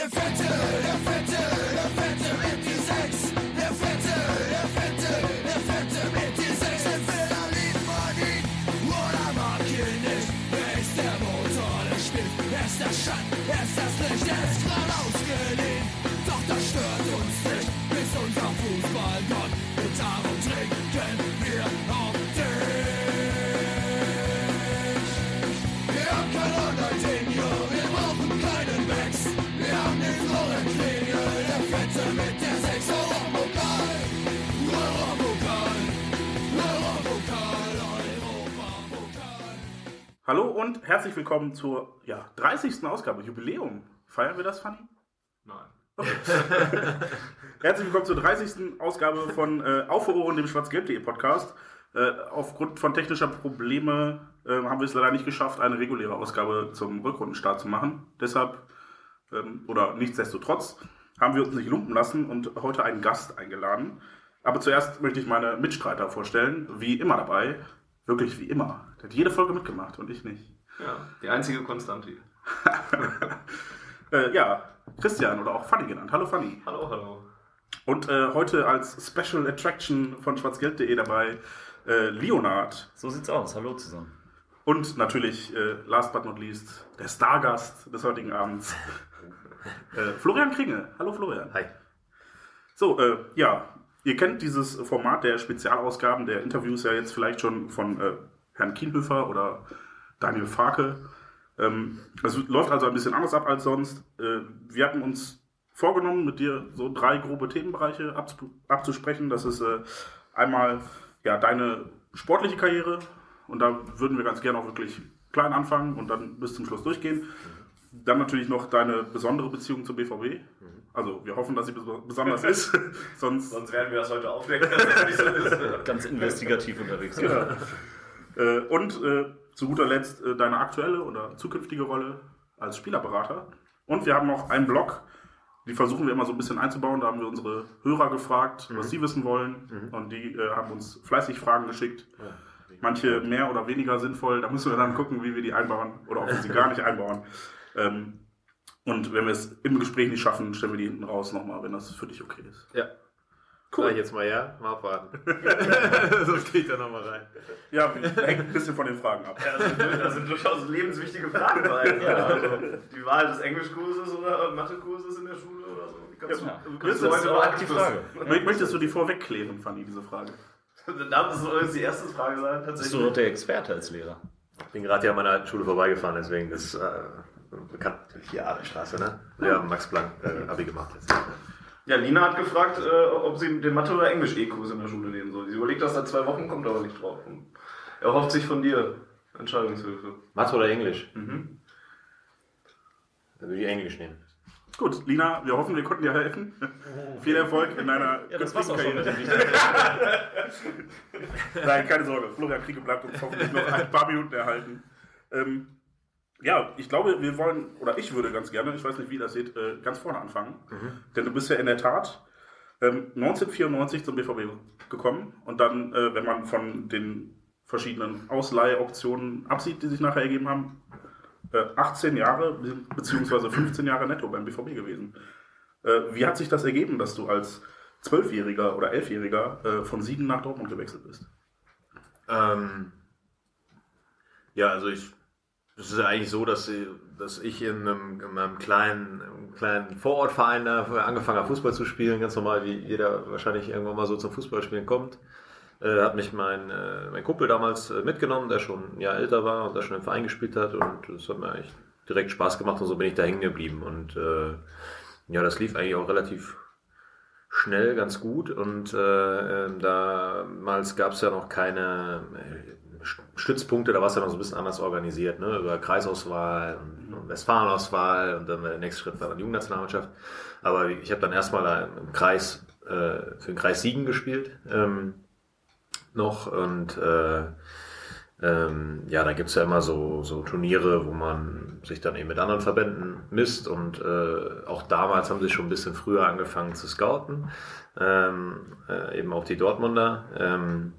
Der Hallo und herzlich willkommen zur ja, 30. Ausgabe, Jubiläum. Feiern wir das, Fanny? Nein. Herzlich willkommen zur 30. Ausgabe von äh, Auf Ohren, dem schwarzgelb.de Podcast. Äh, aufgrund von technischer Probleme äh, haben wir es leider nicht geschafft, eine reguläre Ausgabe zum Rückrundenstart zu machen. Deshalb, ähm, oder nichtsdestotrotz, haben wir uns nicht lumpen lassen und heute einen Gast eingeladen. Aber zuerst möchte ich meine Mitstreiter vorstellen, wie immer dabei. Wirklich wie immer. Der hat jede Folge mitgemacht und ich nicht. Ja, die einzige Konstante. hier. Äh, ja, Christian oder auch Fanny genannt. Hallo Fanny. Hallo, hallo. Und äh, heute als Special Attraction von schwarzgeld.de dabei äh, Leonard. So sieht's aus. Hallo zusammen. Und natürlich, äh, last but not least, der Stargast des heutigen Abends, äh, Florian Kringe. Hallo Florian. Hi. So, äh, ja, ihr kennt dieses Format der Spezialausgaben, der Interviews ja jetzt vielleicht schon von äh, Herrn Kienhöfer oder Daniel Farke. Ähm, es läuft also ein bisschen anders ab als sonst. Äh, wir hatten uns vorgenommen, mit dir so drei grobe Themenbereiche abzu abzusprechen. Das ist äh, einmal ja, deine sportliche Karriere und da würden wir ganz gerne auch wirklich klein anfangen und dann bis zum Schluss durchgehen. Dann natürlich noch deine besondere Beziehung zum BVB. Also wir hoffen, dass sie bes- besonders ist. Sonst Sonst werden wir das heute aufdecken, so ist. Ganz investigativ unterwegs. Ja. Äh, und äh, zu guter Letzt äh, deine aktuelle oder zukünftige Rolle als Spielerberater. Und wir haben noch einen Blog, die versuchen wir immer so ein bisschen einzubauen. Da haben wir unsere Hörer gefragt, was sie wissen wollen. Und die äh, haben uns fleißig Fragen geschickt. Manche mehr oder weniger sinnvoll. Da müssen wir dann gucken, wie wir die einbauen oder ob wir sie gar nicht einbauen. Ähm, und wenn wir es im Gespräch nicht schaffen, stellen wir die hinten raus nochmal, wenn das für dich okay ist. Ja. Cool. Sag ich jetzt mal ja, mal abwarten. Sonst gehe ich da nochmal rein. Ja, hängt ein bisschen von den Fragen ab. Ja, das, sind, das sind durchaus lebenswichtige Fragen bei. Ja. Also, die Wahl des Englischkurses oder Mathekurses in der Schule oder so. Kannst Ja. du, kannst du heute mal die Frage. Mö- Möchtest du die vorwegklären, Fanny, diese Frage? Das soll jetzt die erste Frage sein, Bist du der Experte als Lehrer? Ich bin gerade ja an meiner alten Schule vorbeigefahren, deswegen ist äh, bekannt natürlich hier Adelstraße, ne? Haben Max Planck äh, Abi gemacht jetzt. Ja, Lina hat gefragt, äh, ob sie den Mathe- oder Englisch-E-Kurs in der Schule nehmen soll. Sie überlegt das seit zwei Wochen, kommt aber nicht drauf. Und er hofft sich von dir Entscheidungshilfe. Mathe oder Englisch? Mhm. Dann würde ich Englisch nehmen. Gut, Lina, wir hoffen, wir konnten dir helfen. Viel Erfolg in deiner Ja, das war's auch schon. Nein, keine Sorge. Florian Kriege bleibt uns hoffentlich noch ein paar Minuten erhalten. Ähm, ja, ich glaube, wir wollen, oder ich würde ganz gerne, ich weiß nicht, wie ihr das seht, äh, ganz vorne anfangen. Denn du bist ja in der Tat ähm, 1994 zum BVB gekommen und dann, äh, wenn man von den verschiedenen Ausleihoptionen absieht, die sich nachher ergeben haben, äh, 18 Jahre beziehungsweise 15 Jahre netto beim BVB gewesen. Äh, wie hat sich das ergeben, dass du als Zwölfjähriger oder Elfjähriger äh, von Siegen nach Dortmund gewechselt bist? Ähm, ja, also ich, es ist ja eigentlich so, dass, dass ich in einem, in einem kleinen, kleinen Vorortverein angefangen habe, Fußball zu spielen, ganz normal, wie jeder wahrscheinlich irgendwann mal so zum Fußballspielen kommt. Äh, hat mich mein, äh, mein Kumpel damals äh, mitgenommen, der schon ein Jahr älter war und da schon im Verein gespielt hat und das hat mir eigentlich direkt Spaß gemacht und so bin ich da hängen geblieben und äh, ja, das lief eigentlich auch relativ schnell ganz gut und äh, ähm, damals gab es ja noch keine äh, Stützpunkte, da war es ja noch so ein bisschen anders organisiert, ne? über Kreisauswahl und, und Westfalenauswahl und dann der nächste Schritt war dann Jugendnationalmannschaft. Aber ich habe dann erstmal da im Kreis, äh, für den Kreis Siegen gespielt ähm, noch und äh, ähm, ja, da gibt's ja immer so, so Turniere, wo man sich dann eben mit anderen Verbänden misst und äh, auch damals haben sie schon ein bisschen früher angefangen zu scouten, ähm, äh, eben auch die Dortmunder. Ähm,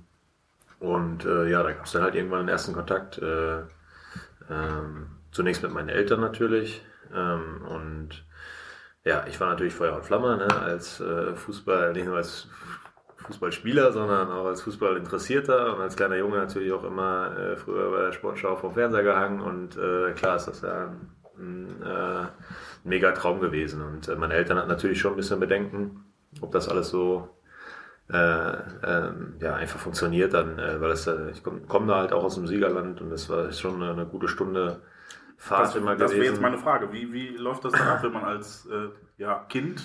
und äh, ja, da gab's dann halt irgendwann den ersten Kontakt, äh, ähm, zunächst mit meinen Eltern natürlich ähm, und ja, ich war natürlich Feuer und Flamme, ne, als äh, Fußball, nicht nur als Fußballspieler, sondern auch als Fußballinteressierter und als kleiner Junge natürlich auch immer äh, früher bei der Sportschau vom Fernseher gehangen und äh, klar ist das ja ein, ein äh, mega Traum gewesen. Und äh, meine Eltern hatten natürlich schon ein bisschen Bedenken, ob das alles so äh, ähm, ja, einfach funktioniert dann, äh, weil es, äh, ich komme komm da halt auch aus dem Siegerland und das war schon eine, eine gute Stunde Fahrt Das, immer das wäre gewesen. jetzt meine Frage. Wie, wie läuft das dann ab, wenn man als äh, ja, Kind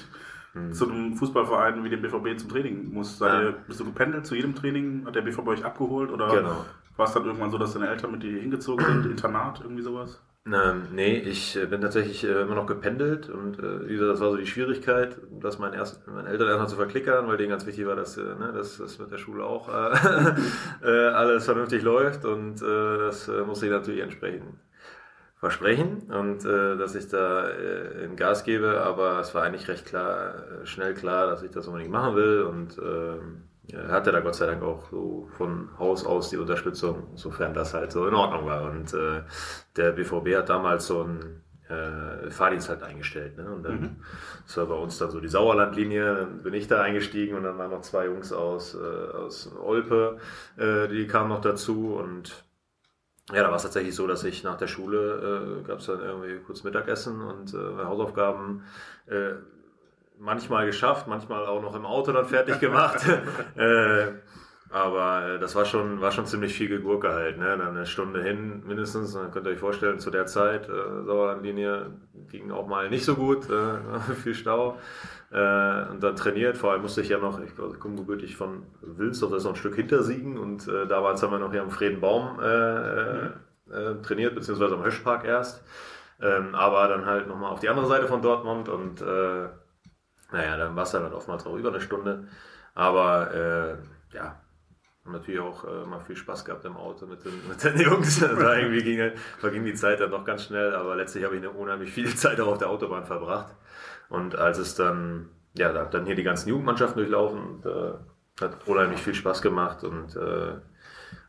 Hm. zu einem Fußballverein wie dem BVB zum Training muss? Ja. ihr, bist du gependelt zu jedem Training? Hat der BVB euch abgeholt? Oder Genau. war es dann irgendwann so, dass deine Eltern mit dir hingezogen sind? Internat, irgendwie sowas? Ähm, nee, ich äh, bin tatsächlich äh, immer noch gependelt und äh, das war so die Schwierigkeit, das meinen, ersten, meinen Eltern erstmal zu verklickern, weil denen ganz wichtig war, dass, äh, ne, dass das mit der Schule auch äh, äh, alles vernünftig läuft und äh, das äh, muss ich natürlich entsprechend versprechen und äh, dass ich da äh, in Gas gebe, aber es war eigentlich recht klar, äh, schnell klar, dass ich das unbedingt machen will und ähm, ja, hatte da Gott sei Dank auch so von Haus aus die Unterstützung, sofern das halt so in Ordnung war. Und äh, der BVB hat damals so einen äh, Fahrdienst halt eingestellt. Ne? Und dann das war bei uns dann so die Sauerlandlinie, dann bin ich da eingestiegen und dann waren noch zwei Jungs aus, äh, aus Olpe, äh, die kamen noch dazu und ja, da war es tatsächlich so, dass ich nach der Schule äh, gab es dann irgendwie kurz Mittagessen und äh, Hausaufgaben äh, manchmal geschafft, manchmal auch noch im Auto dann fertig gemacht. äh, aber äh, das war schon, war schon ziemlich viel Gegurke halt, ne? Dann eine Stunde hin mindestens. Dann könnt ihr euch vorstellen, zu der Zeit, äh, Sauerlandlinie ging auch mal nicht so gut, äh, viel Stau. Äh, und dann trainiert, vor allem musste ich ja noch, ich komme gebürtig von Wilsdorf, das ist noch ein Stück hinter Siegen und äh, damals haben wir noch hier am Friedenbaum äh, äh, trainiert, beziehungsweise am Höschpark erst. Ähm, aber dann halt nochmal auf die andere Seite von Dortmund und naja, dann war es dann halt oftmals auch über eine Stunde. Aber äh, ja, haben natürlich auch äh, mal viel Spaß gehabt im Auto mit den, mit den Jungs. Da irgendwie ging, verging die Zeit dann doch ganz schnell, aber letztlich habe ich eine unheimlich viel Zeit auch auf der Autobahn verbracht. Und als es dann, ja, da dann hier die ganzen Jugendmannschaften durchlaufen und äh, hat unheimlich viel Spaß gemacht und äh,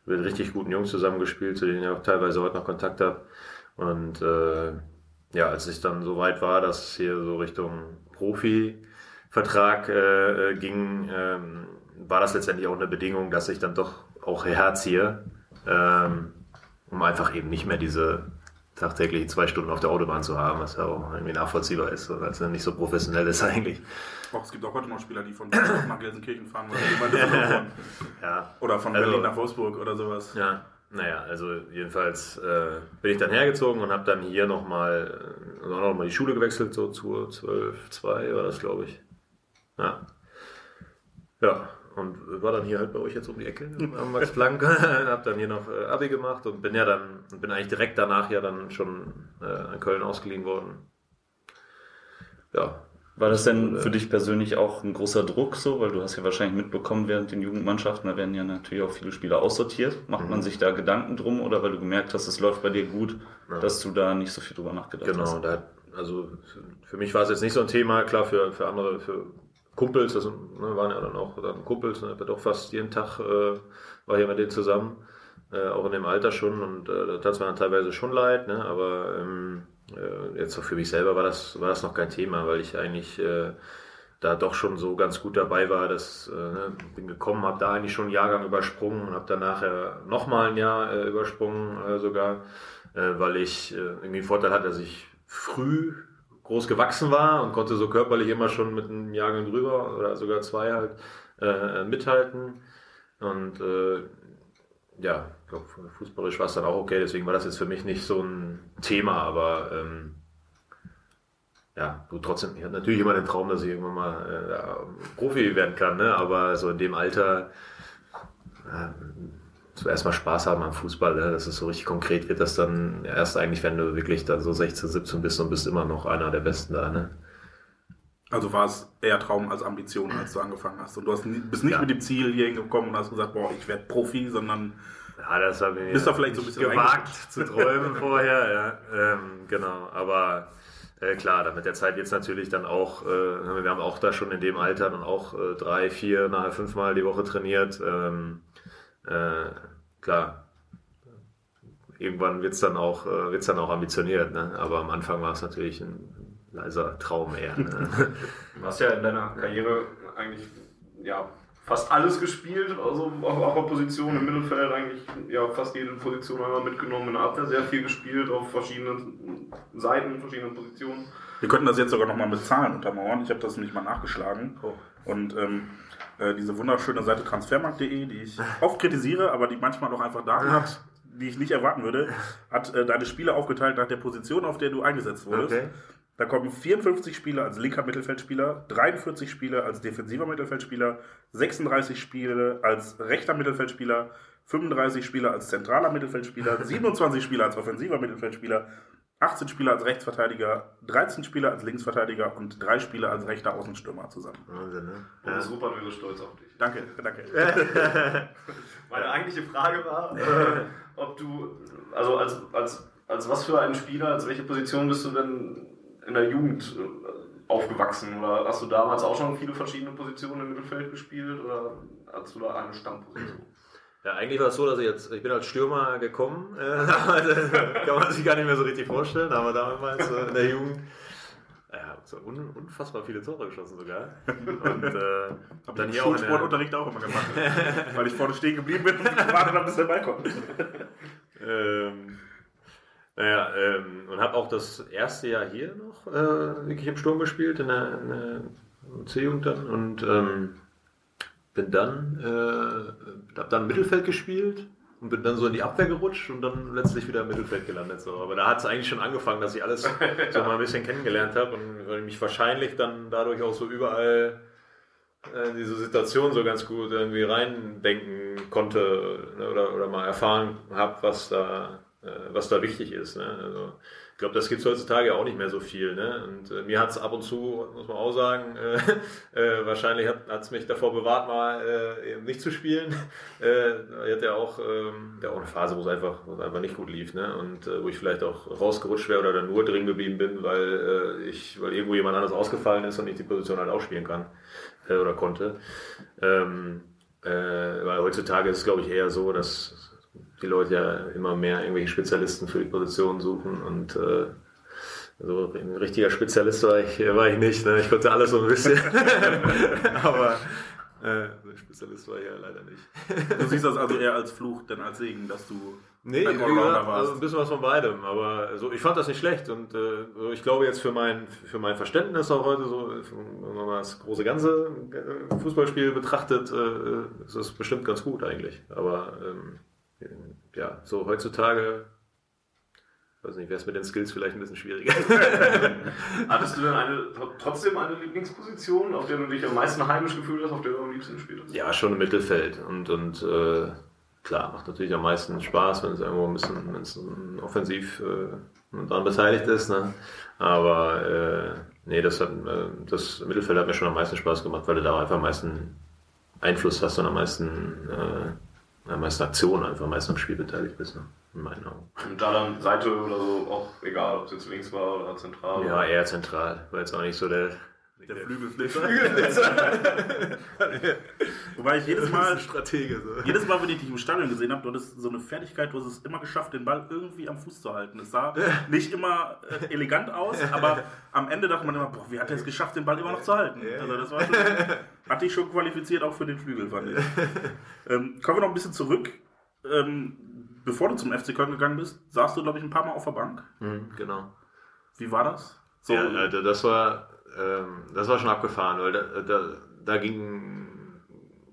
mit richtig guten Jungs zusammengespielt, zu denen ich auch teilweise heute noch Kontakt habe. Und äh, ja, als ich dann so weit war, dass es hier so Richtung Profi-Vertrag äh, äh, ging, ähm, war das letztendlich auch eine Bedingung, dass ich dann doch auch herziehe, ähm, um einfach eben nicht mehr diese tagtäglich zwei Stunden auf der Autobahn zu haben, was ja auch irgendwie nachvollziehbar ist, weil es ja nicht so professionell ist eigentlich. Auch es gibt auch heute noch Spieler, die von nach Gelsenkirchen fahren oder. Ja, oder von Also- Berlin nach Wolfsburg oder sowas. Ja, naja, also jedenfalls äh, bin ich dann hergezogen und habe dann hier nochmal äh, noch mal die Schule gewechselt, so zur 12, 2 war das, glaube ich. Ja. Ja, und war dann hier halt bei euch jetzt um die Ecke am Max Planck, habe dann hier noch äh, Abi gemacht und bin ja dann, bin eigentlich direkt danach ja dann schon äh, an Köln ausgeliehen worden. Ja, War das denn für dich persönlich auch ein großer Druck so? Weil du hast ja wahrscheinlich mitbekommen, während den Jugendmannschaften, da werden ja natürlich auch viele Spieler aussortiert. Macht Mhm. man sich da Gedanken drum oder weil du gemerkt hast, es läuft bei dir gut, dass du da nicht so viel drüber nachgedacht Genau, hast? hat- also für, für mich war es jetzt nicht so ein Thema, klar für, für andere, für Kumpels, das ne, waren ja dann auch dann Kumpels, ne, doch fast jeden Tag äh, war ich mit denen zusammen, äh, auch in dem Alter schon und äh, da tat es mir dann teilweise schon leid, ne, aber ähm, äh, jetzt so für mich selber war das, war das noch kein Thema, weil ich eigentlich äh, da doch schon so ganz gut dabei war, dass äh, ne, bin gekommen, habe da eigentlich schon einen Jahrgang übersprungen und habe dann nachher nochmal ein Jahr äh, übersprungen äh, sogar, äh, weil ich äh, irgendwie einen Vorteil hatte, dass ich früh groß gewachsen war und konnte so körperlich immer schon mit einem Jahrgang drüber oder sogar zwei halt äh, mithalten und äh, ja, ich glaube, fußballisch war es dann auch okay, deswegen war das jetzt für mich nicht so ein Thema, aber ähm, ja, du trotzdem, ich hatte natürlich immer den Traum, dass ich irgendwann mal äh, Profi werden kann, ne? aber so in dem Alter äh, zuerst mal Spaß haben am Fußball, ne? dass es so richtig konkret wird, dass dann erst eigentlich, wenn du wirklich dann so 16, 17 bist und bist immer noch einer der Besten da, ne? Also war es eher Traum als Ambition, als du angefangen hast. Und du hast bist nicht Ja. mit dem Ziel hier hingekommen und hast gesagt, boah, ich werde Profi, sondern Ja, das habe ich Bist du vielleicht so ein bisschen gewagt zu träumen vorher, ja. Ähm, genau, aber äh, klar, dann mit der Zeit jetzt natürlich dann auch, äh, wir haben auch da schon in dem Alter dann auch äh, drei, vier, nachher fünfmal die Woche trainiert. Ähm, äh, klar, irgendwann wird's dann auch, äh, wird's dann auch ambitioniert, ne? aber am Anfang war es natürlich ein leiser Traum eher. Ne? Du hast ja in deiner Karriere eigentlich ja, fast alles gespielt, also auch, auch auf Positionen im Mittelfeld eigentlich ja, fast jede Position einmal mitgenommen, in der Abwehr sehr viel gespielt, auf verschiedenen Seiten, verschiedenen Positionen. Wir könnten das jetzt sogar nochmal mit Zahlen untermauern. Ich habe das nämlich mal nachgeschlagen. Oh. Und ähm, äh, diese wunderschöne Seite transfermarkt.de, die ich oft kritisiere, aber die manchmal auch einfach Daten hat, die ich nicht erwarten würde, hat äh, deine Spiele aufgeteilt nach der Position, auf der du eingesetzt wurdest. Okay. Da kommen 54 Spiele als linker Mittelfeldspieler, 43 Spiele als defensiver Mittelfeldspieler, 36 Spiele als rechter Mittelfeldspieler, 35 Spiele als zentraler Mittelfeldspieler, 27 Spiele als offensiver Mittelfeldspieler, 18 Spiele als Rechtsverteidiger, 13 Spiele als Linksverteidiger und 3 Spiele als rechter Außenstürmer zusammen. Wahnsinn, ne? Und das Rupert wäre stolz auf dich. Danke, danke. Meine eigentliche Frage war, äh, ob du, also als, als, als was für ein Spieler, als welche Position bist du denn in der Jugend äh, aufgewachsen? Oder hast du damals auch schon viele verschiedene Positionen im Mittelfeld gespielt oder hast du da eine Stammposition? Ja, eigentlich war es so, dass ich jetzt, ich bin als Stürmer gekommen, äh, kann man sich gar nicht mehr so richtig vorstellen, aber damals äh, in der Jugend, ja, so un, unfassbar viele Tore geschossen sogar. Und äh, hab dann hier auch Schulsportunterricht auch immer gemacht. weil ich vorne stehen geblieben bin und gewartet habe, bis der Ball kommt. ähm, naja, ähm, und habe auch das erste Jahr hier noch äh, wirklich im Sturm gespielt, in der, der C-Jugend dann und ähm, bin dann, äh, habe dann im Mittelfeld gespielt und bin dann so in die Abwehr gerutscht und dann letztlich wieder im Mittelfeld gelandet. So. Aber da hat es eigentlich schon angefangen, dass ich alles so mal ein bisschen kennengelernt habe und weil ich mich wahrscheinlich dann dadurch auch so überall äh, in diese Situation so ganz gut irgendwie reindenken konnte ne, oder, oder mal erfahren habe, was da, äh, was da wichtig ist. Ne? Also, ich glaube, das gibt es heutzutage auch nicht mehr so viel. Ne? Und äh, mir hat es ab und zu, muss man auch sagen, äh, äh, wahrscheinlich hat es mich davor bewahrt, mal äh, eben nicht zu spielen. Äh, hatte ja auch, ähm, ja auch eine Phase, wo es einfach, wo es einfach nicht gut lief. Ne? Und äh, wo ich vielleicht auch rausgerutscht wäre oder dann nur drin geblieben bin, weil, äh, ich, weil irgendwo jemand anders ausgefallen ist und ich die Position halt auch spielen kann oder konnte. Ähm, äh, weil heutzutage ist es, glaube ich, eher so, dass die Leute ja immer mehr irgendwelche Spezialisten für die Position suchen und äh, so ein richtiger Spezialist war ich, war ich nicht. Ne? Ich konnte alles so ein bisschen. Aber äh, Spezialist war ich ja leider nicht. Du siehst das also eher als Fluch, denn als Segen, dass du Nee, ein Allrounder gesagt, warst. also ein bisschen was von beidem, aber also ich fand das nicht schlecht und äh, ich glaube jetzt für mein, für mein Verständnis auch heute so, wenn man mal das große ganze äh, Fußballspiel betrachtet, äh, ist das bestimmt ganz gut eigentlich. Aber ähm, ja, so heutzutage, weiß nicht, wäre es mit den Skills vielleicht ein bisschen schwieriger. Hattest du denn eine, trotzdem eine Lieblingsposition, auf der du dich am meisten heimisch gefühlt hast, auf der du am liebsten gespielt hast? Ja, schon im Mittelfeld. Und, und äh, klar, macht natürlich am meisten Spaß, wenn es irgendwo ein bisschen, wenn es offensiv äh, daran beteiligt ist. Ne? Aber äh, nee, das, hat, äh, das Mittelfeld hat mir schon am meisten Spaß gemacht, weil du da einfach am meisten Einfluss hast und am meisten, am meisten Aktion einfach am meisten am Spiel beteiligt bist, ne? in meinen Augen. Und da dann Seite oder so, auch egal, ob es jetzt links war oder zentral. Ja, eher zentral, weil jetzt auch nicht so der, Der Flügelflitzer. Wobei ich jedes Mal, Stratege. So. jedes Mal, wenn ich dich im Stadion gesehen habe, du hattest so eine Fertigkeit, du hast es immer geschafft, den Ball irgendwie am Fuß zu halten. Es sah nicht immer äh, elegant aus, aber am Ende dachte man immer, boah, wie hat er es geschafft, den Ball immer noch zu halten? Also das war schon, hat dich schon qualifiziert, auch für den Flügel, fand ich. Ähm, kommen wir noch ein bisschen zurück. Ähm, bevor du zum FC Köln gegangen bist, saßt du, glaube ich, ein paar Mal auf der Bank. Mhm, genau. Wie war das? So, Ja, Alter, das war, ähm, das war schon abgefahren, weil da, da, da ging,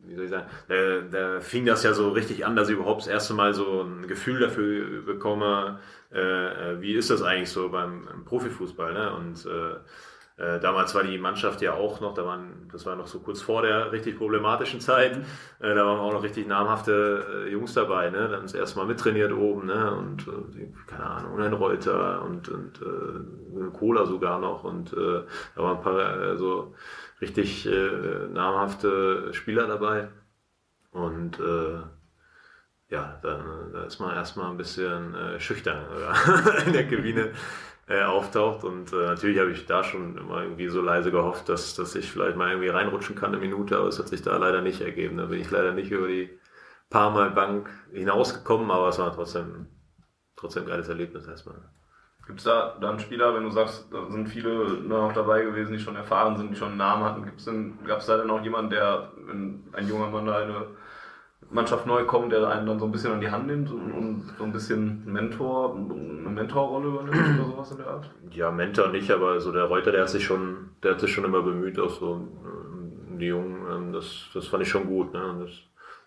wie soll ich sagen, da, da fing das ja so richtig an, dass ich überhaupt das erste Mal so ein Gefühl dafür bekomme, äh, wie ist das eigentlich so beim im Profifußball, ne? Und äh, äh, damals war die Mannschaft ja auch noch, da waren, das war noch so kurz vor der richtig problematischen Zeit, äh, da waren auch noch richtig namhafte äh, Jungs dabei, ne? Dann das erste Mal mittrainiert oben, ne? Und äh, keine Ahnung, ein Reuter und, und äh, Cola sogar noch und äh, da waren ein paar äh, so richtig äh, namhafte Spieler dabei. Und äh, ja, da, da ist man erstmal ein bisschen äh, schüchtern oder in der Kabine äh, auftaucht. Und äh, natürlich habe ich da schon immer irgendwie so leise gehofft, dass, dass ich vielleicht mal irgendwie reinrutschen kann eine Minute, aber es hat sich da leider nicht ergeben. Da bin ich leider nicht über die paar Mal Bank hinausgekommen, aber es war trotzdem, trotzdem ein geiles Erlebnis erstmal. Gibt es da dann Spieler, wenn du sagst, da sind viele noch dabei gewesen, die schon erfahren sind, die schon einen Namen hatten, gab es da denn auch jemanden, der, wenn ein junger Mann da in eine Mannschaft neu kommt, der einen dann so ein bisschen an die Hand nimmt und, und so ein bisschen Mentor, eine Mentorrolle übernimmt oder sowas in der Art? Ja, Mentor nicht, aber so der Reuter, der hat sich schon, der hat sich schon immer bemüht, auch so ähm, die Jungen, ähm, das, das fand ich schon gut. Ne? Das,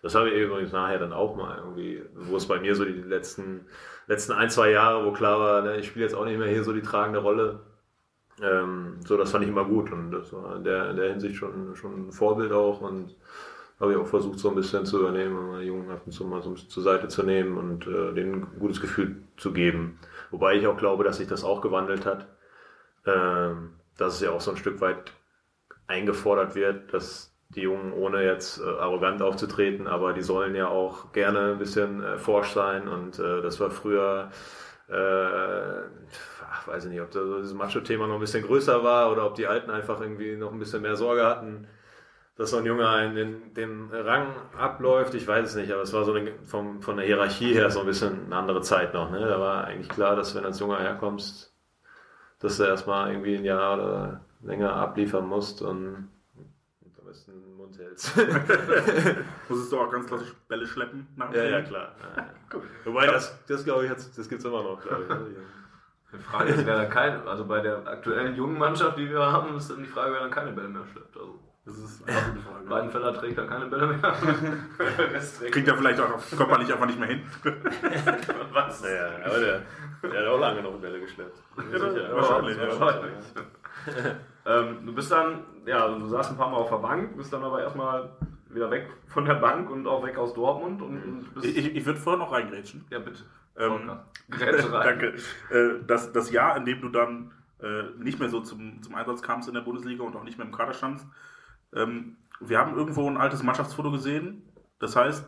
das habe ich übrigens nachher dann auch mal irgendwie, wo es bei mir so die letzten, letzten ein, zwei Jahre, wo klar war, ne, ich spiele jetzt auch nicht mehr hier so die tragende Rolle. Ähm, so, das fand ich immer gut und das war in der, in der Hinsicht schon, schon ein Vorbild auch und habe ich auch versucht, so ein bisschen zu übernehmen, meine Jungen ab und zu mal so ein bisschen zur Seite zu nehmen und äh, denen ein gutes Gefühl zu geben. Wobei ich auch glaube, dass sich das auch gewandelt hat. Ähm, dass es ja auch so ein Stück weit eingefordert wird, dass die Jungen, ohne jetzt äh, arrogant aufzutreten, aber die sollen ja auch gerne ein bisschen äh, forsch sein und äh, das war früher, äh, ach, weiß ich nicht, ob da so dieses Macho-Thema noch ein bisschen größer war oder ob die Alten einfach irgendwie noch ein bisschen mehr Sorge hatten, dass so ein Junge in den, den Rang abläuft. Ich weiß es nicht, aber es war so eine, vom, von der Hierarchie her so ein bisschen eine andere Zeit noch. Ne? Da war eigentlich klar, dass wenn du als Junger herkommst, dass du erstmal irgendwie ein Jahr oder länger abliefern musst und am besten Mund hältst. Musstest du auch ganz klassisch Bälle schleppen? Nach dem ja, ja, klar. Ja, ja. Wobei, das, das glaube ich, das gibt es immer noch, glaube ich. ne? Die Frage ist, wer da kein, also bei der aktuellen jungen Mannschaft, die wir haben, ist dann die Frage, wer dann keine Bälle mehr schleppt. Also Das ist eine Frage. Weidenfeller trägt dann keine Bälle mehr. Der Rest trägt Kriegt er vielleicht auch körperlich einfach nicht mehr hin. was. Ja, ja, aber der, der hat auch lange noch Bälle geschleppt. Ja, Sicher. wahrscheinlich, Ja, wahrscheinlich. Ähm, du bist dann, ja, also du saßt ein paar Mal auf der Bank, bist dann aber erstmal wieder weg von der Bank und auch weg aus Dortmund und, und bist. Ich, ich, würde vorher noch reingrätschen. ja, bitte. Ähm. Grätsche rein. Danke. Äh, das, das Jahr, in dem du dann äh, nicht mehr so zum, zum Einsatz kamst in der Bundesliga und auch nicht mehr im Kader standst. Ähm, wir haben irgendwo ein altes Mannschaftsfoto gesehen. Das heißt,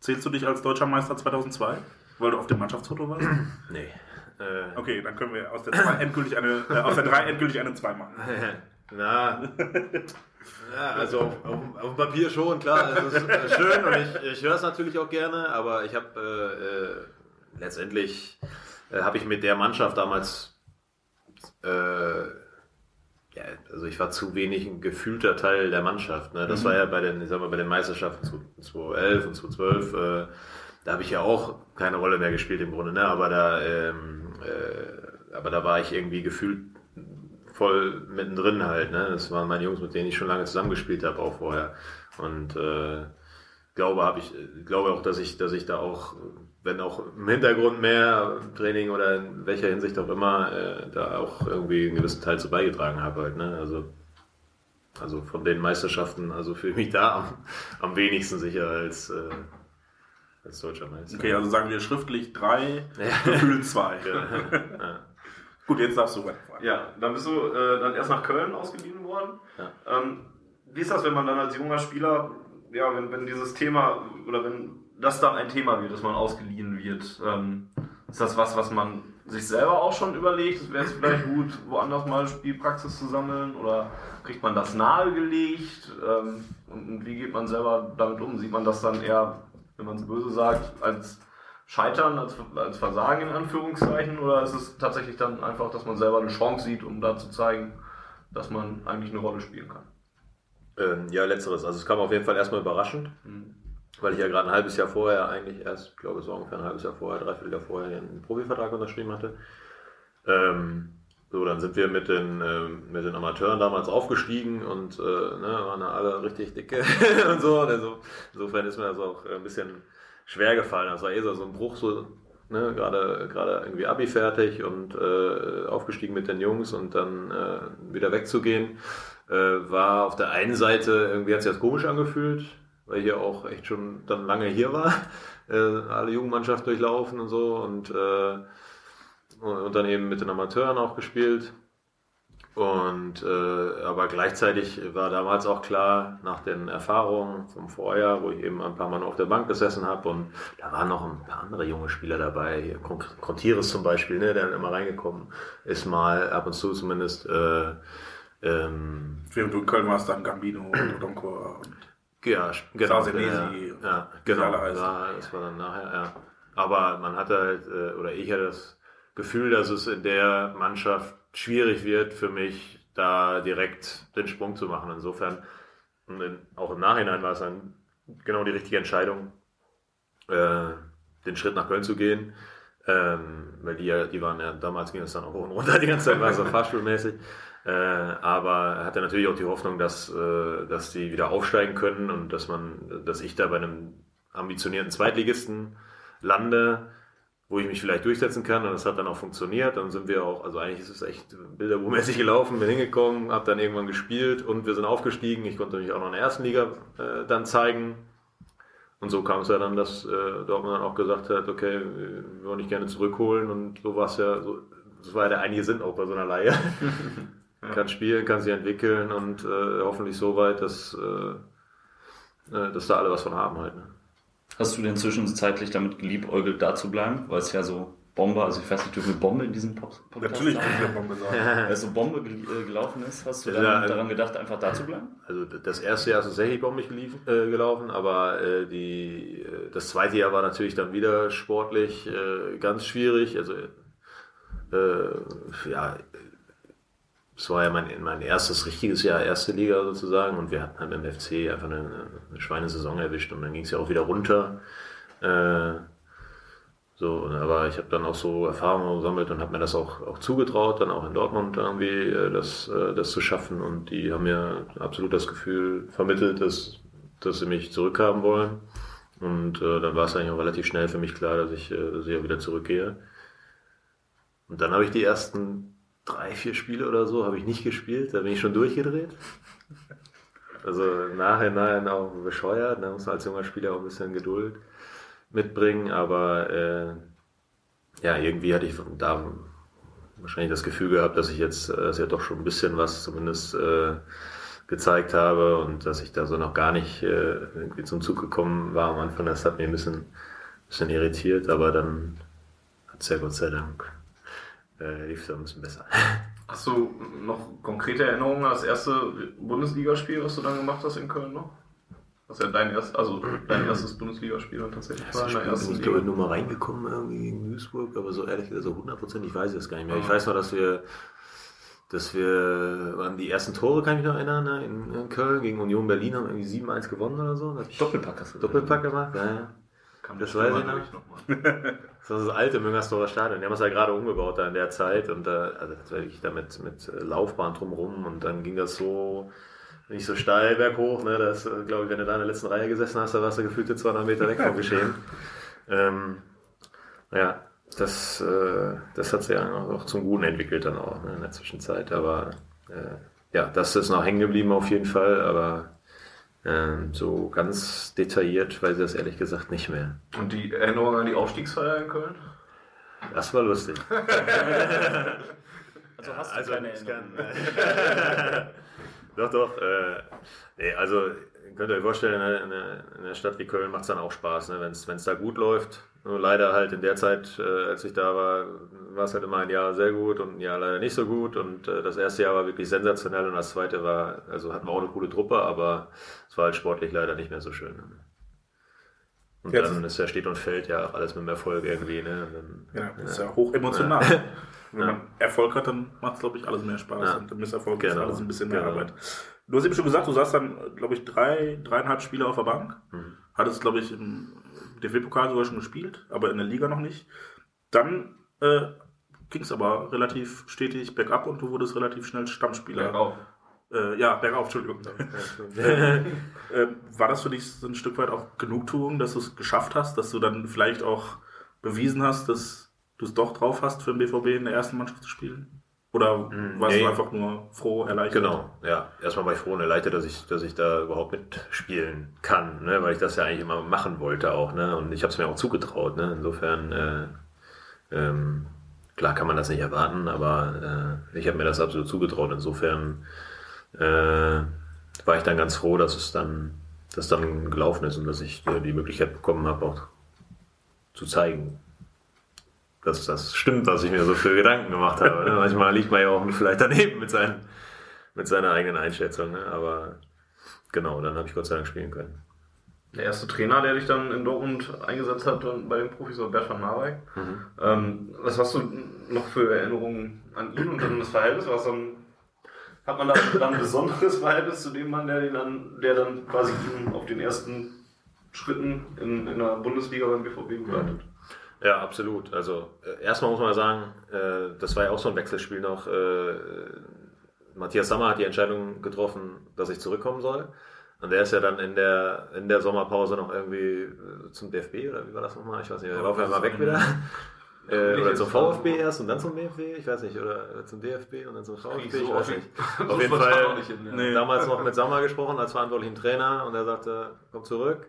zählst du dich als deutscher Meister 2002, weil du auf dem Mannschaftsfoto warst? Nee. Äh, Okay, dann können wir aus der 2 endgültig eine, äh, aus der 3 endgültig eine 2 machen. Na, ja, also auf, auf, auf dem Papier schon, klar, es ist äh, schön und ich, ich höre es natürlich auch gerne, aber ich habe äh, äh, letztendlich äh, habe ich mit der Mannschaft damals, ja, also ich war zu wenig ein gefühlter Teil der Mannschaft. Ne? Das war ja bei den, ich sag mal, bei den Meisterschaften 2011 und 2012, äh, da habe ich ja auch keine Rolle mehr gespielt im Grunde, ne? aber da, ähm, äh, aber da war ich irgendwie gefühlt voll mittendrin halt. Ne? Das waren meine Jungs, mit denen ich schon lange zusammengespielt habe, auch vorher. Und äh, glaube habe ich, glaube auch, dass ich, dass ich da auch, wenn auch im Hintergrund mehr Training oder in welcher Hinsicht auch immer, äh, da auch irgendwie einen gewissen Teil zu beigetragen habe halt. Ne? Also, also von den Meisterschaften, also fühle ich mich da am, am wenigsten sicher als, äh, als deutscher Meister. Okay, also sagen wir schriftlich 3, Ja. Gefühl 2. Ja. Gut, jetzt darfst du weiterfahren. Ja, dann bist du äh, dann erst nach Köln ausgeliehen worden. Ja. Ähm, wie ist das, wenn man dann als junger Spieler, ja, wenn, wenn dieses Thema oder wenn das dann ein Thema wird, dass man ausgeliehen wird, ähm, ist das was, was man sich selber auch schon überlegt? Wäre es vielleicht gut, woanders mal Spielpraxis zu sammeln oder kriegt man das nahegelegt? Ähm, und, und wie geht man selber damit um? Sieht man das dann eher, wenn man es böse sagt, als Scheitern, als, als Versagen in Anführungszeichen? Oder ist es tatsächlich dann einfach, dass man selber eine Chance sieht, um da zu zeigen, dass man eigentlich eine Rolle spielen kann? Ähm, ja, letzteres. Also es kam auf jeden Fall erstmal überraschend, weil ich ja gerade ein halbes Jahr vorher eigentlich erst, ich glaube es war ungefähr ein halbes Jahr vorher, dreiviertel Jahr vorher einen Profivertrag unterschrieben hatte. Ähm, so, dann sind wir mit den, ähm, mit den Amateuren damals aufgestiegen und äh, ne, waren da alle richtig dicke und so. Also, insofern ist mir das auch ein bisschen schwer gefallen. Das war eh so ein Bruch, so ne, gerade gerade irgendwie Abi fertig und äh, aufgestiegen mit den Jungs und dann äh, wieder wegzugehen äh, war auf der einen Seite, irgendwie hat sich das komisch angefühlt, weil ich ja auch echt schon dann lange hier war, äh, alle Jugendmannschaften durchlaufen und so und, äh, und, und dann eben mit den Amateuren auch gespielt. Und äh, aber gleichzeitig war damals auch klar, nach den Erfahrungen vom Vorjahr, wo ich eben ein paar Mal auf der Bank gesessen habe und da waren noch ein paar andere junge Spieler dabei, hier Contires zum Beispiel, ne, der dann immer reingekommen ist, mal ab und zu zumindest. Äh, ähm, Während du in Köln warst, dann Gambino und Odonkor. ja, genau. Sausenesi. Ja, genau. Ja, das war dann nachher, ja. Aber man hatte halt, äh, oder ich hatte das Gefühl, dass es in der Mannschaft schwierig wird für mich, da direkt den Sprung zu machen. Insofern, auch im Nachhinein war es dann genau die richtige Entscheidung, äh, den Schritt nach Köln zu gehen. Ähm, weil die ja, die waren ja, damals ging es dann auch hoch und runter, die ganze Zeit war es so fahrstuhlmäßig. Äh, aber er hatte natürlich auch die Hoffnung, dass, äh, dass die wieder aufsteigen können und dass man, dass ich da bei einem ambitionierten Zweitligisten lande, wo ich mich vielleicht durchsetzen kann und das hat dann auch funktioniert. Dann sind wir auch, also eigentlich ist es echt bilderbuchmäßig gelaufen, bin hingekommen, habe dann irgendwann gespielt und wir sind aufgestiegen. Ich konnte mich auch noch in der ersten Liga äh, dann zeigen. Und so kam es ja dann, dass äh, Dortmund dann auch gesagt hat, okay, wir wollen dich gerne zurückholen und so war es ja, so, das war ja der einige Sinn auch bei so einer Leihe. Kann spielen, kann sich entwickeln und äh, hoffentlich so weit, dass, äh, äh, dass da alle was von haben halt. Ne? Hast du denn zwischenzeitlich damit geliebäugelt, da zu bleiben? Weil es ja so Bombe, also ich weiß nicht, dürfen wir Bombe in diesem Pop Podcast Natürlich sagen? können wir Bombe sagen. Als so Bombe gel äh, gelaufen ist, hast du dann Ja, also- daran gedacht, einfach da zu bleiben? Also das erste Jahr ist tatsächlich bombig geliefen, äh, gelaufen, aber äh, die, äh, das zweite Jahr war natürlich dann wieder sportlich äh, ganz schwierig. Also äh, ja, es war ja mein, mein erstes richtiges Jahr, erste Liga sozusagen, und wir hatten halt dem FC einfach eine, eine Schweinesaison erwischt und dann ging es ja auch wieder runter. Äh, so, aber ich habe dann auch so Erfahrungen gesammelt und habe mir das auch, auch zugetraut, dann auch in Dortmund irgendwie äh, das, äh, das zu schaffen. Und die haben mir absolut das Gefühl vermittelt, dass, dass sie mich zurückhaben wollen. Und äh, dann war es eigentlich auch relativ schnell für mich klar, dass ich, äh, dass auch wieder zurückgehe. Und dann habe ich die ersten drei, vier Spiele oder so habe ich nicht gespielt, da bin ich schon durchgedreht. Also im Nachhinein auch bescheuert, da muss man als junger Spieler auch ein bisschen Geduld mitbringen, aber äh, ja, irgendwie hatte ich da wahrscheinlich das Gefühl gehabt, dass ich jetzt äh, dass ja doch schon ein bisschen was zumindest äh, gezeigt habe und dass ich da so noch gar nicht äh, zum Zug gekommen war am Anfang. Das hat mich ein bisschen, bisschen irritiert, aber dann hat es ja Gott sei Dank äh, lief es ein bisschen besser. Hast du noch konkrete Erinnerungen an das erste Bundesligaspiel, was du dann gemacht hast in Köln noch? Was ja dein, erst, also dein erstes Bundesligaspiel dann tatsächlich war in der ersten ich glaube, nur mal reingekommen irgendwie gegen Duisburg, aber so ehrlich gesagt, so hundertprozentig weiß ich das gar nicht mehr. Ich weiß nur, dass wir, dass wir, waren die ersten Tore, kann ich mich noch erinnern, ne? in, Köln gegen Union Berlin haben irgendwie 7-1 gewonnen oder so. Doppelpack hast du. Doppelpack gemacht, ja, ja. Kam das weiß ich noch. Das war das alte Müngersdorfer Stadion. Die haben es ja gerade umgebaut da in der Zeit und da, also das war wirklich da mit, mit Laufbahn drumrum und dann ging das so nicht so steil berghoch. Ne? Das, äh, glaube ich, wenn du da in der letzten Reihe gesessen hast, da warst du gefühlte 200 Meter weg vom Geschehen. ähm, ja, das, äh, das hat sich ja auch zum Guten entwickelt dann auch ne, in der Zwischenzeit. Aber äh, ja, das ist noch hängen geblieben auf jeden Fall, aber ähm, so ganz detailliert weiß ich das ehrlich gesagt nicht mehr. Und die Erinnerung an die Aufstiegsfeier in Köln? Das war lustig. Also hast du Also, keine Erinnerung. kann, doch, doch. Äh, nee, also könnt ihr euch vorstellen, in einer, in einer- in einer Stadt wie Köln macht es dann auch Spaß, ne? wenn es da gut läuft. Nur leider halt in der Zeit, äh, als ich da war, war es halt immer ein Jahr sehr gut und ein Jahr leider nicht so gut. Und äh, das erste Jahr war wirklich sensationell und das zweite war, also hatten wir auch eine coole Truppe, aber es war halt sportlich leider nicht mehr so schön. Ne? Und Jetzt- dann ist ja steht und fällt ja auch alles mit dem Erfolg irgendwie. Ne? Dann, Ja, das ist ja hoch emotional. Wenn man Erfolg hat, dann macht es, glaube ich, alles mehr Spaß. Ja. Und im Misserfolg ist Genau. alles ein bisschen mehr Genau. Arbeit. Du hast eben schon gesagt, du saßt dann, glaube ich, drei, dreieinhalb Spiele auf der Bank. Mhm. Hattest, glaube ich, im DFB-Pokal sogar schon gespielt, aber in der Liga noch nicht. Dann äh, ging es aber relativ stetig bergab und du wurdest relativ schnell Stammspieler. Bergauf. Äh, ja, bergauf, Entschuldigung. äh, war das für dich so ein Stück weit auch Genugtuung, dass du es geschafft hast, dass du dann vielleicht auch bewiesen hast, dass du es doch drauf hast, für den BVB in der ersten Mannschaft zu spielen? Oder warst nee. du einfach nur froh, erleichtert? Genau, ja. Erstmal war ich froh und erleichtert, dass ich, dass ich da überhaupt mitspielen kann, ne? weil ich das ja eigentlich immer machen wollte auch. Ne? Und ich habe es mir auch zugetraut. Ne? Insofern, äh, ähm, klar kann man das nicht erwarten, aber äh, ich habe mir das absolut zugetraut. Insofern äh, war ich dann ganz froh, dass es dann, dass dann gelaufen ist und dass ich äh, die Möglichkeit bekommen habe, auch zu zeigen, dass das stimmt, was ich mir so für Gedanken gemacht habe. Ne? Manchmal liegt man ja auch vielleicht daneben mit, seinen, mit seiner eigenen Einschätzung. Ne? Aber genau, dann habe ich Gott sei Dank spielen können. der erste Trainer, der dich dann in Dortmund eingesetzt hat, bei den Profis, war Bert van Marwijk. Ähm, was hast du noch für Erinnerungen an ihn und an das Verhältnis? Was dann, hat man da dann ein besonderes Verhältnis zu dem Mann, der, dann, der dann quasi ihn auf den ersten Schritten in, in der Bundesliga beim BVB begleitet? Ja, absolut. Also äh, erstmal muss man sagen, äh, das war ja auch so ein Wechselspiel noch. Äh, Matthias Sammer hat die Entscheidung getroffen, dass ich zurückkommen soll. Und der ist ja dann in der, in der Sommerpause noch irgendwie äh, zum DFB oder wie war das nochmal? Ich weiß nicht, der war auf einmal weg wieder. Äh, oder zum VfB erst und dann zum DFB, ich weiß nicht, oder zum DFB und dann zum VfB, ich weiß nicht. Auf jeden Fall hin, ja. Damals noch mit Sammer gesprochen als verantwortlichen Trainer und er sagte, komm zurück.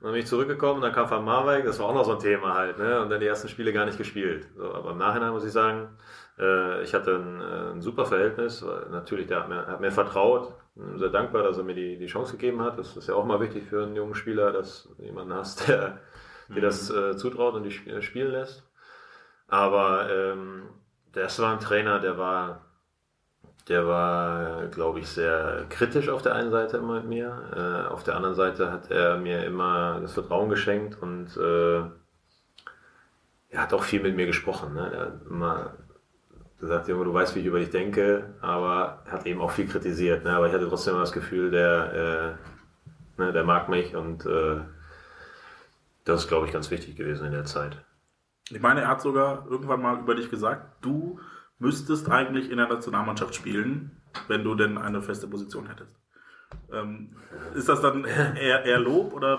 Dann bin ich zurückgekommen, dann kam Van Marwijk, das war auch noch so ein Thema halt, ne? Und dann die ersten Spiele gar nicht gespielt. So, aber im Nachhinein muss ich sagen, äh, ich hatte ein, äh, ein super Verhältnis, weil natürlich, der hat mir, hat mir vertraut, bin sehr dankbar, dass er mir die, die Chance gegeben hat. Das ist ja auch mal wichtig für einen jungen Spieler, dass du jemanden hast, der dir das äh, zutraut und dich sp- spielen lässt. Aber ähm, das war ein Trainer, der war der war, glaube ich, sehr kritisch auf der einen Seite immer mit mir. Äh, auf der anderen Seite hat er mir immer das Vertrauen geschenkt und äh, er hat auch viel mit mir gesprochen. Ne? Er hat immer gesagt, Junge, du weißt, wie ich über dich denke, aber er hat eben auch viel kritisiert. Ne? Aber ich hatte trotzdem immer das Gefühl, der, äh, ne, der mag mich und äh, das ist, glaube ich, ganz wichtig gewesen in der Zeit. Ich meine, er hat sogar irgendwann mal über dich gesagt, du müsstest eigentlich in der Nationalmannschaft spielen, wenn du denn eine feste Position hättest. Ähm, ist das dann eher, eher Lob oder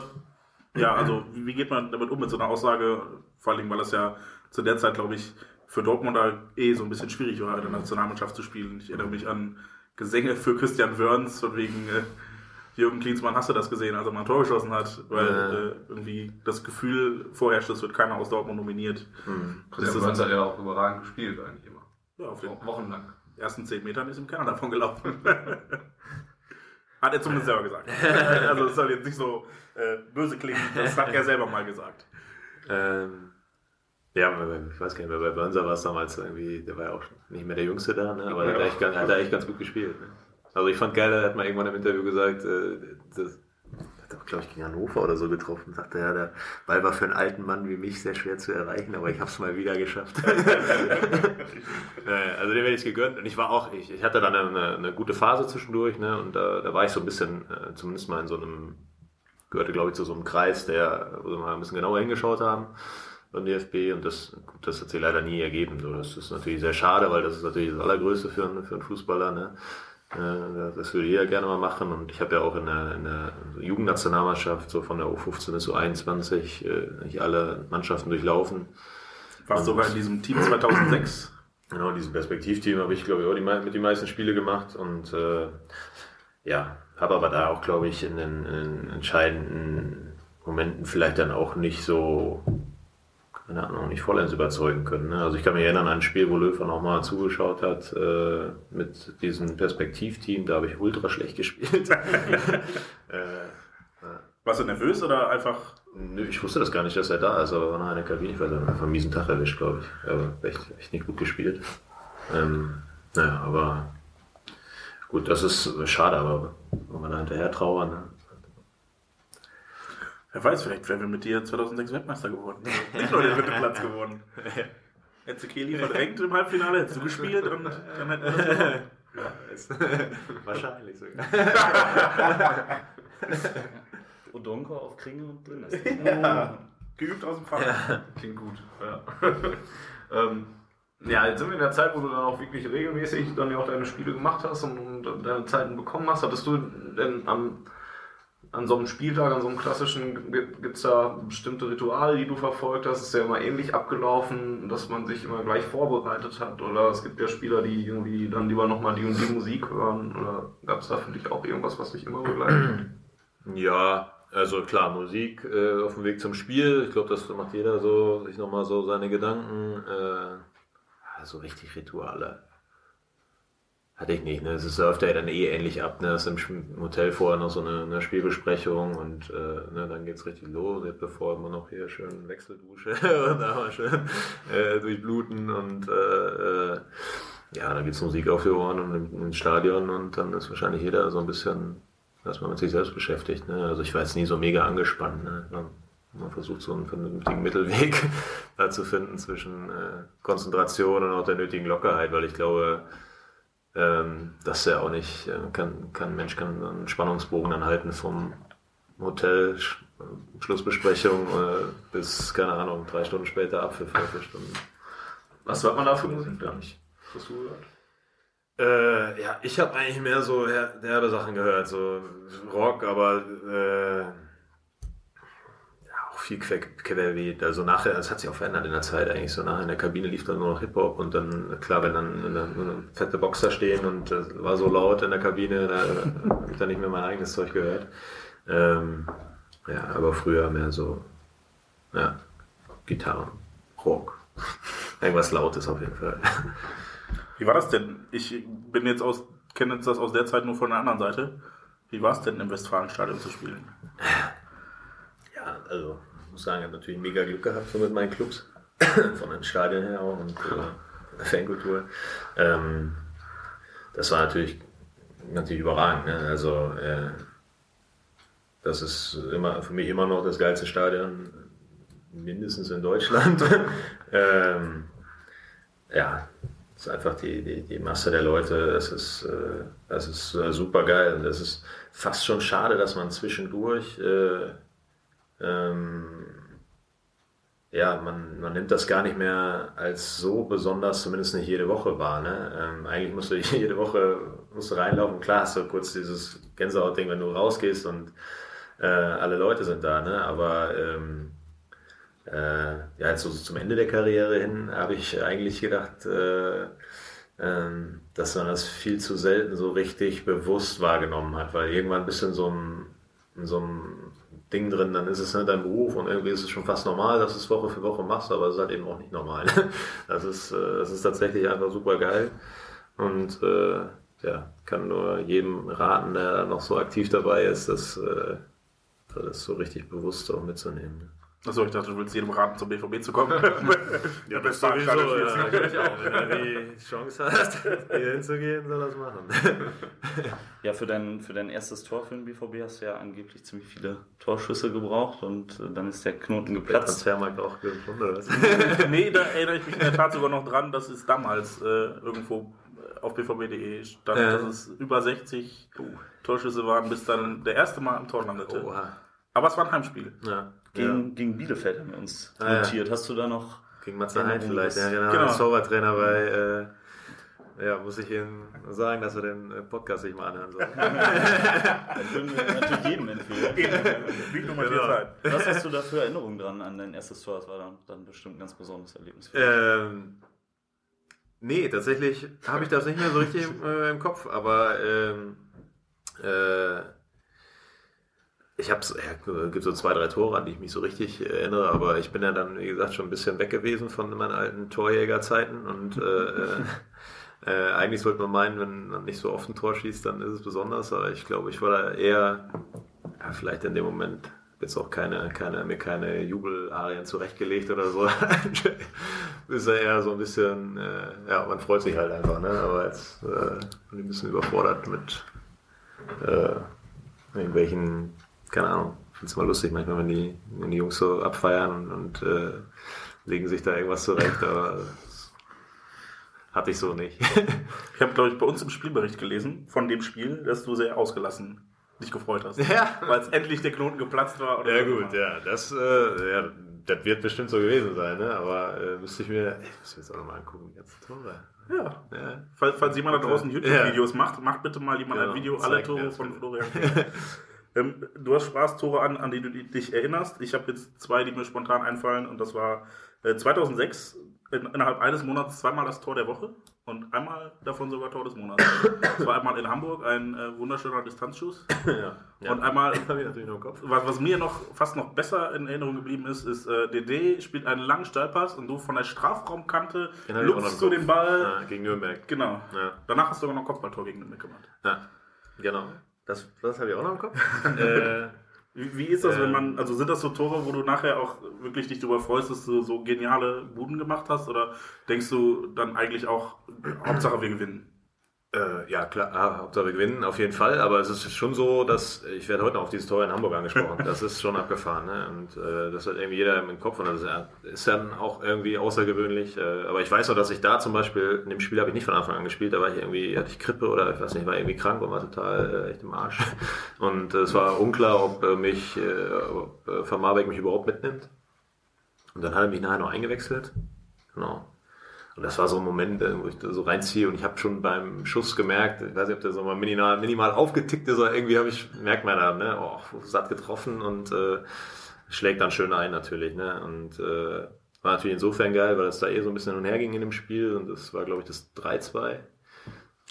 ja, also wie geht man damit um mit so einer Aussage, vor allem weil das ja zu der Zeit, glaube ich, für Dortmunder eh so ein bisschen schwierig war, in der Nationalmannschaft zu spielen. Ich erinnere mich an Gesänge für Christian Wörns von wegen äh, Jürgen Klinsmann, hast du das gesehen, als er mal ein Tor geschossen hat, weil äh, irgendwie das Gefühl vorherrscht, es wird keiner aus Dortmund nominiert. Christian das- Wörns hat ja auch überragend gespielt eigentlich immer. Ja, auf den Wochenlang. ersten zehn Metern ist ihm keiner davon gelaufen. hat er zumindest selber gesagt. also es soll jetzt nicht so äh, böse klingen, das hat er selber mal gesagt. Ähm, ja, ich weiß gar nicht mehr, bei Bönser war es damals irgendwie, der war ja auch nicht mehr der Jüngste da, ne? aber der hat, echt, ganz- hat er echt ganz gut gespielt. Ne? Also ich fand geil, er hat mal irgendwann im Interview gesagt, äh, das glaube ich, gegen Hannover oder so getroffen, sagte ja, der Ball war für einen alten Mann wie mich sehr schwer zu erreichen, aber ich habe es mal wieder geschafft. Also dem hätte ich gegönnt und ich war auch, ich, ich hatte dann eine, eine gute Phase zwischendurch ne? und da, da war ich so ein bisschen, äh, zumindest mal in so einem gehörte, glaube ich, zu so einem Kreis, der, wo wir mal ein bisschen genauer hingeschaut haben beim DFB und das, gut, das hat sich leider nie ergeben. So, das ist natürlich sehr schade, weil das ist natürlich das Allergrößte für einen, für einen Fußballer. Ne? Äh, Das würde jeder gerne mal machen und ich habe ja auch in der, in der Jugendnationalmannschaft so von der U15 bis U21 äh, nicht alle Mannschaften durchlaufen. Warst sogar in diesem Team 2006. Genau, in diesem Perspektivteam habe ich, glaube ich, auch die, mit die meisten Spiele gemacht und äh, ja, habe aber da auch, glaube ich, in den, in den entscheidenden Momenten vielleicht dann auch nicht so, keine Ahnung, nicht vollends überzeugen können. Ne? Also ich kann mich erinnern an ein Spiel, wo Löw noch mal zugeschaut hat äh, mit diesem Perspektivteam, da habe ich ultra schlecht gespielt. äh, Warst du nervös oder einfach. Nö, ich wusste das gar nicht, dass er da ist, aber war noch in der Kabine. Ich weiß nicht, einfach einen miesen Tag erwischt, glaube ich. Aber echt, echt nicht gut gespielt. Ähm, naja, aber gut, das ist schade, aber wenn man da hinterher trauern. Ne? Wer weiß, vielleicht wären wir mit dir 2006 Weltmeister geworden. Nicht nur den dritten Platz geworden. Hättest du Kelly verdrängt im Halbfinale, hättest du gespielt und dann hätten wir das gewonnen. Wahrscheinlich sogar. Odonko auf Kringel und drin ist. Ja, geübt aus dem Fahrrad. Klingt gut. Ja. ähm, ja, jetzt sind wir in der Zeit, wo du dann auch wirklich regelmäßig dann ja auch deine Spiele gemacht hast und, und deine Zeiten bekommen hast. Hattest du denn am, an so einem Spieltag, an so einem klassischen, gibt es da bestimmte Rituale, die du verfolgt hast? Ist ja immer ähnlich abgelaufen, dass man sich immer gleich vorbereitet hat? Oder es gibt ja Spieler, die irgendwie dann lieber nochmal die und die Musik hören? Oder gab es da für dich auch irgendwas, was dich immer begleitet? Ja, also klar, Musik äh, auf dem Weg zum Spiel. Ich glaube, das macht jeder so, sich nochmal so seine Gedanken. Äh, so richtig Rituale. Hatte ich nicht, ne? Es läuft ja dann eh ähnlich ab, ne? Es ist im Hotel vorher noch so eine, eine Spielbesprechung und äh, ne, dann geht's richtig los, jetzt bevor wir noch hier schön Wechseldusche und da mal schön äh, durchbluten und äh, äh, ja, dann gibt's Musik auf die Ohren und im Stadion und dann ist wahrscheinlich jeder so ein bisschen dass man mit sich selbst beschäftigt. Ne? Also ich war jetzt nie so mega angespannt. Ne? Man, man versucht so einen vernünftigen Mittelweg da zu finden zwischen äh, Konzentration und auch der nötigen Lockerheit, weil ich glaube, ähm, dass er auch nicht, äh, kann, kann Mensch kann einen Spannungsbogen dann halten vom Hotel, Sch Schlussbesprechung äh, bis, keine Ahnung, drei Stunden später ab für vier, vier Stunden. Was hört man da für Musik Gar dann? hast du gehört? Äh, ja, ich habe eigentlich mehr so her derbe Sachen gehört, so Rock, aber äh, ja, viel Que- Querbeet. Also nachher, das hat sich auch verändert in der Zeit eigentlich. So nachher in der Kabine lief dann nur noch Hip-Hop und dann, klar, wenn dann eine, fette Boxer stehen und das war so laut in der Kabine, da habe ich dann nicht mehr mein eigenes Zeug gehört. Ähm, ja, aber früher mehr so, ja, Gitarren, Rock. Irgendwas Lautes auf jeden Fall. Wie war das denn? Ich bin jetzt aus, kenne jetzt das aus der Zeit nur von der anderen Seite. Wie war es denn im Westfalenstadion zu spielen? Ja, also muss sagen, ich habe natürlich mega Glück gehabt so mit meinen Clubs. Von den Stadien her auch und äh, Fankultur. Ähm, das war natürlich, natürlich überragend. Ne? Also äh, das ist immer für mich immer noch das geilste Stadion, mindestens in Deutschland. ähm, ja, ist einfach die, die, die Masse der Leute, das ist, äh, das ist äh, super geil. Das ist fast schon schade, dass man zwischendurch äh, ähm, ja, man, man nimmt das gar nicht mehr als so besonders, zumindest nicht jede Woche wahr. Ne? Ähm, eigentlich musst du jede Woche musst du reinlaufen. Klar hast du kurz dieses Gänsehaut-Ding, wenn du rausgehst und äh, alle Leute sind da. Ne? Aber ähm, äh, ja, jetzt so zum Ende der Karriere hin habe ich eigentlich gedacht, äh, ähm, dass man das viel zu selten so richtig bewusst wahrgenommen hat, weil irgendwann bist du in so einem, in so einem Ding drin, dann ist es nicht dein Beruf und irgendwie ist es schon fast normal, dass du es Woche für Woche machst, aber es ist halt eben auch nicht normal. Das ist, äh, das ist tatsächlich einfach super geil und äh, ja, kann nur jedem raten, der noch so aktiv dabei ist, das, äh, das so richtig bewusst auch mitzunehmen. Achso, ich dachte, du willst jedem raten, zum BVB zu kommen. Ja, das Westfalenstadion spielst. natürlich auch. Wenn du die Chance hast, hier hinzugehen, soll das machen. Ja, für dein, für dein erstes Tor für den BVB hast du ja angeblich ziemlich viele Torschüsse gebraucht und äh, dann ist der Knoten Der geplatzt. Transfermarkt auch gefunden, oder was? nee, da erinnere ich mich in der Tat sogar noch dran, dass es damals äh, irgendwo auf bvb.de stand, Ja. dass es über 60 Torschüsse waren, bis dann der erste Mal im Tor landete. Oha. Aber es war ein Heimspiel. Ja. Gegen, ja. gegen Bielefeld haben wir uns Ah, ja. notiert. Hast du da noch Gegen Matze Hein vielleicht. Ja, genau. Genau. Als Torwarttrainer bei, äh, ja, muss ich Ihnen sagen, dass er den äh, Podcast sich mal anhören soll. Das würden wir natürlich jedem empfehlen. Liegt nur mal Genau. Zeit. Was hast du da für Erinnerungen dran an dein erstes Tor? Das war dann, dann bestimmt ein ganz besonderes Erlebnis. für dich. ähm, nee, tatsächlich habe ich das nicht mehr so richtig im, äh, im Kopf, aber ähm, äh, ich habe es, ja, gibt so zwei, drei Tore, an die ich mich so richtig erinnere, aber ich bin ja dann, wie gesagt, schon ein bisschen weg gewesen von meinen alten Torjägerzeiten und äh, äh, äh, eigentlich sollte man meinen, wenn man nicht so oft ein Tor schießt, dann ist es besonders, aber ich glaube, ich war da eher, ja, vielleicht in dem Moment jetzt auch keine, keine, mir keine Jubelarien zurechtgelegt oder so. ist er eher so ein bisschen, äh, ja, man freut sich halt einfach, ne? aber jetzt äh, bin ich ein bisschen überfordert mit äh, irgendwelchen, keine Ahnung, ich finde es immer lustig manchmal, wenn die, wenn die Jungs so abfeiern und, und äh, legen sich da irgendwas zurecht, aber das hatte ich so nicht. Ich habe, glaube ich, bei uns im Spielbericht gelesen von dem Spiel, dass du sehr ausgelassen dich gefreut hast. Ja. Weil es endlich der Knoten geplatzt war. Oder Ja gut, ja, das, äh, ja, das wird bestimmt so gewesen sein, ne? aber äh, müsste ich mir, ich muss mir jetzt auch nochmal angucken, die ganzen Tore. Ja. Ja. Falls, falls jemand da draußen YouTube-Videos macht, macht bitte mal jemand Genau, ein Video, zeig alle Tore von. Florian. ähm, du hast Spaß-Tore an, an die du dich erinnerst. Ich habe jetzt zwei, die mir spontan einfallen. Und das war äh, 2006 in, innerhalb eines Monats zweimal das Tor der Woche und einmal davon sogar Tor des Monats. Das war einmal in Hamburg ein äh, wunderschöner Distanzschuss. ja. ja. Und einmal was, was mir noch fast noch besser in Erinnerung geblieben ist, ist, äh, DD spielt einen langen Steilpass und du von der Strafraumkante im lupfst du den Ball. Ja, gegen Nürnberg. Genau. Danach hast du sogar noch ein Kopfballtor gegen den gemacht. Ja, genau. Das, das habe ich auch noch im Kopf. äh, Wie, ist das, wenn Ähm. man, also sind das so Tore, wo du nachher auch wirklich dich darüber freust, dass du so geniale Buden gemacht hast? Oder denkst du dann eigentlich auch, Hauptsache wir gewinnen? Äh, ja, klar, ah, Hauptsache wir gewinnen, auf jeden Fall. Aber es ist schon so, dass ich werde heute noch auf dieses Tor in Hamburg angesprochen. Das ist schon abgefahren. Ne? Und äh, das hat irgendwie jeder im Kopf und das ist, ja- ist dann auch irgendwie außergewöhnlich. Äh, aber ich weiß noch, dass ich da zum Beispiel, in dem Spiel habe ich nicht von Anfang an gespielt, da war ich irgendwie, hatte ich Grippe oder ich weiß nicht, war irgendwie krank und war total äh, echt im Arsch. Und äh, es war unklar, ob äh, mich, äh, ob äh, Van Marbeek mich überhaupt mitnimmt. Und dann hat er mich nachher noch eingewechselt. Genau. Und das war so ein Moment, äh, wo ich da so reinziehe und ich habe schon beim Schuss gemerkt, ich weiß nicht, ob der so mal minimal, minimal aufgetickt ist, aber irgendwie habe ich, merkt man da, ne, oh, satt getroffen und äh, schlägt dann schön ein natürlich, ne, und äh, war natürlich insofern geil, weil es da eh so ein bisschen hin und her ging in dem Spiel und das war, glaube ich, das 3-2.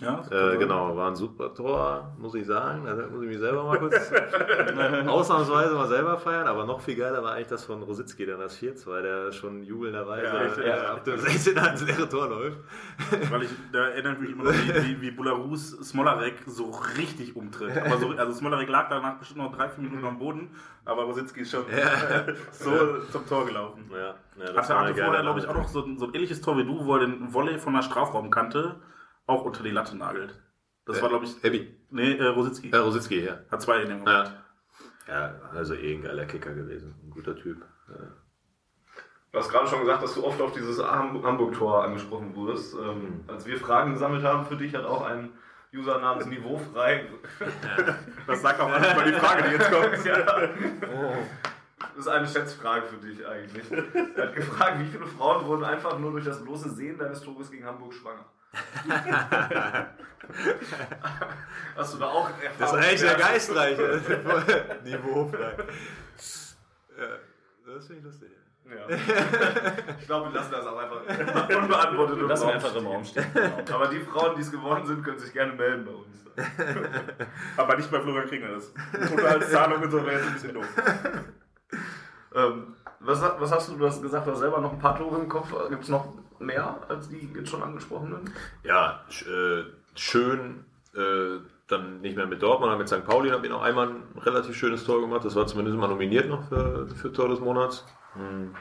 Ja, Äh, genau, war ein super Tor, muss ich sagen. Da muss ich mich selber mal kurz ausnahmsweise mal selber feiern. Aber noch viel geiler war eigentlich das von Rositzky, dann das 4-2, der schon jubelnderweise Ja, äh, ja. ab dem 16 ins leere Tor läuft. Weil ich, da erinnere ich mich immer noch, wie, wie, wie Bularus Smolarek so richtig umtritt. Aber so, also Smolarek lag danach bestimmt noch drei, vier Minuten am Boden, aber Rositzky ist schon so zum Tor gelaufen. Ja, ja, Hatte, das hatte geile vorher, glaube ich, auch noch so, ein- so ein ähnliches Tor wie du, wo er den Volley von der Strafraumkante auch unter die Latte nagelt. Das Äh, war, glaube ich, Ebi. nee, äh, Rositzky. Äh, Rositzky, ja. Hat zwei in dem Moment. ja. Ja, also eh ein geiler Kicker gewesen. Ein guter Typ. Ja. Du hast gerade schon gesagt, dass du oft auf dieses Ham- Hamburg-Tor angesprochen wurdest. Ähm, als wir Fragen gesammelt haben für dich, hat auch ein User namens Niveaufrei. Das sagt auch alles über die Frage, die jetzt kommt. ja. Das ist eine Schätzfrage für dich eigentlich. Er hat gefragt, wie viele Frauen wurden einfach nur durch das bloße Sehen deines Tores gegen Hamburg schwanger? Hast du da auch Das ist Erfahrung? eigentlich sehr geistreich. Niveaufrei. Ja, das finde ich lustig. Ja. Ich glaube, wir lassen das auch einfach unbeantwortet Lassen wir Raum einfach im stehen. Raum stehen. Genau. Aber die Frauen, die es geworden sind, können sich gerne melden bei uns. Aber nicht bei Florian Kriegner. Das Totalzahlung und so wäre jetzt ein bisschen doof. Ähm, was, was hast du, du hast gesagt, du hast selber noch ein paar Tore im Kopf. Gibt es noch mehr als die jetzt schon angesprochenen? Ja, äh, schön. Äh, dann nicht mehr mit Dortmund, aber mit St. Pauli habe ich noch einmal ein relativ schönes Tor gemacht. Das war zumindest mal nominiert noch für, für Tor des Monats. Hm.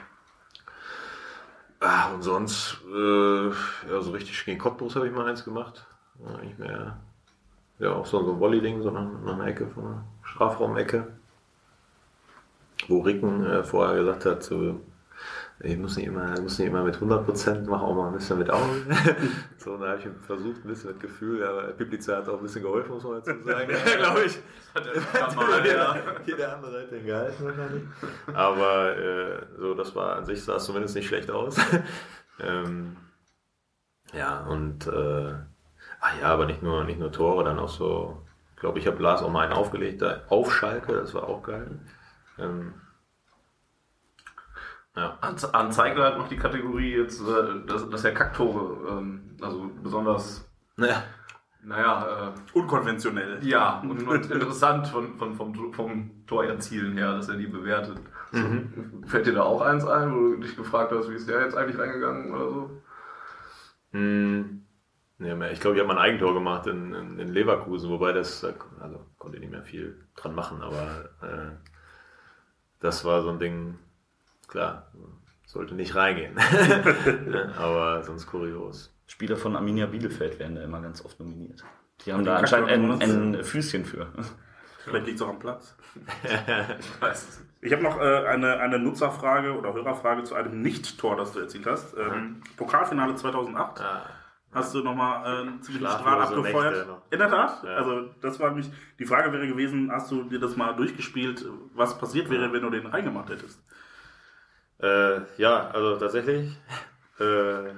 Ah, und sonst, äh, ja, so richtig gegen Cottbus habe ich mal eins gemacht. Nicht mehr, ja, auch so, ein Volley-Ding, so nach, nach einer Ecke, von einer Strafraumecke. Wo Ricken äh, vorher gesagt hat, so, ich muss nicht immer, muss nicht immer mit 100% machen, auch mal ein bisschen mit Augen. so, da habe ich versucht, ein bisschen mit Gefühl, aber Piplica hat auch ein bisschen geholfen, muss man dazu sagen, glaube ich. jeder, jeder andere hat den gehalten wahrscheinlich. Aber äh, so, das war an sich sah es zumindest nicht schlecht aus. ähm, ja, und äh, ach ja, aber nicht nur, nicht nur Tore, dann auch so, ich glaube, ich habe Lars auch mal einen aufgelegt, da auf Schalke, das war auch geil. Ähm, ja. An, an Zeigler hat noch die Kategorie jetzt, äh, dass, dass er Kacktore, ähm, also besonders, Naja, naja, Unkonventionell. äh, ja, und, und interessant von, von, vom, vom Tor erzielen her, dass er die bewertet. So, Fällt dir da auch eins ein, wo du dich gefragt hast, wie ist der jetzt eigentlich reingegangen oder so? Hm, ja, mehr- ich glaube, ich habe mein Eigentor gemacht in, in, in Leverkusen, wobei das, also konnte ich nicht mehr viel dran machen, aber äh, das war so ein Ding, klar, sollte nicht reingehen. Aber sonst kurios. Spieler von Arminia Bielefeld werden da immer ganz oft nominiert. Die haben da anscheinend ein, ein Füßchen für. Vielleicht liegt es auch am Platz. Ich weiß es nicht. Ich habe noch äh, eine, eine Nutzerfrage oder Hörerfrage zu einem Nicht-Tor, das du erzielt hast. Ähm, Pokalfinale 2008. Ah, Hast du nochmal äh, einen ziemlichen Strahl abgefeuert? In der Tat. Ja. Also das war mich. Die Frage wäre gewesen, hast du dir das mal durchgespielt, was passiert wäre, wenn du den reingemacht hättest? Äh, ja, also tatsächlich äh,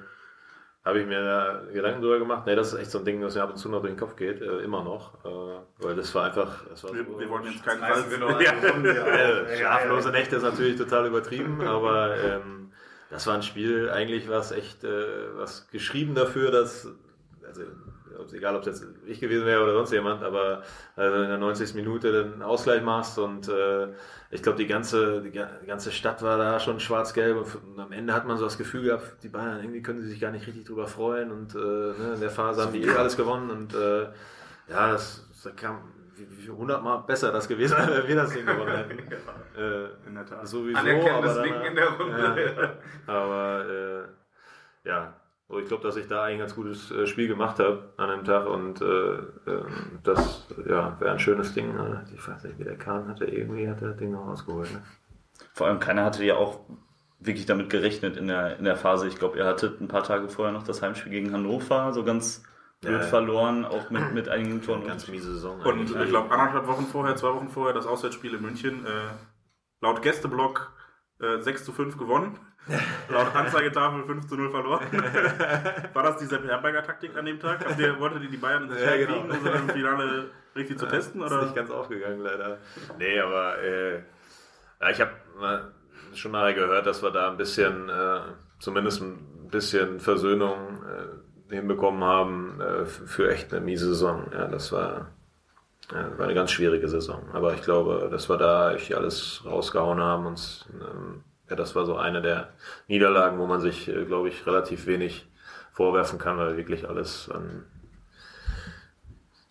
habe ich mir da Gedanken drüber gemacht. Nee, das ist echt so ein Ding, was mir ab und zu noch durch den Kopf geht, äh, immer noch. Äh, weil das war einfach. Das war Wir, so, wir wollen jetzt keinen wir noch ja. Äh, schlaflose Nächte ist natürlich total übertrieben, aber ähm, das war ein Spiel eigentlich, was echt, äh, was geschrieben dafür, dass, also egal ob es jetzt ich gewesen wäre oder sonst jemand, aber also in der 90. Minute den Ausgleich machst und äh, ich glaube die ganze, die, ga- die ganze Stadt war da schon schwarz-gelb und am Ende hat man so das Gefühl gehabt, die Bayern irgendwie können sie sich gar nicht richtig drüber freuen und äh, ne, in der Phase haben die eh alles gewonnen und äh, ja, das, das kam wie, wie 100 Mal besser das gewesen, wenn wir das Ding gewonnen hätten. Äh, In der Tat. sowieso, Anerkennendes aber Nicken in der Runde. Ja, aber äh, ja, Aber ich glaube, dass ich da eigentlich ein ganz gutes äh, Spiel gemacht habe an dem Tag und äh, äh, das ja, wäre ein schönes Ding. Ne? Ich weiß nicht, wie der Kahn hatte, irgendwie hat er das Ding noch rausgeholt. Ne? Vor allem keiner hatte ja auch wirklich damit gerechnet in der, in der Phase. Ich glaube, ihr hattet ein paar Tage vorher noch das Heimspiel gegen Hannover, so ganz blöd Ja, ja. verloren, auch mit, mit einigen Toren. Ganz miese Saison. Und eigentlich. ich glaube, anderthalb Wochen vorher, zwei Wochen vorher, das Auswärtsspiel in München, äh, laut Gästeblock äh, 6 zu 5 gewonnen. laut Anzeigetafel 5 zu 0 verloren. War das die Sepp Herberger Taktik an dem Tag? Habt ihr, wolltet ihr die Bayern ins Ja, genau. kriegen, um sie dann im Finale richtig zu testen? Ist Oder? nicht ganz aufgegangen, leider. Nee, aber äh, ja, ich habe schon nachher gehört, dass wir da ein bisschen, äh, zumindest ein bisschen Versöhnung äh, hinbekommen haben äh, für echt eine miese Saison. Ja, das war, ja, war eine ganz schwierige Saison. Aber ich glaube, dass wir da echt alles rausgehauen haben. Und, ähm, ja, das war so eine der Niederlagen, wo man sich, äh, glaube ich, relativ wenig vorwerfen kann, weil wir wirklich alles an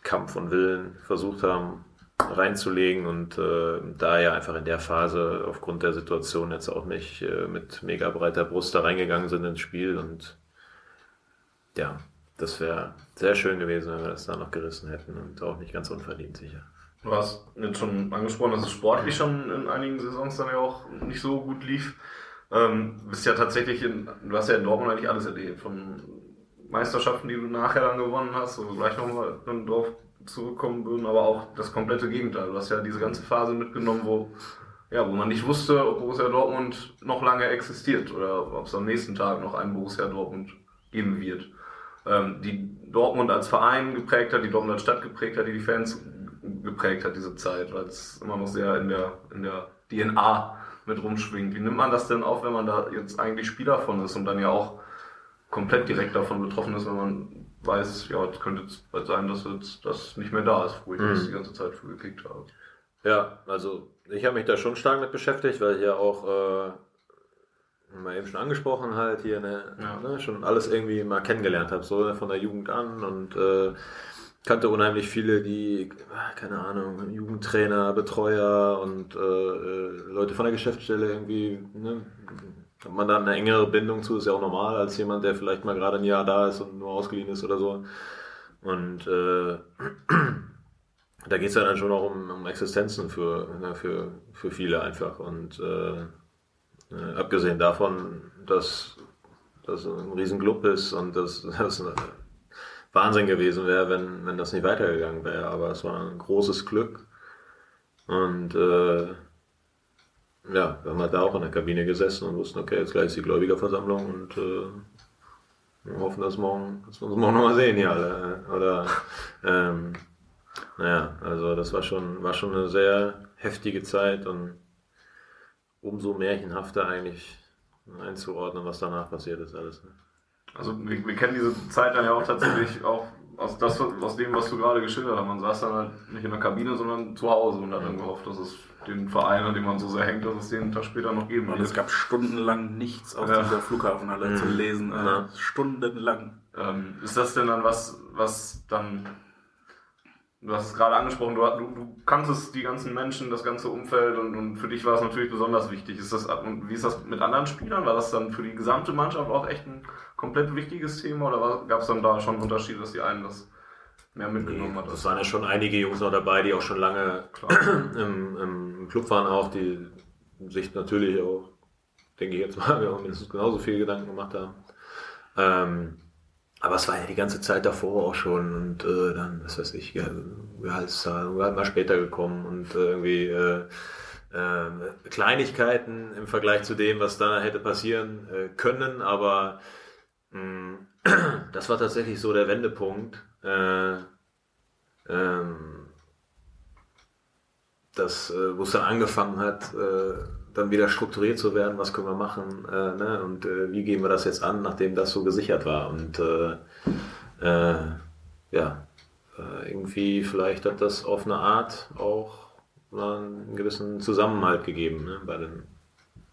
Kampf und Willen versucht haben reinzulegen und äh, da ja einfach in der Phase aufgrund der Situation jetzt auch nicht äh, mit mega breiter Brust da reingegangen sind ins Spiel und ja, das wäre sehr schön gewesen, wenn wir das da noch gerissen hätten und auch nicht ganz unverdient sicher. Du hast jetzt schon angesprochen, dass es sportlich schon in einigen Saisons dann ja auch nicht so gut lief. Ähm, bist ja tatsächlich in, du hast ja in Dortmund eigentlich alles erlebt. Von Meisterschaften, die du nachher dann gewonnen hast, wo wir gleich nochmal drauf zurückkommen würden, aber auch das komplette Gegenteil. Du hast ja diese ganze Phase mitgenommen, wo, ja, wo man nicht wusste, ob Borussia Dortmund noch lange existiert oder ob es am nächsten Tag noch einen Borussia Dortmund geben wird. Ähm, die Dortmund als Verein geprägt hat, die Dortmund als Stadt geprägt hat, die die Fans geprägt hat, diese Zeit, weil es immer noch sehr in der, in der DNA mit rumschwingt. Wie nimmt man das denn auf, wenn man da jetzt eigentlich Spieler von ist und dann ja auch komplett direkt davon betroffen ist, wenn man weiß, ja, es könnte jetzt bald sein, dass jetzt das nicht mehr da ist, wo ich Mhm. das die ganze Zeit für gekickt habe. Ja, also ich habe mich da schon stark mit beschäftigt, weil ich ja auch äh, mal eben schon angesprochen halt hier ne, Ja. ne, schon alles irgendwie mal kennengelernt habe, so von der Jugend an und äh, kannte unheimlich viele, die, keine Ahnung, Jugendtrainer, Betreuer und äh, äh, Leute von der Geschäftsstelle irgendwie, ne, hat man da eine engere Bindung zu, ist ja auch normal, als jemand, der vielleicht mal gerade ein Jahr da ist und nur ausgeliehen ist oder so. Und äh, da geht es ja dann schon auch um, um Existenzen für, ne, für, für viele einfach. Und äh, äh, abgesehen davon, dass das ein Riesenclub ist und dass das Wahnsinn gewesen wäre, wenn, wenn das nicht weitergegangen wäre. Aber es war ein großes Glück. Und äh, ja, wir haben halt da auch in der Kabine gesessen und wussten, okay, jetzt gleich ist die Gläubigerversammlung und äh, wir hoffen, dass, morgen, dass wir uns morgen nochmal sehen hier alle. Oder ähm, naja, also das war schon, war schon eine sehr heftige Zeit und umso märchenhafter eigentlich einzuordnen, was danach passiert ist alles. Ne? Also wir, wir kennen diese Zeit dann ja auch tatsächlich auch aus, das, aus dem, was du gerade geschildert hast. Man saß dann halt nicht in der Kabine, sondern zu Hause und hat dann gehofft, dass es den Verein, an dem man so sehr hängt, dass es den einen Tag später noch geben Und wird. es gab stundenlang nichts aus Ja. dieser Flughafenhalle Mhm. zu lesen. Äh, Ja. Stundenlang. Ähm, ist das denn dann was, was dann, du hast es gerade angesprochen, du, du, du kanntest die ganzen Menschen, das ganze Umfeld und, und für dich war es natürlich besonders wichtig. Ist das, und wie ist das mit anderen Spielern? War das dann für die gesamte Mannschaft auch echt ein komplett wichtiges Thema oder gab es dann da schon Unterschiede, dass die einen das mehr mitgenommen hat? Es waren ja schon einige Jungs noch dabei, die auch schon lange im, im Club waren auch, die sich natürlich auch, denke ich jetzt mal, wir haben mindestens genauso viel Gedanken gemacht haben. Ähm, aber es war ja die ganze Zeit davor auch schon und äh, dann, was weiß ich, Ge- Gehaltszahlung, wir waren mal später gekommen und irgendwie äh, äh, Kleinigkeiten im Vergleich zu dem, was da hätte passieren äh, können, aber mh, das war tatsächlich so der Wendepunkt. Äh, ähm, das, äh, wo es dann angefangen hat, äh, dann wieder strukturiert zu werden, was können wir machen äh, ne? und äh, wie gehen wir das jetzt an, nachdem das so gesichert war. Und äh, äh, ja, äh, irgendwie vielleicht hat das auf eine Art auch einen gewissen Zusammenhalt gegeben ne? bei den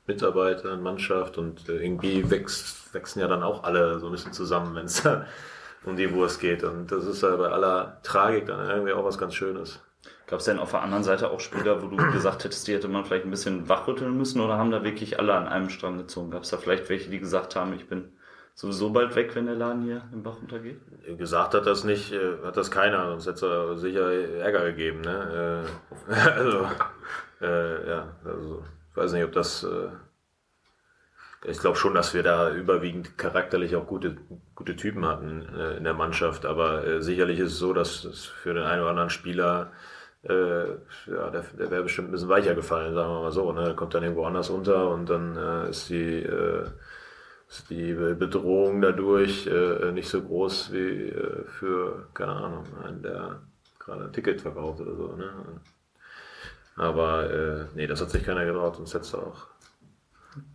Mitarbeitern, Mannschaft und äh, irgendwie wächst, wachsen ja dann auch alle so ein bisschen zusammen, wenn es um die Wurst geht. Und das ist ja bei aller Tragik dann irgendwie auch was ganz Schönes. Gab es denn auf der anderen Seite auch Spieler, wo du gesagt hättest, die hätte man vielleicht ein bisschen wachrütteln müssen oder haben da wirklich alle an einem Strang gezogen? Gab es da vielleicht welche, die gesagt haben, ich bin sowieso bald weg, wenn der Laden hier im Bach untergeht? Gesagt hat das nicht, äh, hat das keiner, sonst hätte es sicher Ärger gegeben. Ne? Äh, also, äh, ja, also, ich weiß nicht, ob das. Äh, ich glaube schon, dass wir da überwiegend charakterlich auch gute, gute Typen hatten äh, in der Mannschaft, aber äh, sicherlich ist es so, dass es für den einen oder anderen Spieler äh, ja, der, der wäre bestimmt ein bisschen weicher gefallen, sagen wir mal so. Ne? Kommt dann irgendwo anders unter und dann äh, ist die äh, ist die Bedrohung dadurch äh, nicht so groß wie äh, für, keine Ahnung, einen, der gerade ein Ticket verkauft oder so. Ne? Aber äh, nee, das hat sich keiner getraut, sonst hätte es auch,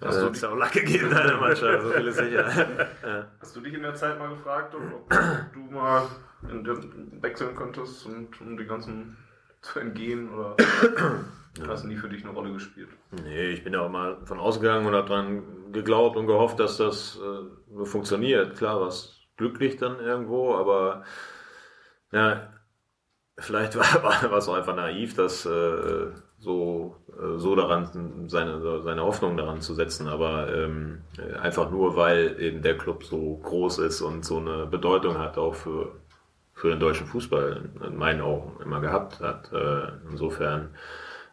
Hast du äh, hätt's auch Lack gegeben in der Mannschaft, so viel ist sicher. ja. Hast du dich in der Zeit mal gefragt, ob du mal in wechseln könntest und um die ganzen zu entgehen oder hast du nie für dich eine Rolle gespielt? Nee, ich bin ja auch mal von ausgegangen und habe dran geglaubt und gehofft, dass das äh, nur funktioniert. Klar, war es glücklich dann irgendwo, aber ja, vielleicht war, war es auch einfach naiv, das äh, so, äh, so daran, seine, seine Hoffnung daran zu setzen, aber ähm, einfach nur, weil eben der Club so groß ist und so eine Bedeutung hat, auch für, für den deutschen Fußball in meinen Augen immer gehabt hat. Äh, insofern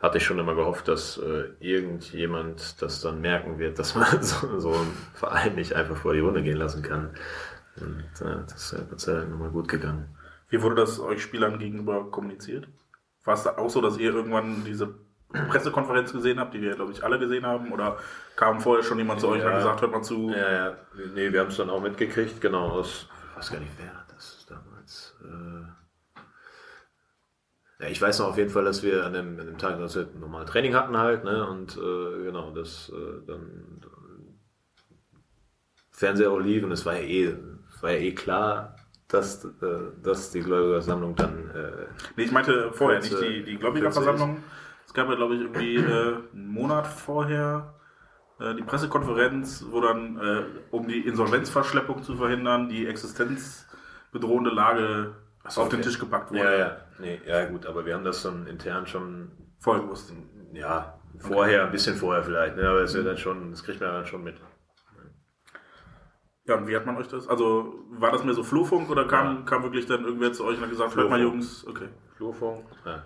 hatte ich schon immer gehofft, dass äh, irgendjemand das dann merken wird, dass man so, so einen Verein nicht einfach vor die Runde gehen lassen kann. Und äh, das ist Dank nochmal gut gegangen. Wie wurde das euch Spielern gegenüber kommuniziert? War es da auch so, dass ihr irgendwann diese Pressekonferenz gesehen habt, die wir, glaube ich, alle gesehen haben? Oder kam vorher schon jemand zu euch und Ja. hat gesagt, hört mal zu? Ja, ja. Nee, wir haben es dann auch mitgekriegt, genau. Aus, ich weiß gar nicht, wer. Äh, ja, ich weiß noch auf jeden Fall, dass wir an dem, an dem Tag, dass wir normal Training hatten halt, ne? Und äh, genau, das äh, dann Fernseher auch lief und es war ja eh, war ja eh klar, dass, äh, dass die Gläubigersammlung dann äh, Nee, ich meinte vorher, Kurz, nicht die, die Gläubigerversammlung. Es gab ja, glaube ich, irgendwie äh, einen Monat vorher äh, die Pressekonferenz, wo dann, äh, um die Insolvenzverschleppung zu verhindern, die existenzbedrohende Lage auf den Tisch gepackt wurde. Ja, ja, nee, ja gut, aber wir haben das dann intern schon Voll gewusst. ja, vorher, ein bisschen vorher vielleicht, ne? aber das wird dann schon, das kriegt man dann schon mit. Ja, und wie hat man euch das? Also, war das mehr so Flurfunk oder kam, kam wirklich dann irgendwer zu euch und hat gesagt, hört mal Flurfunk. Jungs, okay. Flurfunk? Ja,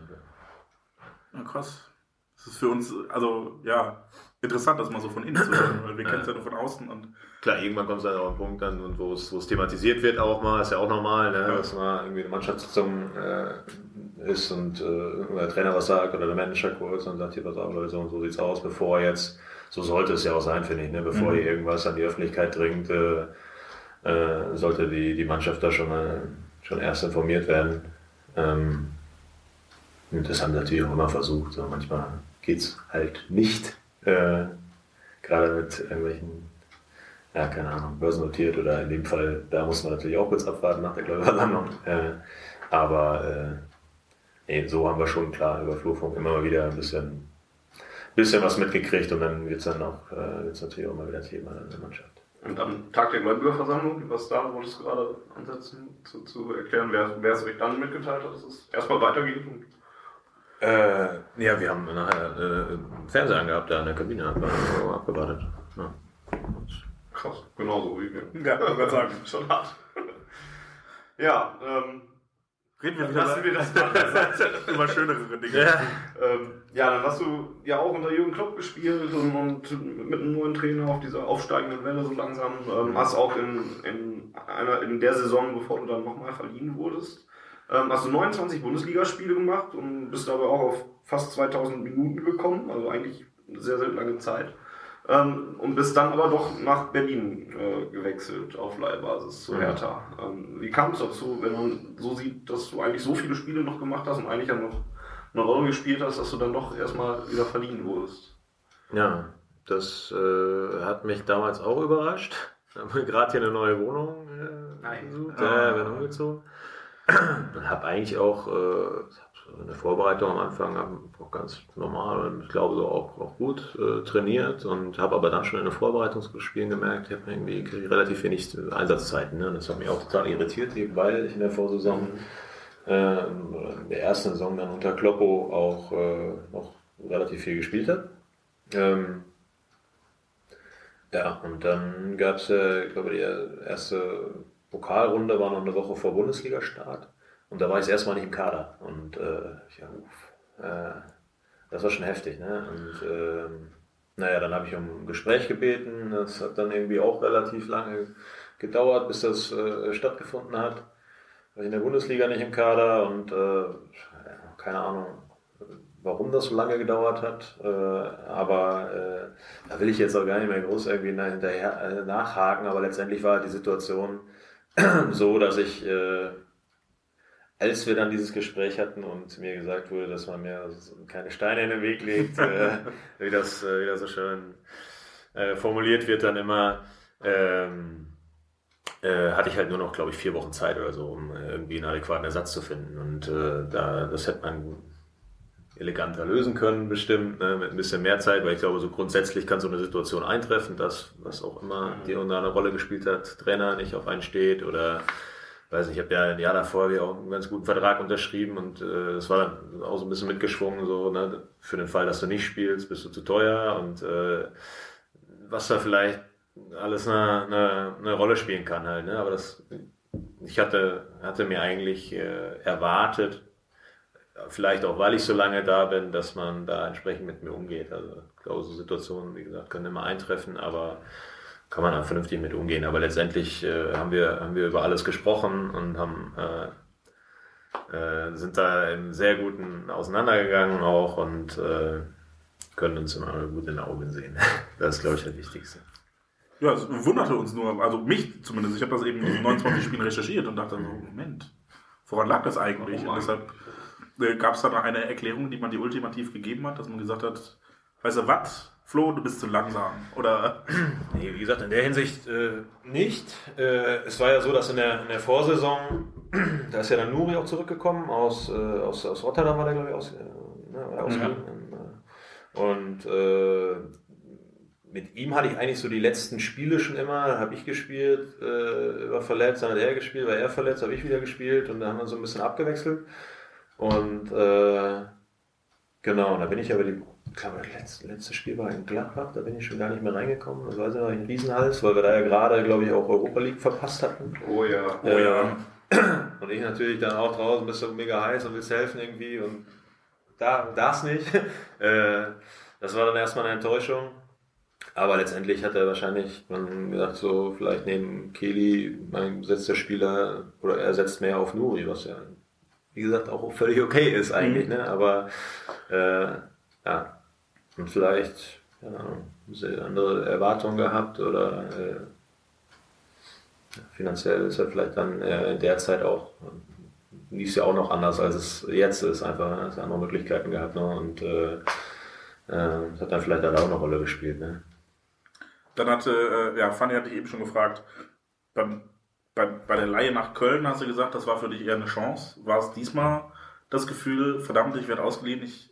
Ja, krass. Das ist für uns, also, ja, interessant, das mal so von innen zu hören, weil wir kennen es ja nur von außen und Klar, irgendwann kommt es dann auch ein Punkt an, und wo es, wo es thematisiert wird auch mal, ist ja auch normal, ne? dass mal irgendwie eine Mannschaftssitzung äh, ist und äh, der Trainer was sagt oder der Manager kurz und sagt hier, pass auf Leute, so und so sieht's aus, bevor jetzt, so sollte es ja auch sein, finde ich, ne? bevor Mhm. hier irgendwas an die Öffentlichkeit dringt, äh, äh, sollte die, die Mannschaft da schon, mal, schon erst informiert werden. Ähm, und das haben wir natürlich auch immer versucht, so manchmal geht's halt nicht, äh, gerade mit irgendwelchen ja, keine Ahnung, börsennotiert oder in dem Fall, da muss man natürlich auch kurz abwarten nach der Gläubigerlandung. Äh, aber äh, nee, so haben wir schon klar über Flurfunk immer mal wieder ein bisschen, bisschen was mitgekriegt und dann wird es dann auch, äh, wird's natürlich auch mal wieder Thema in der Mannschaft. Und am Tag der Gläubigerversammlung, was da wolltest du gerade ansetzen, zu, zu erklären, wer, wer es euch dann mitgeteilt hat, dass es erstmal weitergeht? Und Äh, ja, wir haben nachher äh, einen Fernseher angehabt, da in der Kabine, haben wir abgewartet. Ja. Und krass, genauso wie wir. Ja, ich wollte sagen. Schon hart. ja, ähm, reden wir wieder lassen wir das mal über schönere Dinge. Ja. Ähm, ja, dann hast du ja auch unter Jürgen Klopp gespielt und, und mit einem neuen Trainer auf dieser aufsteigenden Welle so langsam. Ähm, hast auch in, in, einer, in der Saison, bevor du dann nochmal verliehen wurdest, ähm, hast du 29 Bundesligaspiele gemacht und bist dabei auch auf fast 2000 Minuten gekommen, also eigentlich eine sehr, sehr lange Zeit. Ähm, und bist dann aber doch nach Berlin äh, gewechselt auf Leihbasis zu Hertha. Ähm, wie kam es dazu, wenn man so sieht, dass du eigentlich so viele Spiele noch gemacht hast und eigentlich ja noch eine Rolle gespielt hast, dass du dann doch erstmal wieder verliehen wurdest? Ja, das äh, hat mich damals auch überrascht. Haben wir gerade hier eine neue Wohnung äh, gesucht. Ja, bin umgezogen. Und habe eigentlich auch äh, der Vorbereitung am Anfang auch ganz normal und ich glaube so auch, auch gut äh, trainiert und habe aber dann schon in den Vorbereitungsspielen gemerkt, ich habe irgendwie krieg ich relativ wenig Einsatzzeiten. Ne? Und Das hat mich auch total irritiert, weil ich in der Vorsaison äh, in der ersten Saison dann unter Kloppo auch äh, noch relativ viel gespielt habe. Ähm, Ja, und dann gab es, äh, ich glaube, die erste Pokalrunde war noch eine Woche vor Bundesliga-Start. Und da war ich erstmal nicht im Kader. Und äh, ja, uff, äh, das war schon heftig. Ne? Und ähm, naja, dann habe ich um ein Gespräch gebeten. Das hat dann irgendwie auch relativ lange gedauert, bis das äh, stattgefunden hat. War ich in der Bundesliga nicht im Kader und äh, keine Ahnung, warum das so lange gedauert hat. Äh, aber äh, da will ich jetzt auch gar nicht mehr groß irgendwie äh, nachhaken. Aber letztendlich war die Situation so, dass ich, äh, als wir dann dieses Gespräch hatten und mir gesagt wurde, dass man mir keine Steine in den Weg legt, äh, wie das äh, wieder so schön äh, formuliert wird, dann immer. Ähm, äh, hatte ich halt nur noch, glaube ich, vier Wochen Zeit oder so, um äh, irgendwie einen adäquaten Ersatz zu finden. Und da, das hätte man eleganter lösen können, bestimmt, ne, mit ein bisschen mehr Zeit, weil ich glaube, so grundsätzlich kann so eine Situation eintreffen, dass, was auch immer die unter eine Rolle gespielt hat, Trainer nicht auf einen steht oder weiß nicht, ich habe ja ein Jahr davor ja auch einen ganz guten Vertrag unterschrieben und äh, das war dann auch so ein bisschen mitgeschwungen, so, ne, für den Fall, dass du nicht spielst, bist du zu teuer und äh, was da vielleicht alles eine, eine, eine Rolle spielen kann halt, ne? Aber das, ich hatte, hatte mir eigentlich äh, erwartet, vielleicht auch weil ich so lange da bin, dass man da entsprechend mit mir umgeht. Also ich glaube, so Situationen, wie gesagt, können immer eintreffen, aber kann man da vernünftig mit umgehen. Aber letztendlich äh, haben, wir, haben wir über alles gesprochen und haben äh, äh, sind da im sehr guten auseinandergegangen auch und äh, können uns immer gut in den Augen sehen. Das ist, glaube ich, das Wichtigste. Ja, es wunderte uns nur, also mich zumindest. Ich habe das eben in diesen 29 Spielen recherchiert und dachte so, Moment, woran lag das eigentlich? Und deshalb äh, gab es da noch eine Erklärung, die man dir ultimativ gegeben hat, dass man gesagt hat, weißt du was, Flo, du bist zu langsam. Oder Nee, wie gesagt, in der Hinsicht äh, nicht. Äh, es war ja so, dass in der, in der Vorsaison, da ist ja dann Nuri auch zurückgekommen, aus, äh, aus, aus Rotterdam war der, glaube ich, aus, äh, ne, aus Ja. äh, Und äh, mit ihm hatte ich eigentlich so die letzten Spiele schon immer, dann habe ich gespielt, äh, war verletzt, dann hat er gespielt, war er verletzt, habe ich wieder gespielt und dann haben wir so ein bisschen abgewechselt. Und äh, genau, da bin ich aber die, ich glaube, das letzte, letzte Spiel war in Gladbach, da bin ich schon gar nicht mehr reingekommen. Das weiß ich noch, in Riesenhals, weil wir da ja gerade, glaube ich, auch Europa League verpasst hatten. Oh ja. Oh ja. Und ich natürlich dann auch draußen bist du mega heiß und willst helfen irgendwie und da, das nicht. Äh, das war dann erstmal eine Enttäuschung. Aber letztendlich hat er wahrscheinlich man gesagt, so vielleicht neben Kelly mein setzt der Spieler oder er setzt mehr auf Nuri, was ja wie gesagt auch völlig okay ist eigentlich, ne? Aber äh, ja, und vielleicht keine Ahnung, haben sie andere Erwartungen gehabt oder äh, finanziell ist er vielleicht dann äh, in der Zeit auch, lief es ja auch noch anders, als es jetzt ist, einfach, es andere Möglichkeiten gehabt ne? und äh, äh, das hat dann vielleicht dann auch eine Rolle gespielt. Ne? dann hatte, äh, ja, Fanny hat dich eben schon gefragt, beim, bei, bei der Laie nach Köln hast du gesagt, das war für dich eher eine Chance. War es diesmal das Gefühl, verdammt, ich werde ausgeliehen, ich,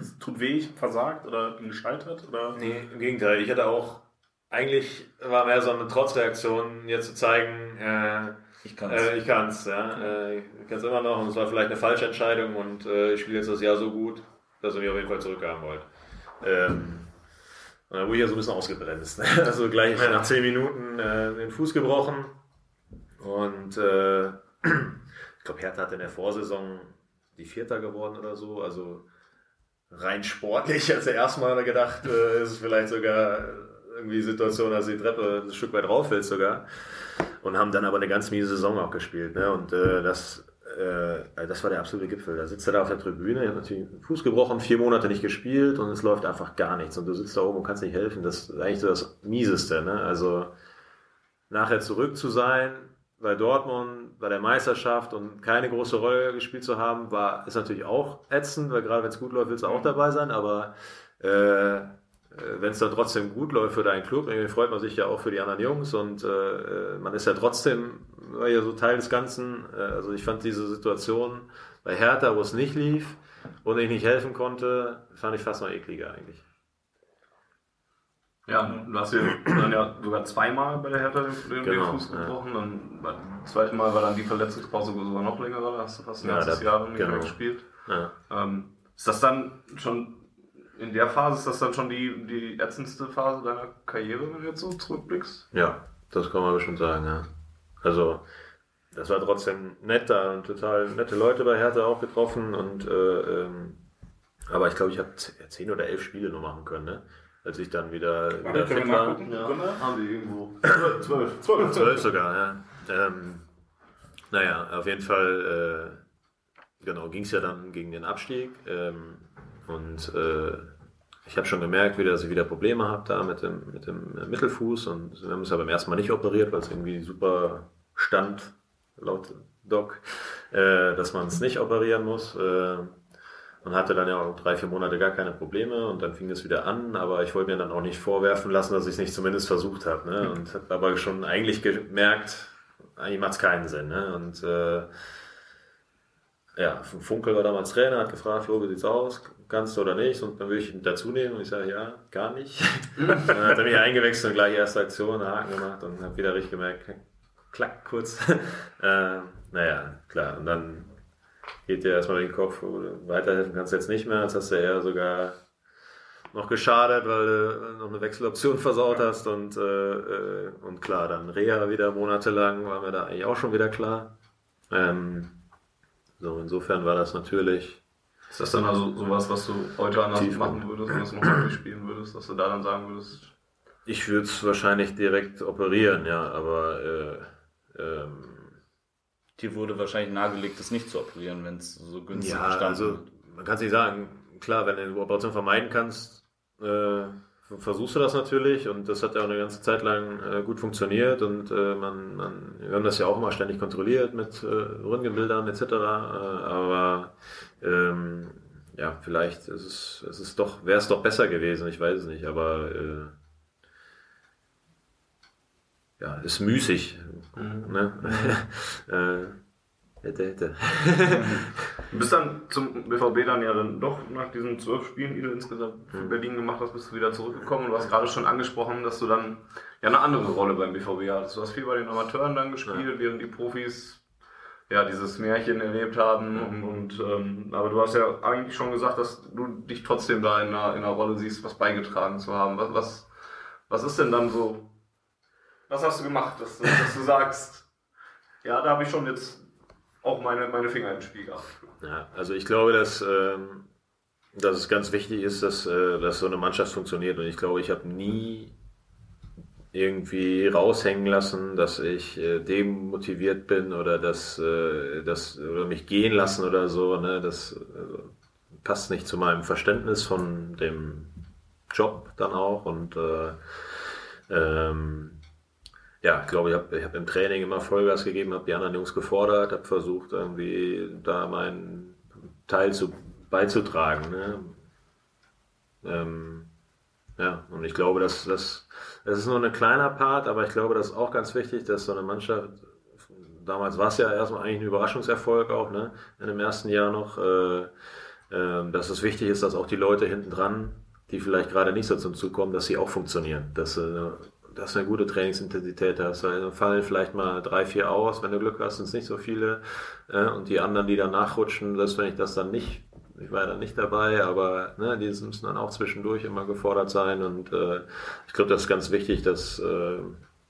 es tut weh, ich versagt oder bin gescheitert? Oder? Nee, im Gegenteil. Ich hatte auch, eigentlich war mehr so eine Trotzreaktion, jetzt zu zeigen, äh, Ich kann's. Äh, ich kann's, ja. Äh, ich kann's immer noch und es war vielleicht eine falsche Entscheidung und äh, ich spiele jetzt das Jahr so gut, dass ihr mich auf jeden Fall zurückhaben wollt. Ähm, und dann wurde ich ja so ein bisschen ausgebremst. Ne? Also gleich nach 10 Minuten äh, den Fuß gebrochen. Und äh, ich glaube, Hertha hat in der Vorsaison die Vierter geworden oder so. Also rein sportlich, als er erstmal gedacht, äh, ist es vielleicht sogar irgendwie Situation, dass die Treppe ein Stück weit rauf willst sogar. Und haben dann aber eine ganz miese Saison auch gespielt. Ne? Und äh, das, äh, das war der absolute Gipfel. Da sitzt er da auf der Tribüne, hat natürlich den Fuß gebrochen, vier Monate nicht gespielt und es läuft einfach gar nichts. Und du sitzt da oben und kannst nicht helfen. Das ist eigentlich so das Mieseste. Ne? Also nachher zurück zu sein bei Dortmund, bei der Meisterschaft und keine große Rolle gespielt zu haben, war, ist natürlich auch ätzend, weil gerade wenn es gut läuft, willst du auch dabei sein, aber äh, wenn es dann trotzdem gut läuft für deinen Club, freut man sich ja auch für die anderen Jungs und äh, man ist ja trotzdem ja so Teil des Ganzen. Äh, also ich fand diese Situation bei Hertha, wo es nicht lief und ich nicht helfen konnte, fand ich fast noch ekliger eigentlich. Ja, du hast ja dann ja sogar zweimal bei der Hertha den, Genau, Fuß ja. gebrochen. Dann beim zweiten Mal war dann die Verletzungspause sogar noch länger, da hast du fast ein Ja, ganzes da- Jahr nicht mehr genau. gespielt. Ja. Ähm, ist das dann schon in der Phase ist das dann schon die, die ätzendste Phase deiner Karriere, wenn du jetzt so zurückblickst? Ja, das kann man bestimmt sagen, ja. Also, das war trotzdem nett da und total nette Leute bei Hertha auch getroffen und äh, ähm, aber ich glaube, ich habe zehn oder elf Spiele nur machen können, ne? Als ich dann wieder, wieder Können wir fit war. wir? Haben die irgendwo. Zwölf. Zwölf. Zwölf sogar, ja. Ähm, naja, auf jeden Fall, äh, genau, ging es ja dann gegen den Abstieg. Ähm, und äh, ich habe schon gemerkt, wieder, dass ich wieder Probleme habe da mit dem, mit dem äh, Mittelfuß. Und wir haben es ja beim ersten Mal nicht operiert, weil es irgendwie super stand, laut Doc, äh, dass man es nicht operieren muss. Äh, und hatte dann ja auch drei, vier Monate gar keine Probleme und dann fing es wieder an, aber ich wollte mir dann auch nicht vorwerfen lassen, dass ich es nicht zumindest versucht habe. Ne? Und habe aber schon eigentlich gemerkt, eigentlich macht es keinen Sinn. Ne? Und äh, ja, Funkel war damals Trainer, hat gefragt, Flo, wie sieht's aus? Kannst du oder nicht? Und dann würde ich ihn dazu nehmen und ich sage, ja, gar nicht. dann hat er mich eingewechselt und gleich erste Aktion, Haken gemacht und habe wieder richtig gemerkt, klack, kurz. äh, naja, klar. Und dann geht dir erstmal den Kopf, du weiterhelfen kannst jetzt nicht mehr. Jetzt hast du eher sogar noch geschadet, weil du noch eine Wechseloption versaut hast und, äh, äh, und klar, dann Reha wieder monatelang, war mir da eigentlich auch schon wieder klar. Ähm, so, insofern war das natürlich, Ist das dann also sowas, was du heute anders machen würdest, wenn du es nochmal durchspielen würdest, dass du da dann sagen würdest, ich würde es wahrscheinlich direkt operieren, ja, aber äh, ähm, Dir wurde wahrscheinlich nahegelegt, das nicht zu operieren, wenn es so günstig Ja, gestanden also wird. man kann es nicht sagen. Klar, wenn du eine Operation vermeiden kannst, äh, versuchst du das natürlich und das hat ja auch eine ganze Zeit lang äh, gut funktioniert und äh, man, man, wir haben das ja auch immer ständig kontrolliert mit äh, Röntgenbildern etc. Äh, aber ähm, ja, vielleicht ist es, es ist doch, wäre es doch besser gewesen, ich weiß es nicht, aber äh, ja, ist müßig. Ne? äh, hätte, hätte. Du bist dann zum BVB dann ja dann doch nach diesen zwölf Spielen, die du insgesamt für Berlin gemacht hast, bist du wieder zurückgekommen. Du hast gerade schon angesprochen, dass du dann ja eine andere Rolle beim BVB hattest. Du hast viel bei den Amateuren dann gespielt, während die Profis ja dieses Märchen erlebt haben. Und, und ähm, aber du hast ja eigentlich schon gesagt, dass du dich trotzdem da in einer, in einer Rolle siehst, was beigetragen zu haben. Was, was, was ist denn dann so? Was hast du gemacht, dass, du- dass du sagst, ja, da habe ich schon jetzt auch meine, meine Finger im Spiel gehabt. Ja, also ich glaube, dass, ähm, dass es ganz wichtig ist, dass, äh, dass so eine Mannschaft funktioniert. Und ich glaube, ich habe nie irgendwie raushängen lassen, dass ich äh, demotiviert bin oder dass, äh, dass oder mich gehen lassen oder so. Ne? Das also, passt nicht zu meinem Verständnis von dem Job dann auch. Und äh, ähm, ja, ich glaube, ich habe hab im Training immer Vollgas gegeben, habe die anderen Jungs gefordert, habe versucht, irgendwie da meinen Teil zu, beizutragen. Ne? Ähm, ja, und ich glaube, dass das, das ist nur ein kleiner Part, aber ich glaube, das ist auch ganz wichtig, dass so eine Mannschaft, damals war es ja erstmal eigentlich ein Überraschungserfolg auch, ne? in dem ersten Jahr noch, äh, äh, dass es wichtig ist, dass auch die Leute hinten dran, die vielleicht gerade nicht so zum Zug kommen, dass sie auch funktionieren. Dass, äh, dass du eine gute Trainingsintensität hast. Dann fallen vielleicht mal drei, vier aus, wenn du Glück hast, sind es nicht so viele. Äh, und die anderen, die dann nachrutschen, selbst wenn ich das dann nicht, ich war dann nicht dabei, aber ne, die müssen dann auch zwischendurch immer gefordert sein. Und äh, ich glaube, das ist ganz wichtig, dass, äh,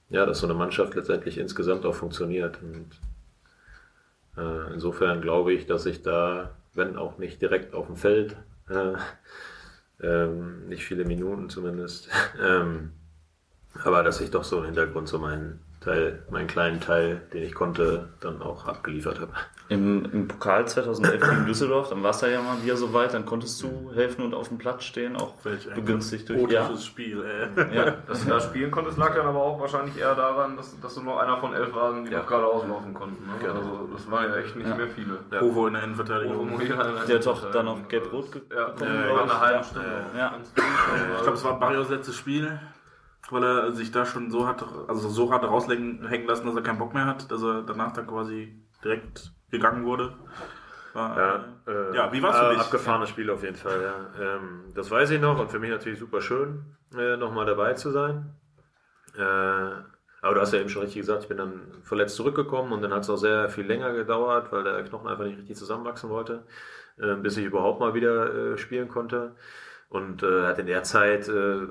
ja, dass so eine Mannschaft letztendlich insgesamt auch funktioniert. Und äh, insofern glaube ich, dass ich da, wenn auch nicht direkt auf dem Feld, äh, ähm, nicht viele Minuten zumindest, ähm, aber dass ich doch so im Hintergrund so meinen Teil, meinen kleinen Teil, den ich konnte, dann auch abgeliefert habe. Im, Im Pokal 2011 gegen Düsseldorf, dann warst du ja mal wieder so weit, dann konntest du helfen und auf dem Platz stehen, auch Welch begünstigt durch. Ja, Spiel, ey. ja. Dass du da spielen konntest, lag dann aber auch wahrscheinlich eher daran, dass, dass du nur einer von elf waren, die Ja. noch gerade auslaufen konnten. Ne? Genau. Also das waren ja echt nicht Ja. mehr viele. Ja. Ovo in der Innenverteidigung. Der hat doch dann auf Gelb-Rot ge- Ja, ja, Ja. Stunde. Ja. Ich glaube, es war Barrios letztes Spiel, weil er sich da schon so hat, also so hart raushängen lassen, dass er keinen Bock mehr hat, dass er danach dann quasi direkt gegangen wurde. War, Ja, äh, ja wie war's für äh, dich? Abgefahrenes Spiel auf jeden Fall, ja. Ähm, das weiß ich noch und für mich natürlich super schön, äh, nochmal dabei zu sein. Äh, aber du hast ja eben schon richtig gesagt, ich bin dann verletzt zurückgekommen und dann hat es auch sehr viel länger gedauert, weil der Knochen einfach nicht richtig zusammenwachsen wollte, äh, bis ich überhaupt mal wieder äh, spielen konnte. und äh, hat in der Zeit äh,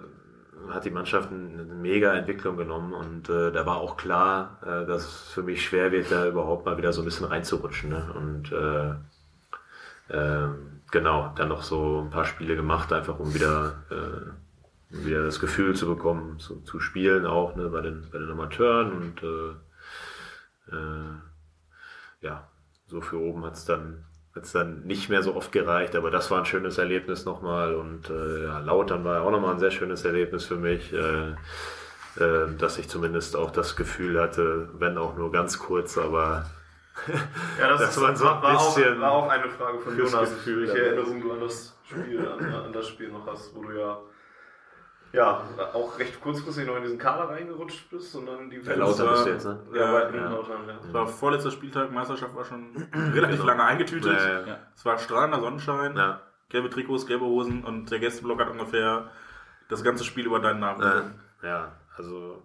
hat die Mannschaft eine mega Entwicklung genommen und äh, da war auch klar, äh, dass es für mich schwer wird, da überhaupt mal wieder so ein bisschen reinzurutschen. Ne? Und äh, äh, genau, dann noch so ein paar Spiele gemacht, einfach um wieder, äh, um wieder das Gefühl zu bekommen, zu, zu spielen auch ne, bei, den, bei den Amateuren und äh, äh, ja, so für oben hat es dann hat's dann nicht mehr so oft gereicht, aber das war ein schönes Erlebnis nochmal und äh, ja, Lautern war ja auch nochmal ein sehr schönes Erlebnis für mich, äh, äh, dass ich zumindest auch das Gefühl hatte, wenn auch nur ganz kurz, aber Ja, das, Das war so ein war, auch, bisschen war auch eine Frage von Jonas, Gefühl welche. Erinnerung du an das Spiel, an, an das Spiel noch hast, wo du ja, ja auch recht kurzfristig noch in diesen Kader reingerutscht bist und dann die Ja, Lauter war- bist du jetzt, ne? Ja, bei Ja. Lautern, ja. Das war vorletzter Spieltag, Meisterschaft war schon relativ Genau. lange eingetütet. Ja, ja. Ja. Es war strahlender Sonnenschein, Ja. gelbe Trikots, gelbe Hosen und der Gästeblock hat ungefähr das ganze Spiel über deinen Namen Äh, ja, also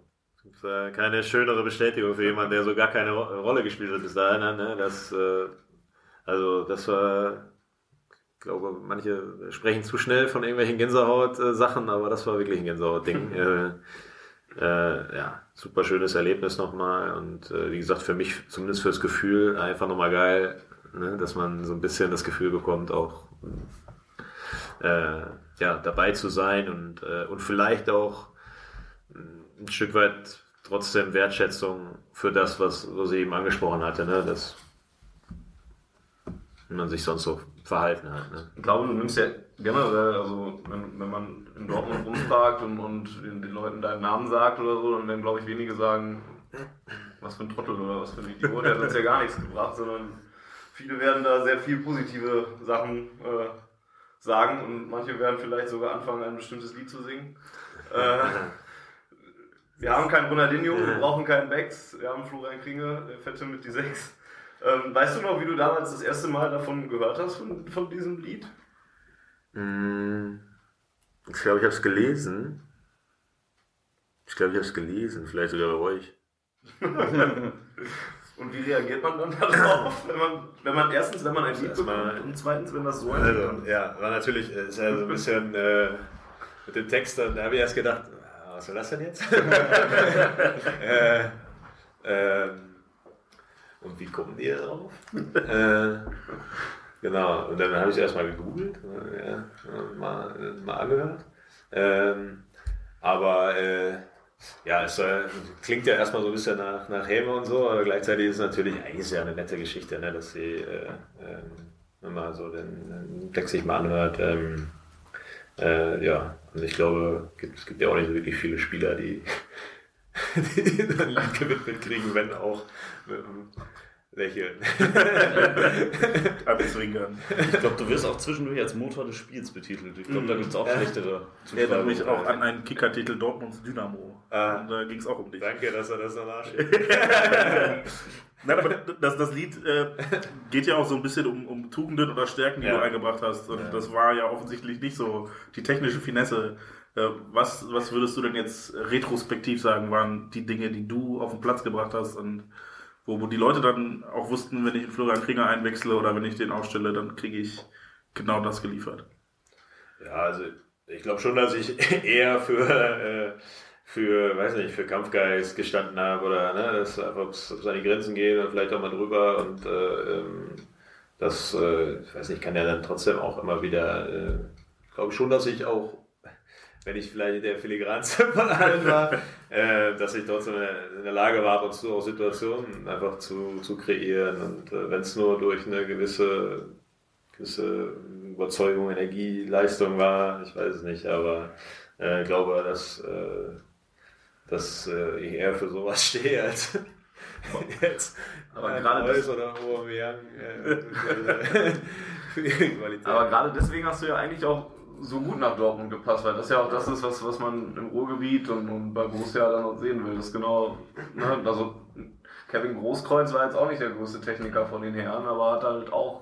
äh, keine schönere Bestätigung für jemanden, der so gar keine Ro Rolle gespielt hat bis dahin. Ne? Das, äh, also das war, ich glaube, manche sprechen zu schnell von irgendwelchen Gänsehaut-Sachen, aber das war wirklich ein Gänsehaut-Ding. äh, äh, ja, super schönes Erlebnis nochmal und äh, wie gesagt, für mich zumindest fürs Gefühl einfach nochmal geil, ne? dass man so ein bisschen das Gefühl bekommt, auch äh, ja, dabei zu sein und, äh, und vielleicht auch ein Stück weit trotzdem Wertschätzung für das, was, was sie eben angesprochen hatte, ne? dass man sich sonst so verhalten hat. Ne? Ich glaube, du nimmst ja generell, also wenn, wenn man in Dortmund rumfragt und, und den, den Leuten deinen Namen sagt oder so, dann werden, glaube ich, wenige sagen, was für ein Trottel oder was für ein Idiot, der hat uns ja gar nichts gebracht, sondern viele werden da sehr viel positive Sachen äh, sagen und manche werden vielleicht sogar anfangen, ein bestimmtes Lied zu singen. Äh, wir haben keinen Ronaldinho, wir brauchen keinen Becks, wir haben Florian Kringe, der Fette mit die 6. Ähm, weißt du noch, wie du damals das erste Mal davon gehört hast, von, von diesem Lied? Mm, Ich glaube, ich habe es gelesen. Ich glaube, ich habe es gelesen, vielleicht sogar bei euch. Und wie reagiert man dann darauf, wenn man, wenn man erstens, wenn man ein Lied Erstmal- bekommt und zweitens, wenn das so ein Also, ja, war natürlich, äh, ist ja so ein bisschen äh, mit dem Text, dann da habe ich erst gedacht, ah, was soll das denn jetzt? äh, ähm, und wie kommen die da drauf? äh, genau, und dann habe ich erstmal gegoogelt, äh, ja, mal, mal angehört. Ähm, aber äh, ja, es äh, klingt ja erstmal so ein bisschen nach, nach Häme und so, aber gleichzeitig ist es natürlich, eigentlich ja eine nette Geschichte, ne, dass sie, äh, ähm, wenn man so den, den Text sich mal anhört, ähm, äh, ja, und ich glaube, gibt, es gibt ja auch nicht so wirklich viele Spieler, die, die ein Lied gewidmet kriegen, wenn auch mit einem Lächeln. Abzwinkern. Ich glaube, du wirst auch zwischendurch als Motor des Spiels betitelt. Ich glaube, da gibt es auch schlechtere Erinnert mich auch an einen Kickertitel Dortmunds Dynamo. Ah. Und da ging es auch um dich. Danke, dass er das nachschiebt. Nein, aber das, das Lied äh, geht ja auch so ein bisschen um, um Tugenden oder Stärken, die Ja. du eingebracht hast. Und Ja. das war ja offensichtlich nicht so die technische Finesse. Äh, was, was würdest du denn jetzt retrospektiv sagen, waren die Dinge, die du auf den Platz gebracht hast und wo, wo die Leute dann auch wussten, wenn ich den Florian Krieger einwechsle oder wenn ich den aufstelle, dann kriege ich genau das geliefert. Ja, also ich glaube schon, dass ich eher für, äh, für, weiß nicht, für Kampfgeist gestanden habe oder ne, dass einfach ob's, ob's an die Grenzen geht und vielleicht auch mal drüber und äh, ähm, das, äh, weiß nicht, kann ja dann trotzdem auch immer wieder, äh, glaube schon, dass ich auch, wenn ich vielleicht der filigranste von allen war, äh, dass ich trotzdem in der, in der Lage war, ab und zu auch Situationen einfach zu, zu kreieren und äh, wenn es nur durch eine gewisse gewisse Überzeugung, Energie, Leistung war, ich weiß es nicht, aber äh, glaube, dass, äh, dass äh, ich eher für sowas stehe als jetzt Aber gerade Reus oder Aubameyang äh. Aber gerade deswegen hast du ja eigentlich auch so gut nach Dortmund gepasst, weil das ja auch das ist, was, was man im Ruhrgebiet und, und bei Borussia dann auch sehen will. Das genau, ne, also Kevin Großkreuz war jetzt auch nicht der größte Techniker von den Herren, aber hat halt auch,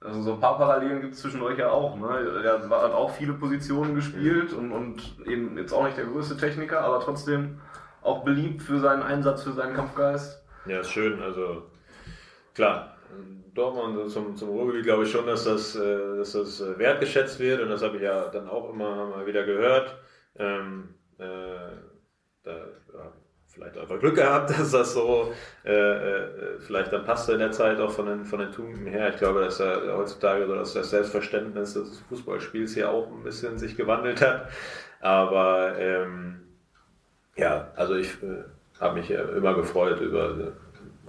also so ein paar Parallelen gibt es zwischen euch ja auch. Ne? Er hat auch viele Positionen gespielt und, und eben jetzt auch nicht der größte Techniker, aber trotzdem auch beliebt für seinen Einsatz, für seinen Kampfgeist. Ja, ist schön. Also klar, Dortmund zum, zum Ruhrgebiet glaube ich schon, dass das, äh, dass das äh, wertgeschätzt wird und das habe ich ja dann auch immer mal wieder gehört. Ähm, äh, da, ja, vielleicht einfach Glück gehabt, dass das so äh, äh, vielleicht dann passte in der Zeit auch von den, von den Tugenden her. Ich glaube, dass da heutzutage so dass das Selbstverständnis des Fußballspiels hier auch ein bisschen sich gewandelt hat. Aber ähm, ja, also ich äh, habe mich immer gefreut über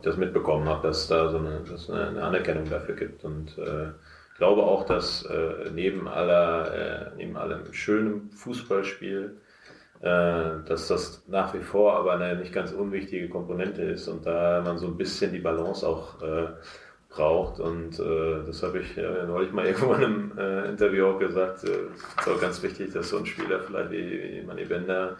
das mitbekommen habe, dass da so eine, dass eine Anerkennung dafür gibt und äh, glaube auch, dass äh, neben aller äh, neben allem schönen Fußballspiel äh, dass das nach wie vor aber eine nicht ganz unwichtige Komponente ist und da man so ein bisschen die Balance auch äh, braucht. Und äh, das habe ich äh, neulich mal irgendwo in einem äh, Interview auch gesagt. Äh, es ist auch ganz wichtig, dass so ein Spieler vielleicht wie, wie Manny Bender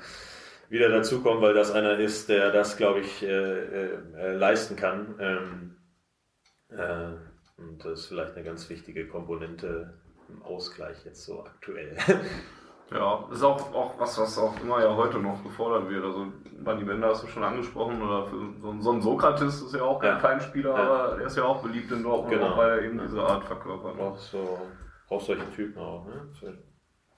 wieder dazukommt, weil das einer ist, der das, glaube ich, leisten kann. Ähm, und das ist vielleicht eine ganz wichtige Komponente im Ausgleich jetzt so aktuell. Ja, ist auch, auch was, was auch immer ja heute noch gefordert wird. Also Bunny Bender hast du schon angesprochen, oder so, so, ein Sokrates ist ja auch kein ja. Feinspieler, ja. aber er ist ja auch beliebt in Dortmund, genau. weil er eben ja. diese Art verkörpert. Auch so, auch solche Typen auch, ne?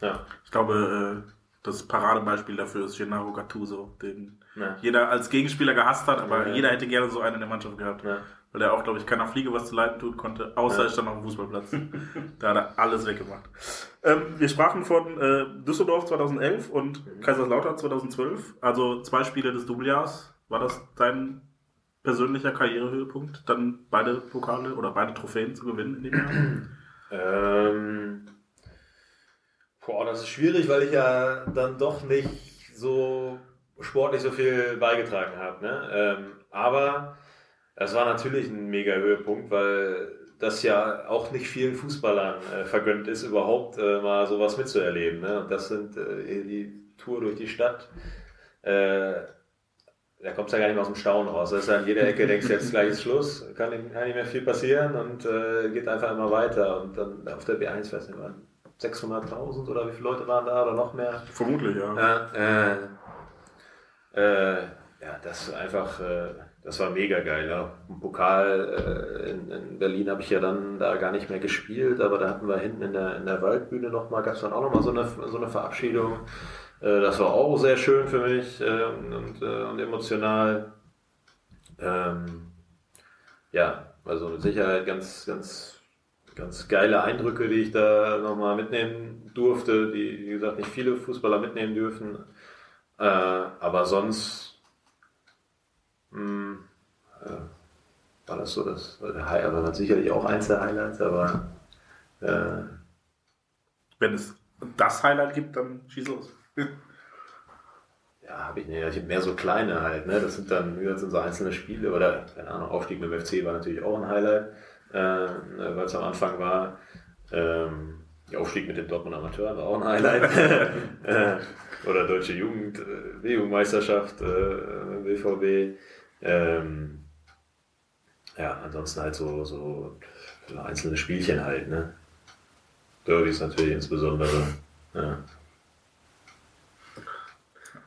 Ja. Ich glaube, äh, das Paradebeispiel dafür ist Gennaro Gattuso, den jeder als Gegenspieler gehasst hat, aber jeder hätte gerne so einen in der Mannschaft gehabt weil der auch, glaube ich, keiner Fliege was zu leiden tun konnte, außer ja. er stand auf dem Fußballplatz. da hat er alles weggemacht. Ähm, wir sprachen von äh, Düsseldorf 2011 und mhm. Kaiserslautern 2012, also zwei Spiele des Dubbeljahrs. War das dein persönlicher Karrierehöhepunkt, dann beide Pokale oder beide Trophäen zu gewinnen in dem Jahr? Ähm, boah, das ist schwierig, weil ich ja dann doch nicht so sportlich so viel beigetragen habe. Ne? Ähm, aber das war natürlich ein mega Höhepunkt, weil das ja auch nicht vielen Fußballern äh, vergönnt ist, überhaupt äh, mal sowas mitzuerleben. Ne? Und das sind äh, die Tour durch die Stadt. Äh, da kommt es ja gar nicht mehr aus dem Staunen raus. Das ist ja an jeder Ecke, denkst jetzt gleich ist Schluss, kann, kann nicht mehr viel passieren und äh, geht einfach immer weiter. Und dann auf der B1, weiß nicht, waren 600.000 oder wie viele Leute waren da oder noch mehr? Vermutlich, ja. Äh, äh, ja, das ist einfach das war mega geil. Ja. Im Pokal äh, in, in, Berlin habe ich ja dann da gar nicht mehr gespielt, aber da hatten wir hinten in der, in der Waldbühne nochmal, gab es dann auch nochmal so eine, so eine Verabschiedung. Äh, das war auch sehr schön für mich äh, und, äh, und, emotional. Ähm, ja, also mit Sicherheit ganz, ganz, ganz geile Eindrücke, die ich da nochmal mitnehmen durfte, die, wie gesagt, nicht viele Fußballer mitnehmen dürfen. Äh, aber sonst hm, äh, war das so, das war aber man sicherlich auch eins der Highlights, aber äh, wenn es das Highlight gibt, dann schieß los. ja, habe ich nicht. Ich habe mehr so kleine halt, ne? Das sind dann, wie gesagt, so einzelne Spiele oder, keine Ahnung, Aufstieg mit dem FC war natürlich auch ein Highlight, äh, weil es am Anfang war. Ähm, der Aufstieg mit den Dortmund Amateuren war auch ein Highlight. Äh, oder Deutsche Jugend, äh, W-Jugendmeisterschaft, äh, BVB. Ähm, ja, ansonsten halt so, so einzelne Spielchen halt, ne? Derbys natürlich insbesondere. Ja.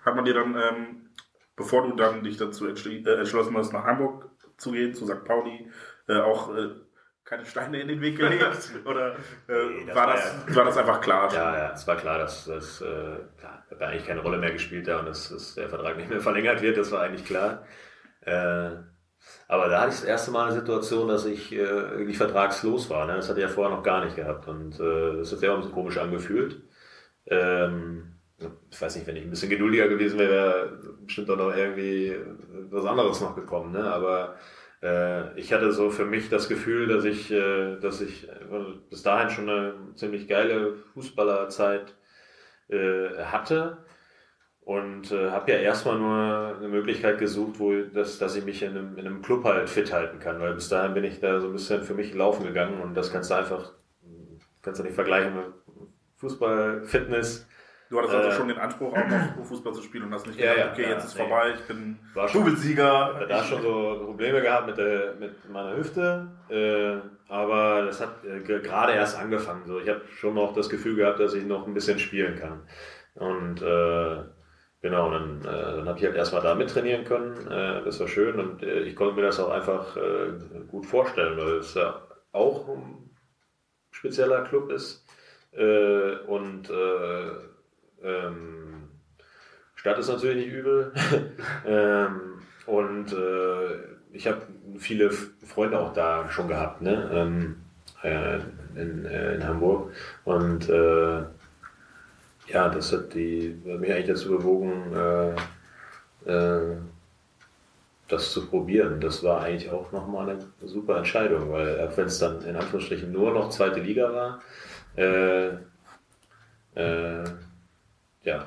Hat man dir dann, ähm, bevor du dann dich dazu äh, entschlossen hast, nach Hamburg zu gehen, zu St. Pauli, äh, auch äh, keine Steine in den Weg gelegt? Oder äh, nee, das war, das, ja, war das einfach klar? Ja, ja, es war klar, dass das äh, klar, hat eigentlich keine Rolle mehr gespielt da und dass, dass der Vertrag nicht mehr verlängert wird, das war eigentlich klar. Äh, aber da hatte ich das erste Mal eine Situation, dass ich äh, irgendwie vertragslos war. Ne? Das hatte ich ja vorher noch gar nicht gehabt. Und äh, das hat sich auch ein bisschen komisch angefühlt. Ähm, ich weiß nicht, wenn ich ein bisschen geduldiger gewesen wäre, wäre bestimmt auch noch irgendwie was anderes noch gekommen. Ne? Aber äh, ich hatte so für mich das Gefühl, dass ich, äh, dass ich bis dahin schon eine ziemlich geile Fußballerzeit äh, hatte. Und äh, habe ja erstmal nur eine Möglichkeit gesucht, wo das, dass ich mich in einem, in einem Club halt fit halten kann, weil bis dahin bin ich da so ein bisschen für mich laufen gegangen. Und das kannst du einfach, kannst du nicht vergleichen mit Fußball, Fitness. Du hattest also äh, schon den Anspruch, auch noch Fußball zu spielen und hast nicht gedacht, ja, ja, okay, jetzt ist nee. vorbei, ich bin Doublesieger. Ich da schon so Probleme gehabt mit, der, mit meiner Hüfte, äh, aber das hat äh, gerade erst angefangen. So. Ich habe schon noch das Gefühl gehabt, dass ich noch ein bisschen spielen kann. Und äh, Genau, dann, äh, dann habe ich halt erstmal da mittrainieren können. Das war schön und ich konnte mir das auch einfach gut vorstellen, weil es ja auch ein spezieller Club ist. Und ähm, Stadt ist natürlich nicht übel. ähm, und äh, ich habe viele Freunde auch da schon gehabt, ne? Ähm, äh, in, äh, in Hamburg. Und äh, ja, das hat, die, hat mich eigentlich dazu bewogen, äh, äh, das zu probieren. Das war eigentlich auch nochmal eine super Entscheidung, weil auch wenn es dann in Anführungsstrichen nur noch zweite Liga war, ja,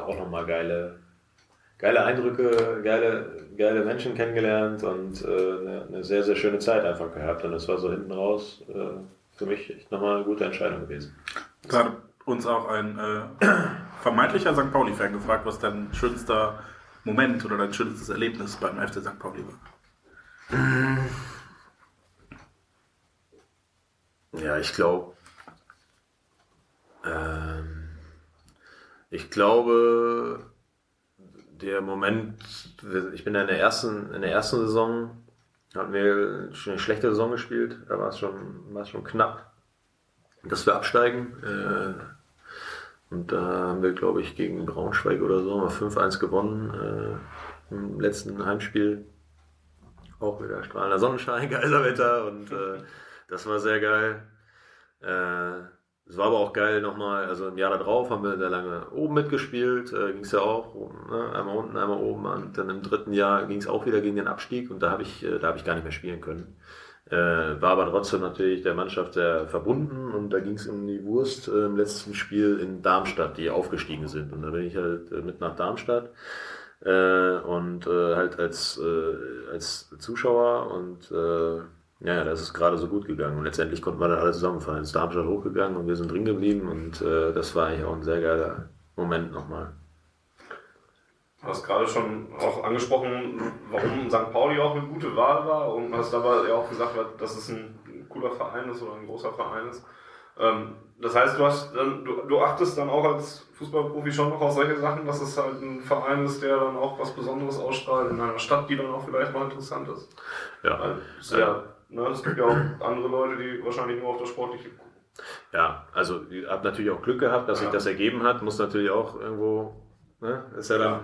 auch nochmal geile, geile Eindrücke, geile, geile Menschen kennengelernt und äh, eine, eine sehr, sehr schöne Zeit einfach gehabt. Und das war so hinten raus äh, für mich echt nochmal eine gute Entscheidung gewesen. Da hat uns auch ein äh, vermeintlicher St. Pauli-Fan gefragt, was dein schönster Moment oder dein schönstes Erlebnis beim FC St. Pauli war. Ja, ich glaube, ähm, ich glaube, der Moment, ich bin ja in der ersten, in der ersten Saison, hatten wir schon eine schlechte Saison gespielt, da war es schon, war es schon knapp, dass wir absteigen. Äh, und da haben wir, glaube ich, gegen Braunschweig oder so mal 5-1 gewonnen äh, im letzten Heimspiel. Auch wieder strahlender Sonnenschein, geiler Wetter und äh, das war sehr geil. Es war aber auch geil nochmal, also im Jahr darauf haben wir sehr lange oben mitgespielt, äh, ging es ja auch, ne? einmal unten, einmal oben. Und dann im dritten Jahr ging es auch wieder gegen den Abstieg und da habe ich, äh, da ich gar nicht mehr spielen können. Äh, war aber trotzdem natürlich der Mannschaft sehr verbunden und da ging es um die Wurst äh, im letzten Spiel in Darmstadt, die aufgestiegen sind. Und da bin ich halt äh, mit nach Darmstadt äh, und äh, halt als, äh, als Zuschauer und ja, das ist gerade so gut gegangen. Und letztendlich konnten wir dann alle zusammenfallen. Ist Darmstadt hochgegangen und wir sind drin geblieben und äh, das war eigentlich auch ein sehr geiler Moment nochmal. Du hast gerade schon auch angesprochen, warum St. Pauli auch eine gute Wahl war und hast aber ja auch gesagt, dass es ein cooler Verein ist oder ein großer Verein ist. Ähm, das heißt, du, hast dann, du, du achtest dann auch als Fußballprofi schon noch auf solche Sachen, dass es halt ein Verein ist, der dann auch was Besonderes ausstrahlt in einer Stadt, die dann auch vielleicht mal interessant ist. Ja. Weil ja, ne, es gibt ja auch andere Leute, die wahrscheinlich nur auf das Sportliche gucken. Ja, also ich habe natürlich auch Glück gehabt, dass sich Ja. das ergeben hat. Muss natürlich auch irgendwo, ne? ist ja dann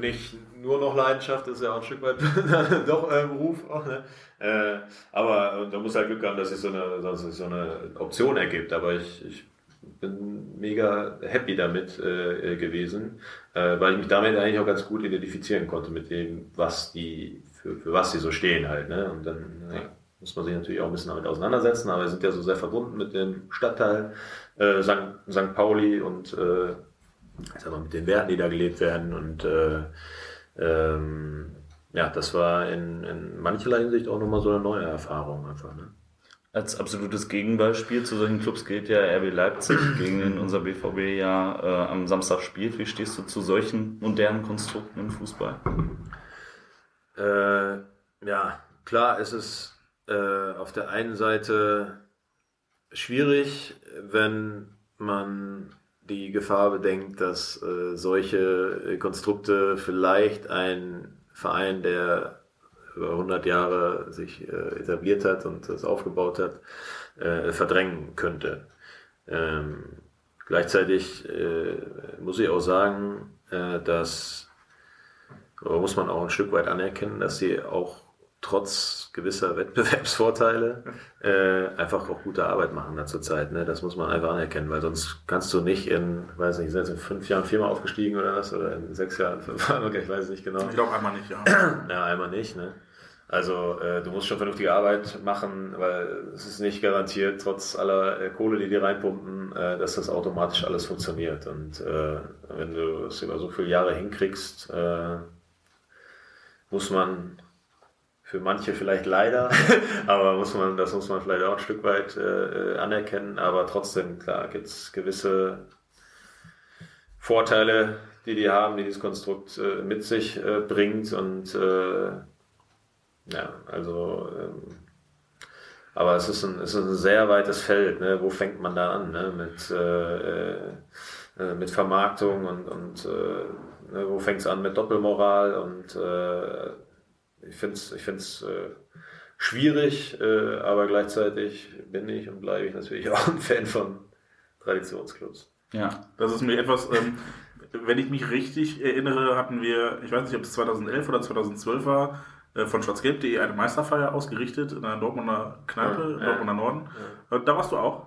nicht nur noch Leidenschaft, ist ja auch ein Stück weit doch äh, Beruf. Auch, ne? äh, aber äh, da muss halt Glück haben, dass sich so eine, dass sich so eine Option ergibt. Aber ich, ich bin mega happy damit äh, gewesen, äh, weil ich mich damit eigentlich auch ganz gut identifizieren konnte mit dem, was die, für, für was sie so stehen halt. Ne? Und dann ja, muss man sich natürlich auch ein bisschen damit auseinandersetzen, aber wir sind ja so sehr verbunden mit dem Stadtteil äh, St. St. Pauli und äh, mal, mit den Werten, die da gelebt werden. Und äh, ähm, ja, das war in, in mancherlei Hinsicht auch nochmal so eine neue Erfahrung einfach. Ne? Als absolutes Gegenbeispiel zu solchen Clubs gilt ja RB Leipzig, gegen den unser BVB ja äh, am Samstag spielt. Wie stehst du zu solchen modernen Konstrukten im Fußball? Äh, ja, klar, es ist äh, auf der einen Seite schwierig, wenn man die Gefahr bedenkt, dass äh, solche äh, Konstrukte vielleicht ein Verein, der über 100 Jahre sich äh, etabliert hat und das aufgebaut hat, äh, verdrängen könnte. Ähm, gleichzeitig äh, muss ich auch sagen, äh, dass aber muss man auch ein Stück weit anerkennen, dass sie auch trotz gewisser Wettbewerbsvorteile äh, einfach auch gute Arbeit machen da zur Zeit. Ne? Das muss man einfach anerkennen, weil sonst kannst du nicht in, weiß nicht, sind jetzt in fünf Jahren viermal aufgestiegen oder was? Oder in sechs Jahren fünfmal, okay, ich weiß es nicht genau. Ich glaube einmal nicht, ja. Ja, einmal nicht, ne? Also äh, du musst schon vernünftige Arbeit machen, weil es ist nicht garantiert, trotz aller äh, Kohle, die die reinpumpen, äh, dass das automatisch alles funktioniert. Und äh, wenn du es über so viele Jahre hinkriegst, äh, muss man für manche vielleicht leider, aber muss man, das muss man vielleicht auch ein Stück weit äh, anerkennen. Aber trotzdem, klar, gibt es gewisse Vorteile, die die haben, die dieses Konstrukt äh, mit sich äh, bringt. Und äh, ja, also, ähm, aber es ist ein, es ist ein sehr weites Feld. Ne? Wo fängt man da an? Ne? Mit, äh, äh, äh, mit Vermarktung und, und äh, ne, wo fängt es an mit Doppelmoral und äh, ich finde es ich find's, äh, schwierig, äh, aber gleichzeitig bin ich und bleibe ich natürlich auch ein Fan von Traditionsclubs. Ja. Das ist mir etwas, ähm, wenn ich mich richtig erinnere, hatten wir, ich weiß nicht, ob es 2011 oder 2012 war, äh, von schwarzgelb.de eine Meisterfeier ausgerichtet in einer Dortmunder Kneipe, Ja. Dortmunder Norden. Und da warst du auch.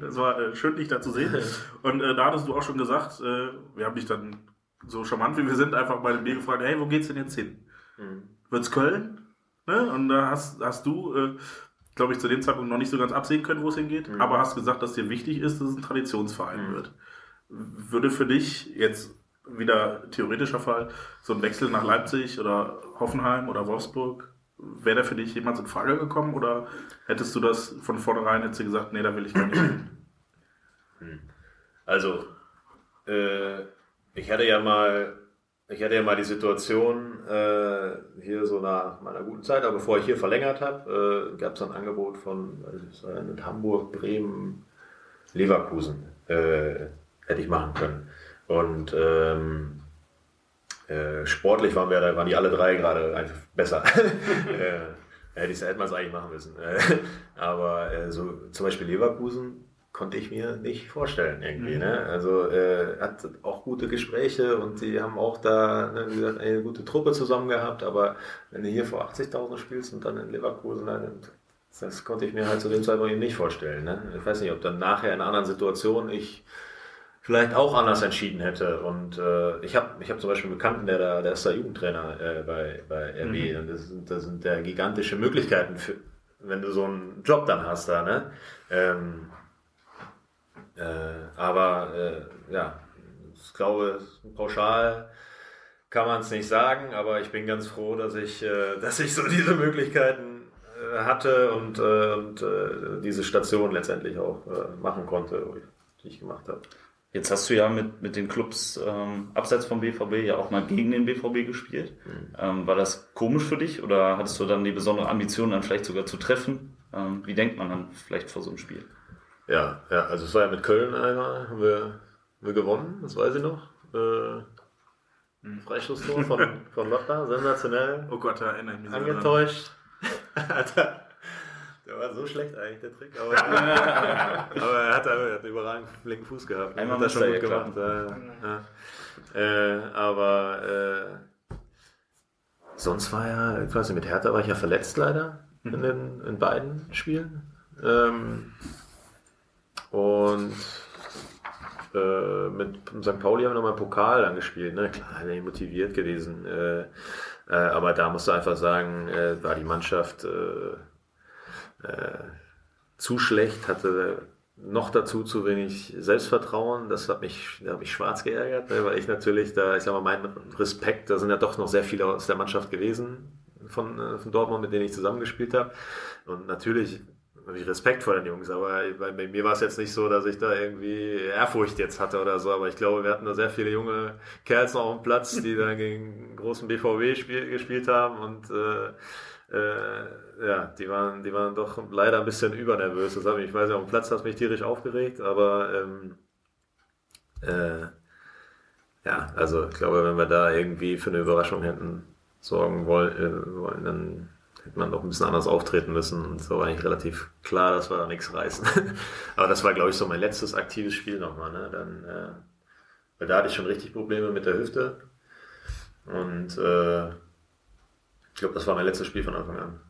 Es war äh, schön, dich da zu sehen. Und äh, da hattest du auch schon gesagt, äh, wir haben dich dann so charmant wie wir sind, einfach bei dem Bier gefragt, hey, wo geht's denn jetzt hin? Mhm. Wird's Köln? Ne? Und da hast, hast du, äh, glaube ich, zu dem Zeitpunkt noch nicht so ganz absehen können, wo es hingeht, Mhm. aber hast gesagt, dass dir wichtig ist, dass es ein Traditionsverein Mhm. wird. Würde für dich jetzt wieder theoretischer Fall so ein Wechsel nach Leipzig oder Hoffenheim oder Wolfsburg, wäre der für dich jemals in Frage gekommen oder hättest du das von vornherein jetzt gesagt, nee, da will ich gar nicht hin? Also, äh, ich hatte ja mal, ich hatte ja mal die Situation, äh, hier so nach meiner guten Zeit, aber bevor ich hier verlängert habe, äh, gab es ein Angebot von war mit Hamburg, Bremen, Leverkusen, äh, hätte ich machen können. Und ähm, äh, sportlich waren wir, da waren die alle drei gerade einfach besser. äh, hätte ich hätte man es eigentlich machen müssen. Äh, aber äh, so zum Beispiel Leverkusen konnte ich mir nicht vorstellen irgendwie. Mhm. Ne? Also äh, hat auch gute Gespräche und die haben auch da ne, wie gesagt, eine gute Truppe zusammen gehabt. Aber wenn du hier vor 80.000 spielst und dann in Leverkusen, dann, das konnte ich mir halt zu dem Zeitpunkt eben nicht vorstellen. Ne? Ich weiß nicht, ob dann nachher in einer anderen Situation ich vielleicht auch anders entschieden hätte. Und äh, ich habe ich hab zum Beispiel einen Bekannten, der, da, der ist da Jugendtrainer äh, bei, bei RB. Und das sind, das sind ja gigantische Möglichkeiten, für, wenn du so einen Job dann hast da. Ne? Ähm, äh, aber äh, ja, ich glaube, pauschal kann man es nicht sagen, aber ich bin ganz froh, dass ich, äh, dass ich so diese Möglichkeiten äh, hatte und, äh, und äh, diese Station letztendlich auch machen konnte, die ich gemacht habe. Jetzt hast du ja mit, mit den Clubs ähm, abseits vom BVB ja auch mal gegen den BVB gespielt. Ähm, war das komisch für dich oder hattest du dann die besondere Ambition, dann vielleicht sogar zu treffen? Ähm, wie denkt man dann vielleicht vor so einem Spiel? Ja, ja, also es war ja mit Köln einmal, haben wir, haben wir gewonnen, das weiß ich noch. Äh, Freistoßtor von, von Lotta, sensationell. Oh Gott, da erinnere ich mich. Angetäuscht. Alter, der war so schlecht eigentlich, der Trick. Aber, aber er hat, er hat überragend linken Fuß gehabt. Einmal hat er schon gut gemacht. Ja, ja. Äh, aber äh, sonst war ja, nicht, mit Hertha war ich ja verletzt leider in, den, in beiden Spielen. Ähm, und äh, mit St. Pauli haben wir nochmal Pokal dann gespielt. Ne? Klar, ich motiviert gewesen. Äh, äh, aber da musst du einfach sagen, äh, war die Mannschaft äh, äh, zu schlecht, hatte noch dazu zu wenig Selbstvertrauen. Das hat mich, das hat mich schwarz geärgert, ne? weil ich natürlich da, ich sag mal, mein Respekt, da sind ja doch noch sehr viele aus der Mannschaft gewesen von, von Dortmund, mit denen ich zusammengespielt habe. Und natürlich habe ich Respekt vor den Jungs, aber bei, bei mir war es jetzt nicht so, dass ich da irgendwie Ehrfurcht jetzt hatte oder so, aber ich glaube, wir hatten da sehr viele junge Kerls noch auf dem Platz, die dann gegen einen großen BVB spiel, gespielt haben und äh, äh, ja, die waren, die waren doch leider ein bisschen übernervös. Das mich, ich weiß ja, auf dem Platz hat es mich tierisch aufgeregt, aber ähm, äh, ja, also ich glaube, wenn wir da irgendwie für eine Überraschung hätten sorgen wollen, äh, wollen dann hätte man doch ein bisschen anders auftreten müssen. Und so war eigentlich relativ klar, dass wir da nichts reißen. Aber das war, glaube ich, so mein letztes aktives Spiel nochmal. Ne? Dann, äh, weil da hatte ich schon richtig Probleme mit der Hüfte. Und äh, ich glaube, das war mein letztes Spiel von Anfang an.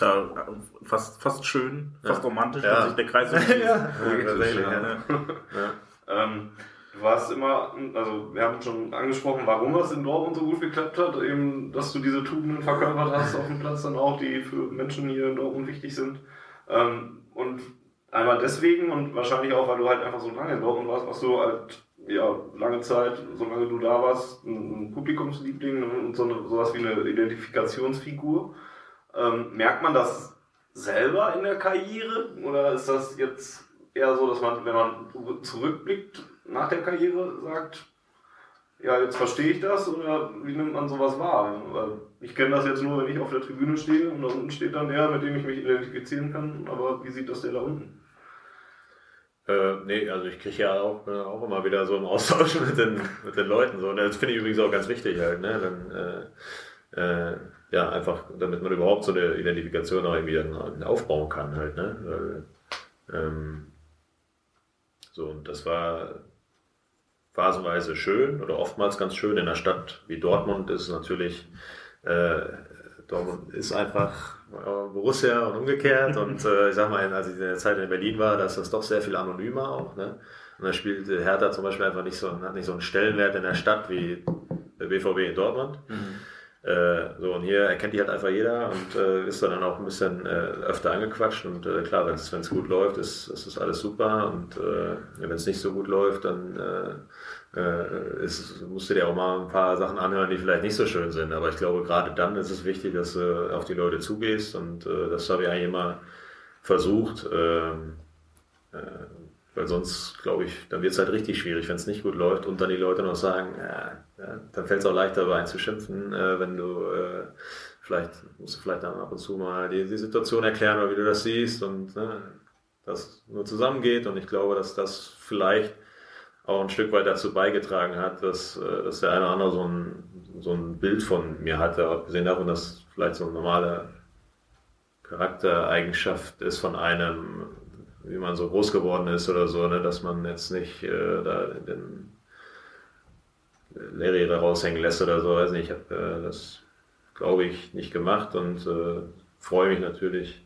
Ja fast, fast schön, fast Ja. romantisch, Ja. dass sich der Kreis so ja. Ja. Ja. Ähm, du warst immer, also wir haben schon angesprochen, warum das in Dortmund so gut geklappt hat, eben, dass du diese Tugenden verkörpert hast auf dem Platz dann auch, die für Menschen hier in Dortmund wichtig sind. Ähm, und einmal deswegen und wahrscheinlich auch, weil du halt einfach so lange in Dortmund warst, warst du halt ja, lange Zeit, solange du da warst, ein Publikumsliebling und so eine, sowas wie eine Identifikationsfigur. Ähm, merkt man das selber in der Karriere oder ist das jetzt eher so, dass man, wenn man zurückblickt nach der Karriere, sagt, ja, jetzt verstehe ich das oder wie nimmt man sowas wahr? Ich kenne das jetzt nur, wenn ich auf der Tribüne stehe und da unten steht dann der, mit dem ich mich identifizieren kann, aber wie sieht das der da unten? Äh, nee, also ich kriege ja auch, äh, auch immer wieder so im Austausch mit den, mit den Leuten so. Und das finde ich übrigens auch ganz wichtig halt, ne? Dann, äh, äh, ja, einfach, damit man überhaupt so eine Identifikation auch irgendwie dann aufbauen kann halt, ne? Weil, ähm, so, und das war phasenweise schön oder oftmals ganz schön in einer Stadt wie Dortmund ist natürlich, äh, Dortmund ist einfach äh, Borussia und umgekehrt. Und äh, ich sag mal, als ich in der Zeit in Berlin war, da ist das doch sehr viel anonymer auch. Ne? Und da spielt Hertha zum Beispiel einfach nicht so, hat nicht so einen Stellenwert in der Stadt wie der BVB in Dortmund. Mhm. Äh, so, und hier erkennt die halt einfach jeder und äh, ist dann auch ein bisschen äh, öfter angequatscht. Und äh, klar, wenn es gut läuft, ist, ist das alles super. Und äh, wenn es nicht so gut läuft, dann äh, ist, musst du dir auch mal ein paar Sachen anhören, die vielleicht nicht so schön sind. Aber ich glaube, gerade dann ist es wichtig, dass du auf die Leute zugehst und das habe ich eigentlich immer versucht. Äh, weil sonst, glaube ich, dann wird es halt richtig schwierig, wenn es nicht gut läuft und dann die Leute noch sagen, ja, ja dann fällt es auch leichter, über einen zu schimpfen, äh, wenn du äh, vielleicht, musst du vielleicht dann ab und zu mal die, die Situation erklären oder wie du das siehst und ne, das nur zusammengeht. Und ich glaube, dass das vielleicht auch ein Stück weit dazu beigetragen hat, dass, äh, dass der eine oder andere so ein, so ein Bild von mir hatte, abgesehen davon, dass vielleicht so eine normale Charaktereigenschaft ist von einem, wie man so groß geworden ist oder so, ne, dass man jetzt nicht äh, da den Lehrer raushängen lässt oder so, weiß nicht, ich habe äh, das, glaube ich, nicht gemacht und äh, freue mich natürlich,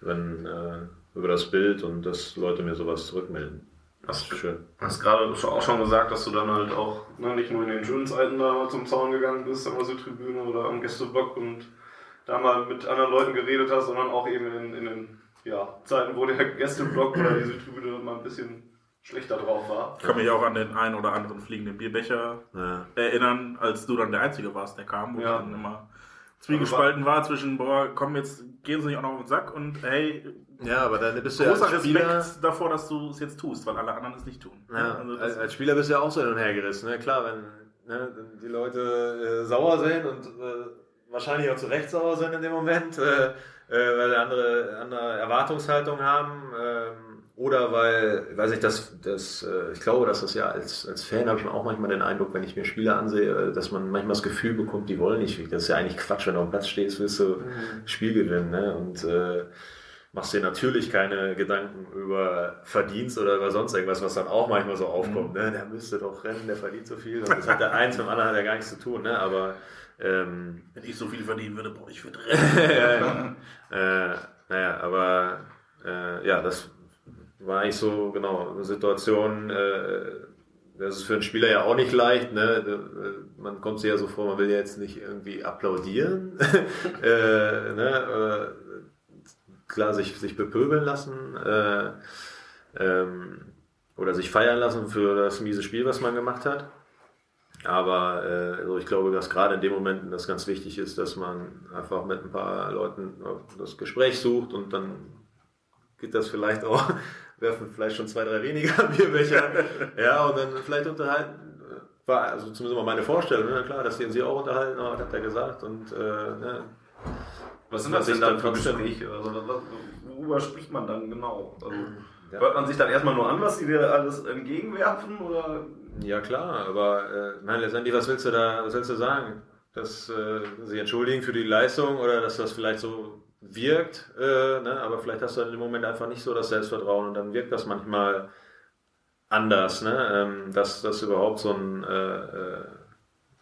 wenn äh, über das Bild und dass Leute mir sowas zurückmelden. Hast du schön. Hast gerade auch schon gesagt, dass du dann halt auch ne, nicht nur in den schönen Zeiten da zum Zaun gegangen bist, an der Südtribüne oder am Gästeblock und da mal mit anderen Leuten geredet hast, sondern auch eben in, in den ja, Zeiten, wo der Gästeblock oder die Südtribüne mal ein bisschen schlechter drauf war. Ich kann mich auch an den einen oder anderen fliegenden Bierbecher ja. erinnern, als du dann der Einzige warst, der kam, wo ja. ich dann immer zwiegespalten war zwischen, boah, komm, jetzt gehen sie nicht auch noch auf den Sack und hey, ja, aber dann bist du großer ja als Spieler, Respekt davor, dass du es jetzt tust, weil alle anderen es nicht tun. Ja, also als, als, Spieler bist du ja auch so hin und her gerissen. Ne? Klar, wenn ne, die Leute äh, sauer sind und äh, wahrscheinlich auch zu Recht sauer sind in dem Moment, äh weil andere, andere Erwartungshaltung haben. Ähm, oder weil, weiß ich, dass, dass äh, ich glaube, dass das ja als, als Fan habe ich auch manchmal den Eindruck, wenn ich mir Spieler ansehe, dass man manchmal das Gefühl bekommt, die wollen nicht. Das ist ja eigentlich Quatsch, wenn du auf dem Platz stehst, willst du mhm. Spiel gewinnen. Ne? Und äh, machst dir natürlich keine Gedanken über Verdienst oder über sonst irgendwas, was dann auch manchmal so aufkommt. Mhm. Ne? Der müsste doch rennen, der verdient so viel. Und das hat der eins mit dem anderen hat ja gar nichts zu tun. Ne? Aber ähm, wenn ich so viel verdienen würde, brauche ich für rennen. äh, naja, aber äh, ja, das war eigentlich so, genau, eine Situation, äh, das ist für einen Spieler ja auch nicht leicht, ne? Man kommt sich ja so vor, man will ja jetzt nicht irgendwie applaudieren, äh, ne? klar, sich, sich bepöbeln lassen, äh, ähm, oder sich feiern lassen für das miese Spiel, was man gemacht hat. Aber äh, also ich glaube, dass gerade in dem Moment das ganz wichtig ist, dass man einfach mit ein paar Leuten das Gespräch sucht und dann geht das vielleicht auch werfen vielleicht schon zwei, drei weniger Bierbecher. ja, und dann vielleicht unterhalten. War also zumindest mal meine Vorstellung, ne? klar, dass die sie auch unterhalten, aber hat er gesagt. Und, äh, ne? Was sind das denn dann für Gespräche? Also, worüber spricht man dann genau? Also, ja. Hört man sich dann erstmal nur an, was die dir alles entgegenwerfen? Oder? Ja, klar, aber äh, meine, letztendlich, was willst du da, was willst du sagen? Dass äh, sie entschuldigen für die Leistung oder dass das vielleicht so wirkt, äh, ne? aber vielleicht hast du in dem Moment einfach nicht so das Selbstvertrauen und dann wirkt das manchmal anders, ne? ähm, dass, dass überhaupt so ein, äh, äh,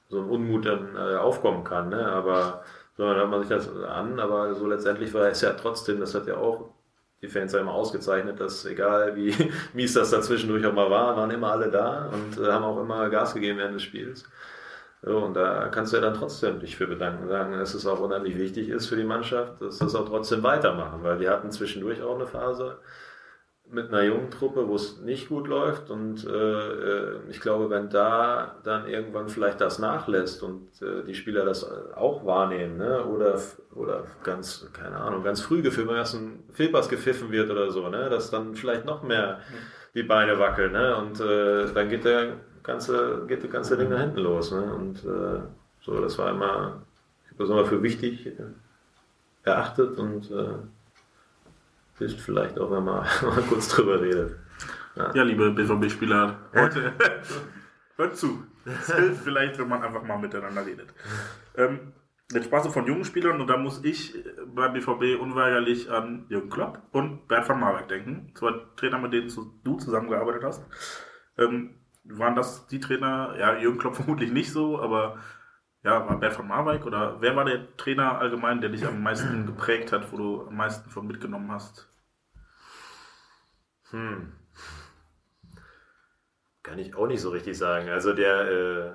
so ein Unmut dann äh, aufkommen kann. Ne? Aber so, dann hört man sich das an, aber so letztendlich war es ja trotzdem, das hat ja auch die Fans ja immer ausgezeichnet, dass egal wie mies das dazwischendurch auch mal war, waren immer alle da und äh, haben auch immer Gas gegeben während des Spiels. So, und da kannst du ja dann trotzdem dich für bedanken, sagen, dass es auch unheimlich wichtig ist für die Mannschaft, dass das auch trotzdem weitermachen, weil wir hatten zwischendurch auch eine Phase mit einer jungen Truppe, wo es nicht gut läuft und äh, äh, ich glaube, wenn da dann irgendwann vielleicht das nachlässt und äh, die Spieler das auch wahrnehmen, ne? oder, oder ganz, keine Ahnung, ganz früh gepfiffen, wenn erst ein Fehlpass gepfiffen wird oder so, ne? dass dann vielleicht noch mehr die Beine wackeln ne? und äh, dann geht der ganze, geht das ganze Ding da hinten los. Ne? Und äh, so, das war immer, ich habe das immer für wichtig erachtet und äh, hilft vielleicht auch, wenn man mal kurz drüber redet. Ja, liebe BVB-Spieler, heute hört zu. Es hilft vielleicht, wenn man einfach mal miteinander redet. Ähm, jetzt sprachst du von jungen Spielern und da muss ich beim BVB unweigerlich an Jürgen Klopp und Bert van Marwijk denken. Zwei Trainer, mit denen du zusammengearbeitet hast. Ähm, waren das die Trainer? Ja, Jürgen Klopp vermutlich nicht so, aber ja, war Bert van Marwijk oder wer war der Trainer allgemein, der dich am meisten geprägt hat, wo du am meisten von mitgenommen hast? Hm. Kann ich auch nicht so richtig sagen. Also der, äh,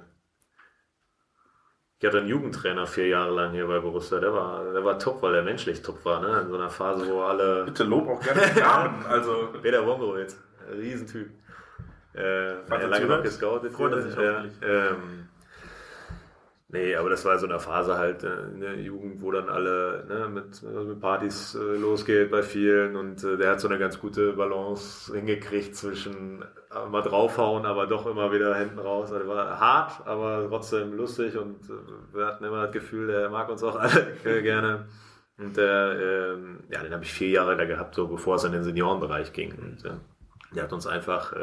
ich hatte einen Jugendtrainer vier Jahre lang hier bei Borussia, der war, der war top, weil er menschlich top war, ne? In so einer Phase, wo alle. Bitte lob auch gerne den Namen. Also, Peter Wongowitz, Riesentyp. Äh, hat er lange noch gescoutet. freut er sich hoffentlich. ähm, Nee, aber das war so eine Phase halt äh, in der Jugend, wo dann alle ne, mit, mit Partys äh, losgeht bei vielen und äh, der hat so eine ganz gute Balance hingekriegt zwischen äh, mal draufhauen, aber doch immer wieder hinten raus. Also war hart, aber trotzdem lustig und äh, wir hatten immer das Gefühl, der mag uns auch alle gerne. Und der, ähm, ja, den habe ich vier Jahre da gehabt, so bevor es in den Seniorenbereich ging. Und äh, der hat uns einfach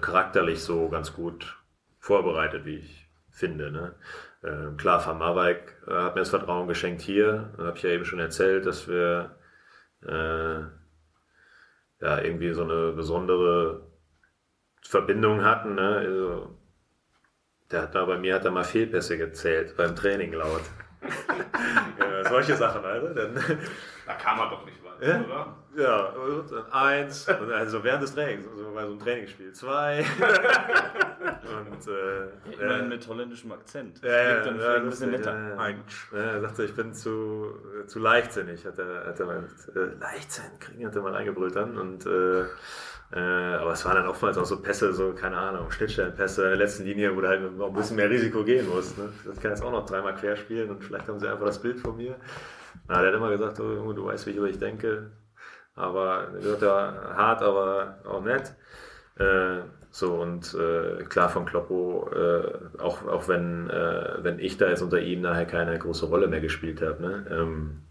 charakterlich so ganz gut vorbereitet, wie ich finde. Ne? Äh, klar, Van Marwijk äh, hat mir das Vertrauen geschenkt hier. Habe ich ja eben schon erzählt, dass wir äh, ja irgendwie so eine besondere Verbindung hatten. Ne? Also, der hat da bei mir hat er mal Fehlpässe gezählt beim Training laut. ja, solche Sachen, also. Dann, Da kam er doch nicht weit, Ja? oder? ja, und dann eins, also während des Trainings, also bei so einem Trainingsspiel, zwei. und äh, Immerhin äh, mit holländischem Akzent. ja, ja, Klingt dann ja, ein bisschen netter. ja, ja. Ja, er sagte, ich bin zu, äh, zu leichtsinnig, hat er, hat er mal gesagt. Äh, Leichtsinn kriegen, hat er mal reingebrüllt dann. Und, äh, äh, aber es waren dann oftmals auch so Pässe, so, keine Ahnung, Schnittstellenpässe in der letzten Linie, wo du halt noch ein bisschen mehr Risiko gehen musst. Ne? Das kann jetzt auch noch dreimal querspielen und vielleicht haben sie einfach das Bild von mir. Na, der hat immer gesagt, oh, Junge, du weißt, wie ich über dich denke. Aber der wird ja hart, aber auch nett. Äh, so und äh, klar von Kloppo, äh, auch, auch wenn, äh, wenn ich da jetzt unter ihm nachher keine große Rolle mehr gespielt habe. Ne? Ähm,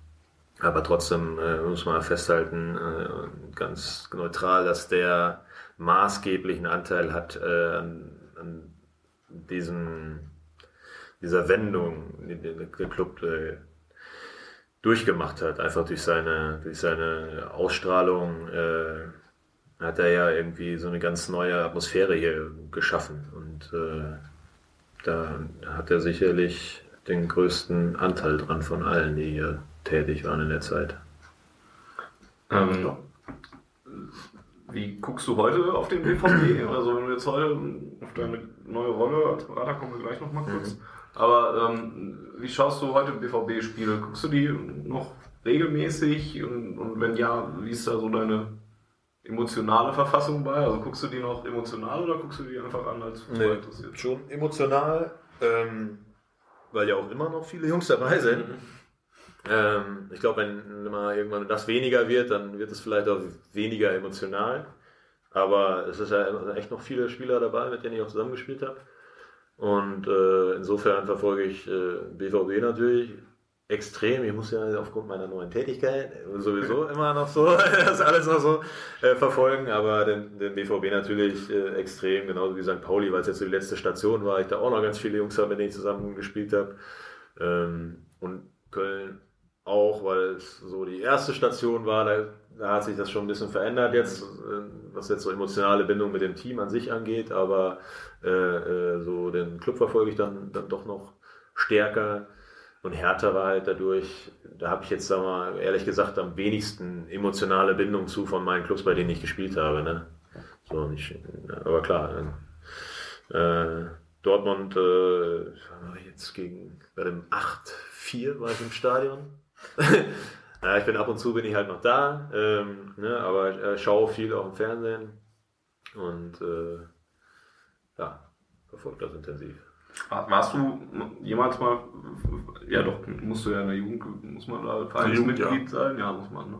aber trotzdem äh, muss man festhalten, äh, ganz neutral, dass der maßgeblichen Anteil hat äh, an, an diesem, dieser Wendung, die der Club äh, durchgemacht hat, einfach durch seine, durch seine Ausstrahlung. Hat er ja irgendwie so eine ganz neue Atmosphäre hier geschaffen. Und äh, da hat er sicherlich den größten Anteil dran von allen, die hier tätig waren in der Zeit. Ähm, wie guckst du heute auf den BVB? Also wenn du jetzt heute auf deine neue Rolle als Berater kommen wir gleich nochmal kurz. Aber ähm, wie schaust du heute BVB-Spiele? Guckst du die noch regelmäßig? Und, und wenn ja, wie ist da so deine emotionale Verfassung bei? Also guckst du die noch emotional oder guckst du die einfach an als Fußball interessiert? schon emotional, ähm, weil ja auch immer noch viele Jungs dabei sind. Ähm, ich glaube, wenn mal irgendwann das weniger wird, dann wird es vielleicht auch weniger emotional. Aber es ist ja echt noch viele Spieler dabei, mit denen ich auch zusammengespielt habe. Und äh, insofern verfolge ich äh, BVB natürlich extrem. Ich muss ja aufgrund meiner neuen Tätigkeit sowieso immer noch so das alles noch so äh, verfolgen, aber den, den BVB natürlich äh, extrem, genauso wie St. Pauli, weil es jetzt so die letzte Station war, ich da auch noch ganz viele Jungs habe, mit denen ich zusammen gespielt habe. Ähm, und Köln auch, weil es so die erste Station war, da, da hat sich das schon ein bisschen verändert jetzt, äh, was jetzt so emotionale Bindung mit dem Team an sich angeht, aber äh, äh, so den Club verfolge ich dann, dann doch noch stärker. Und Hertha war halt dadurch, da habe ich jetzt, sag mal, ehrlich gesagt, am wenigsten emotionale Bindung zu von meinen Clubs, bei denen ich gespielt habe. Ne? So nicht, aber klar. Äh, Dortmund, äh, jetzt gegen, bei dem 8-4 war ich im Stadion. ja, ich bin ab und zu bin ich halt noch da, ähm, ne, aber äh, schaue viel auch im Fernsehen und äh, ja, verfolge das intensiv. Warst du jemals mal, ja doch, musst du ja in der Jugend, muss man da Vereinsmitglied sein? Ja, muss man, ne?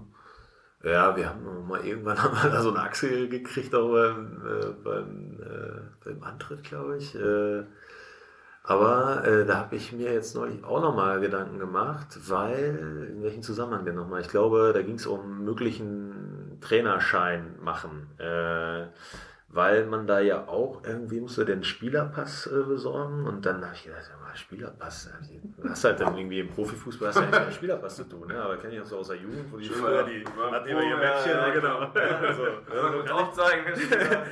Ja, wir haben mal irgendwann haben wir da so eine Achse gekriegt, auch beim, äh, beim, äh, beim Antritt, glaube ich. Äh, aber äh, da habe ich mir jetzt neulich auch noch mal Gedanken gemacht, weil, in welchem Zusammenhang denn nochmal? Ich glaube, da ging es um möglichen Trainerschein machen. Äh, weil man da ja auch irgendwie musste den Spielerpass äh, besorgen und dann habe ich gedacht, ja, mal, Spielerpass, äh, du hast halt dann irgendwie im Profifußball hast du ja nicht mit dem Spielerpass zu tun, ne? aber kenne ich auch so aus der Jugend, wo die früher die hatten immer ihr Mädchen, ja, genau. Also, Also, drauf zeigen.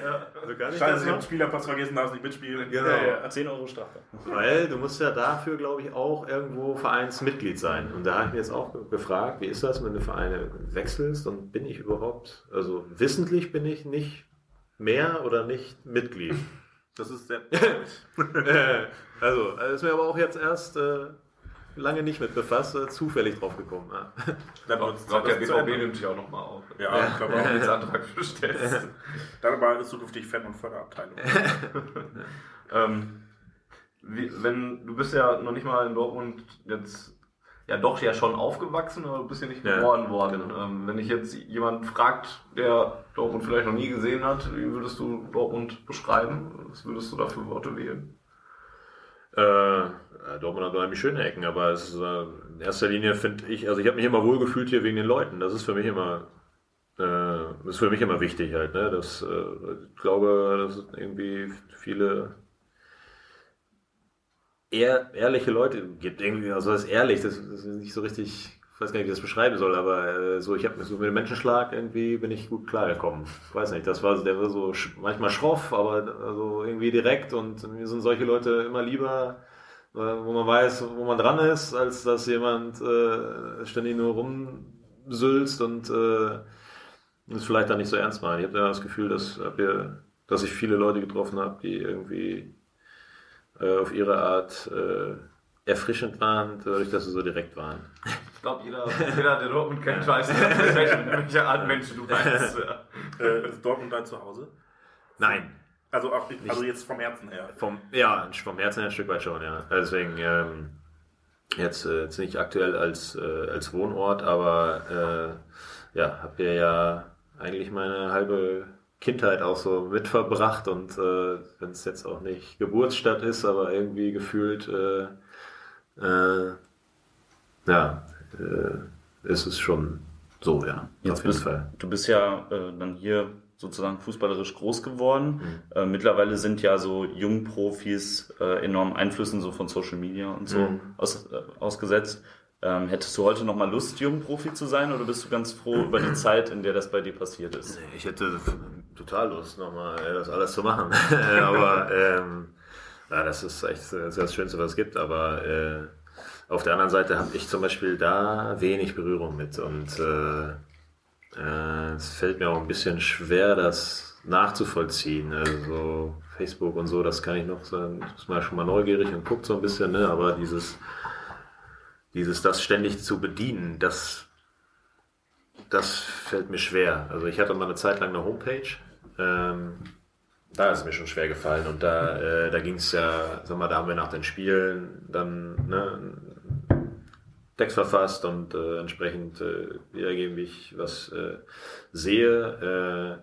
ja. also gar nicht Scheiße, ich habe Spielerpass vergessen, darfst nicht mitspielen. Genau. Ja, ja, 10 Euro Strafe. Weil du musst ja dafür, glaube ich, auch irgendwo Vereinsmitglied sein. Und da habe ich mir jetzt auch ge- gefragt, wie ist das, wenn du Vereine wechselst und bin ich überhaupt, also wissentlich bin ich nicht mehr oder nicht Mitglied. Das ist sehr. Äh, also, das ist mir aber auch jetzt erst äh, lange nicht mit befasst, äh, zufällig drauf gekommen. Ja. Dann glaube, der BVB nimmt dich auch nochmal auf. Ja, ich glaube Wenn auch. du jetzt Antrag stellst. Dann war es zukünftig Fan- und Förderabteilung. ähm, wie, wenn, du bist ja noch nicht mal in Dortmund jetzt ja doch ja schon aufgewachsen, aber du bist ja nicht Ja, geboren worden. Ähm, wenn ich jetzt jemand fragt, der Dortmund vielleicht noch nie gesehen hat, wie würdest du Dortmund beschreiben? Was würdest du da für Worte wählen? Äh, ja, Dortmund hat unheimlich schöne Ecken, aber es ist, äh, in erster Linie finde ich, also ich habe mich immer wohl gefühlt hier wegen den Leuten. Das ist für mich immer, äh, ist für mich immer wichtig halt. Ne? Das, äh, ich glaube, dass irgendwie viele ehr, ehrliche Leute gibt. Irgendwie, also das ist ehrlich, das, das ist nicht so richtig, ich weiß gar nicht, wie ich das beschreiben soll, aber äh, so, ich habe so mit dem Menschenschlag irgendwie bin ich gut klargekommen. Ich weiß nicht, das war, der war so manchmal schroff, aber also irgendwie direkt und mir sind solche Leute immer lieber, äh, wo man weiß, wo man dran ist, als dass jemand äh, ständig nur rumsülzt und äh, vielleicht dann nicht so ernst meint. Ich habe ja das Gefühl, dass, dass ich viele Leute getroffen habe, die irgendwie äh, auf ihre Art äh, erfrischend waren, dadurch, dass sie so direkt waren. Ich glaube, jeder, jeder, der Dortmund kennt, weiß, welche, welche Art Mensch du meinst. Ja. äh, ist Dortmund dein Zuhause? Nein, Also, auch, also jetzt vom Herzen her. vom, ja, vom Herzen her ein Stück weit schon, ja. Deswegen ähm, jetzt, äh, jetzt nicht aktuell als, äh, als Wohnort, aber äh, ja, habe hier ja eigentlich meine halbe Kindheit auch so mitverbracht und äh, wenn es jetzt auch nicht Geburtsstadt ist, aber irgendwie gefühlt, äh, äh, ja, äh, ist es schon so, ja, Jetzt auf jeden bist, Fall. du bist ja äh, dann hier sozusagen fußballerisch groß geworden. Mhm. Äh, mittlerweile sind ja so Jungprofis äh, enorm Einflüssen so von Social Media und so Mhm. aus, äh, ausgesetzt. Ähm, hättest du heute noch mal Lust, Jungprofi zu sein oder bist du ganz froh über die Zeit, in der das bei dir passiert ist? Ich hätte total Lust, nochmal äh, das alles zu machen. aber ähm, ja, das ist echt das, das Schönste, was es gibt. Aber äh, auf der anderen Seite habe ich zum Beispiel da wenig Berührung mit. Und äh, äh, es fällt mir auch ein bisschen schwer, das nachzuvollziehen. Also Facebook und so, das kann ich noch sagen, ist mal schon mal neugierig und guckt so ein bisschen, ne? aber dieses, dieses das ständig zu bedienen, das das fällt mir schwer. Also ich hatte mal eine Zeit lang eine Homepage. Ähm, da ist es mir schon schwer gefallen und da, äh, da ging es ja, sag mal, da haben wir nach den Spielen dann ne, Text verfasst und äh, entsprechend äh, wiedergeben, wie ich was äh, sehe.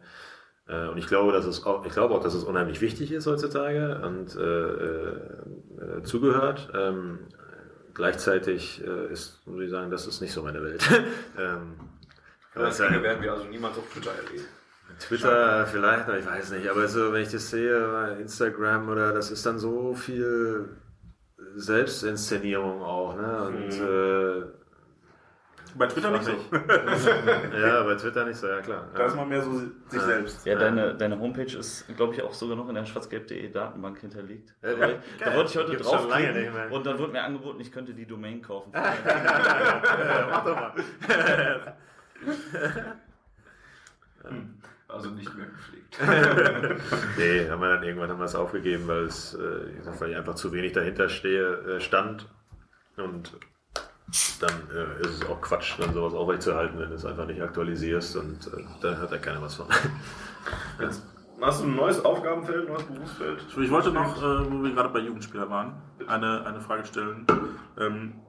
Äh, äh, und ich glaube, dass es auch, ich glaube auch, dass es unheimlich wichtig ist heutzutage und äh, äh, zugehört. Ähm, gleichzeitig äh, ist, muss ich sagen, das ist nicht so meine Welt. ähm, Das werden wir also niemals auf Twitter erleben. Twitter vielleicht, ich weiß nicht, aber so, wenn ich das sehe, Instagram oder das ist dann so viel Selbstinszenierung auch, ne? Und äh, Bei Twitter nicht so. ja, bei Twitter nicht so, ja klar. Da ist man mehr so sich selbst. Ja, deine, deine Homepage ist, glaube ich, auch sogar noch in der schwarzgelb.de Datenbank hinterlegt. Ja, Aber ja. da wollte ich heute Gibt's drauf lange nicht mehr. und dann wurde mir angeboten, ich könnte die Domain kaufen. Mach doch mal. Also nicht mehr gepflegt. Nee, haben wir dann irgendwann haben wir es aufgegeben, weil es äh, weil ich einfach zu wenig dahinter stehe, äh, stand. Und dann äh, ist es auch Quatsch, dann sowas aufrechtzuerhalten, wenn du es einfach nicht aktualisierst und äh, dann hat da keiner was von. Jetzt hast du ein neues Aufgabenfeld, ein neues Berufsfeld. Ich wollte noch, äh, wo wir gerade bei Jugendspieler waren, eine, eine Frage stellen. Ähm,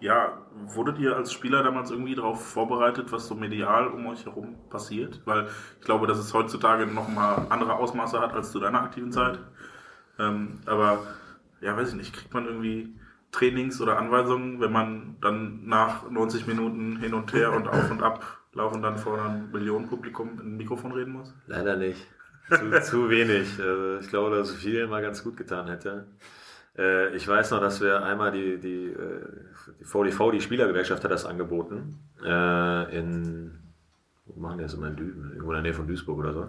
ja, wurdet ihr als Spieler damals irgendwie darauf vorbereitet, was so medial um euch herum passiert? Weil ich glaube, dass es heutzutage nochmal andere Ausmaße hat als zu deiner aktiven Zeit. Ähm, aber ja, weiß ich nicht, kriegt man irgendwie Trainings oder Anweisungen, wenn man dann nach 90 Minuten hin und her und auf und ab laufen dann vor einem Millionenpublikum in ein Mikrofon reden muss? Leider nicht. Zu, zu wenig. Also ich glaube, dass es vielen mal ganz gut getan hätte. Äh, ich weiß noch, dass wir einmal die, die, äh, die VDV, die Spielergewerkschaft, hat das angeboten. Äh, in, wo machen die das immer in Düben? Irgendwo in der Nähe von Duisburg oder so.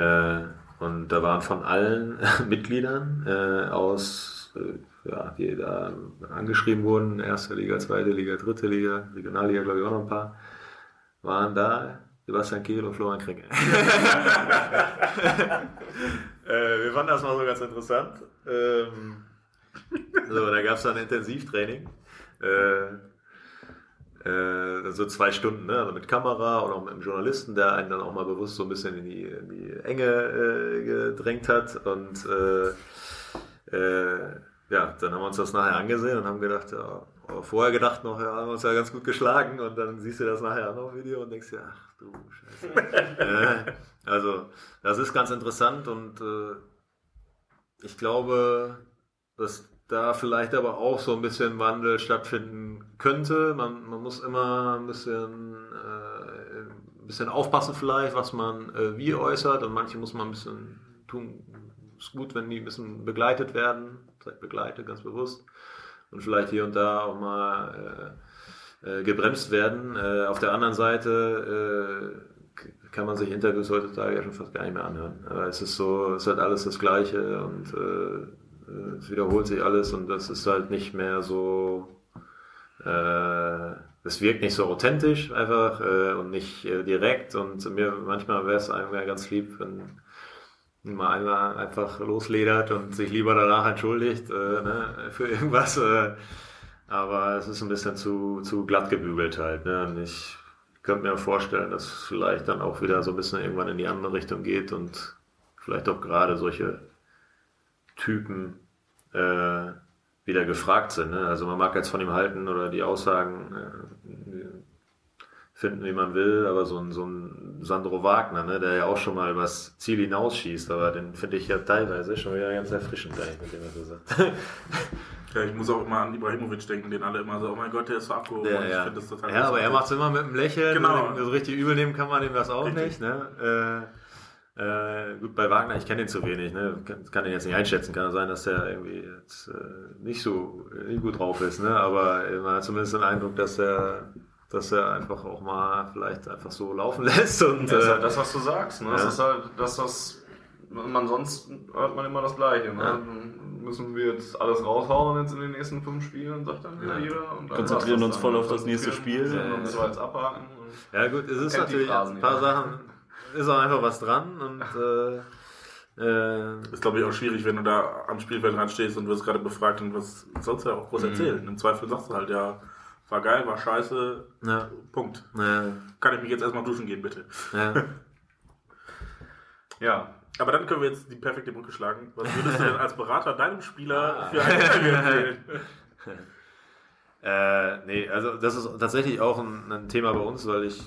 Äh, und da waren von allen Mitgliedern äh, aus, äh, ja, die da angeschrieben wurden, erste Liga, zweite Liga, dritte Liga, Regionalliga, glaube ich auch noch ein paar, waren da Sebastian Kehl und Florian Kringe. äh, wir fanden das mal so ganz interessant. Ähm, so, da gab es dann Intensivtraining. Äh, äh, so zwei Stunden, ne? also mit Kamera und auch mit einem Journalisten, der einen dann auch mal bewusst so ein bisschen in die, in die Enge äh, gedrängt hat. Und äh, äh, ja, dann haben wir uns das nachher angesehen und haben gedacht, ja, vorher gedacht noch, ja, haben wir uns ja ganz gut geschlagen und dann siehst du das nachher auch noch auf Video und denkst dir, ach du Scheiße. äh, also, das ist ganz interessant und ich glaube, dass da vielleicht aber auch so ein bisschen Wandel stattfinden könnte. Man, man muss immer ein bisschen, äh, ein bisschen aufpassen vielleicht, was man äh, wie äußert und manche muss man ein bisschen tun. Ist gut, wenn die ein bisschen begleitet werden, vielleicht begleitet, ganz bewusst und vielleicht hier und da auch mal äh, äh, gebremst werden. Äh, auf der anderen Seite äh, kann man sich Interviews heutzutage ja schon fast gar nicht mehr anhören. Aber es ist so, es ist halt alles das Gleiche und äh, es wiederholt sich alles und das ist halt nicht mehr so, äh, es wirkt nicht so authentisch einfach äh, und nicht äh, direkt und mir manchmal wäre es einem ganz lieb, wenn mal einmal einfach losledert und sich lieber danach entschuldigt äh, ne, für irgendwas. Äh, aber es ist ein bisschen zu, zu glatt gebügelt halt. Ne? Und ich könnte mir vorstellen, dass es vielleicht dann auch wieder so ein bisschen irgendwann in die andere Richtung geht und vielleicht auch gerade solche Typen äh, wieder gefragt sind. Ne? Also man mag jetzt von ihm halten oder die Aussagen äh, finden, wie man will, aber so ein, so ein Sandro Wagner, ne, der ja auch schon mal übers Ziel hinausschießt, aber den finde ich ja teilweise schon wieder ganz erfrischend, eigentlich, mit dem er so sagt. Ja, ich muss auch immer an Ibrahimovic denken, den alle immer so, oh mein Gott, der ist so abgehoben. Ja, und ich ja. finde das total ja aber er macht es immer mit einem Lächeln. Genau. So richtig übel nehmen kann man ihm das auch Richtig. nicht. Ne? Äh, äh, gut, bei Wagner, ich kenne ihn zu wenig. Ne? Kann, kann ihn jetzt nicht einschätzen. Kann sein, dass er irgendwie jetzt äh, nicht so nicht gut drauf ist. Ne? Aber man hat zumindest den Eindruck, dass er dass er einfach auch mal vielleicht einfach so laufen lässt. Und, Das ist halt das, was du sagst. Ne? Das ja. ist halt das, was man sonst hört man immer das Gleiche. Ne? Ja. Müssen wir jetzt alles raushauen jetzt in den nächsten fünf Spielen, sagt dann wieder Ja. jeder. Und dann Konzentrieren uns voll auf das nächste Spiel. Und das war jetzt abhaken. Und Ja gut, es ist natürlich Phrasen, ein paar ja. Sachen, ist auch einfach was dran und äh, äh, Ist, glaube ich, auch schwierig, wenn du da am Spielfeldrand stehst und wirst gerade befragt und was sollst du ja auch groß erzählen. Im Zweifel sagst du halt, ja, war geil, war scheiße, ja, Punkt. ja, Kann ich mich jetzt erstmal duschen gehen, bitte. ja. ja, Aber dann können wir jetzt die perfekte Brücke schlagen. Was würdest du denn als Berater deinem Spieler Ah. für ein Interview empfehlen? Äh, nee, also das ist tatsächlich auch ein, ein Thema bei uns, weil ich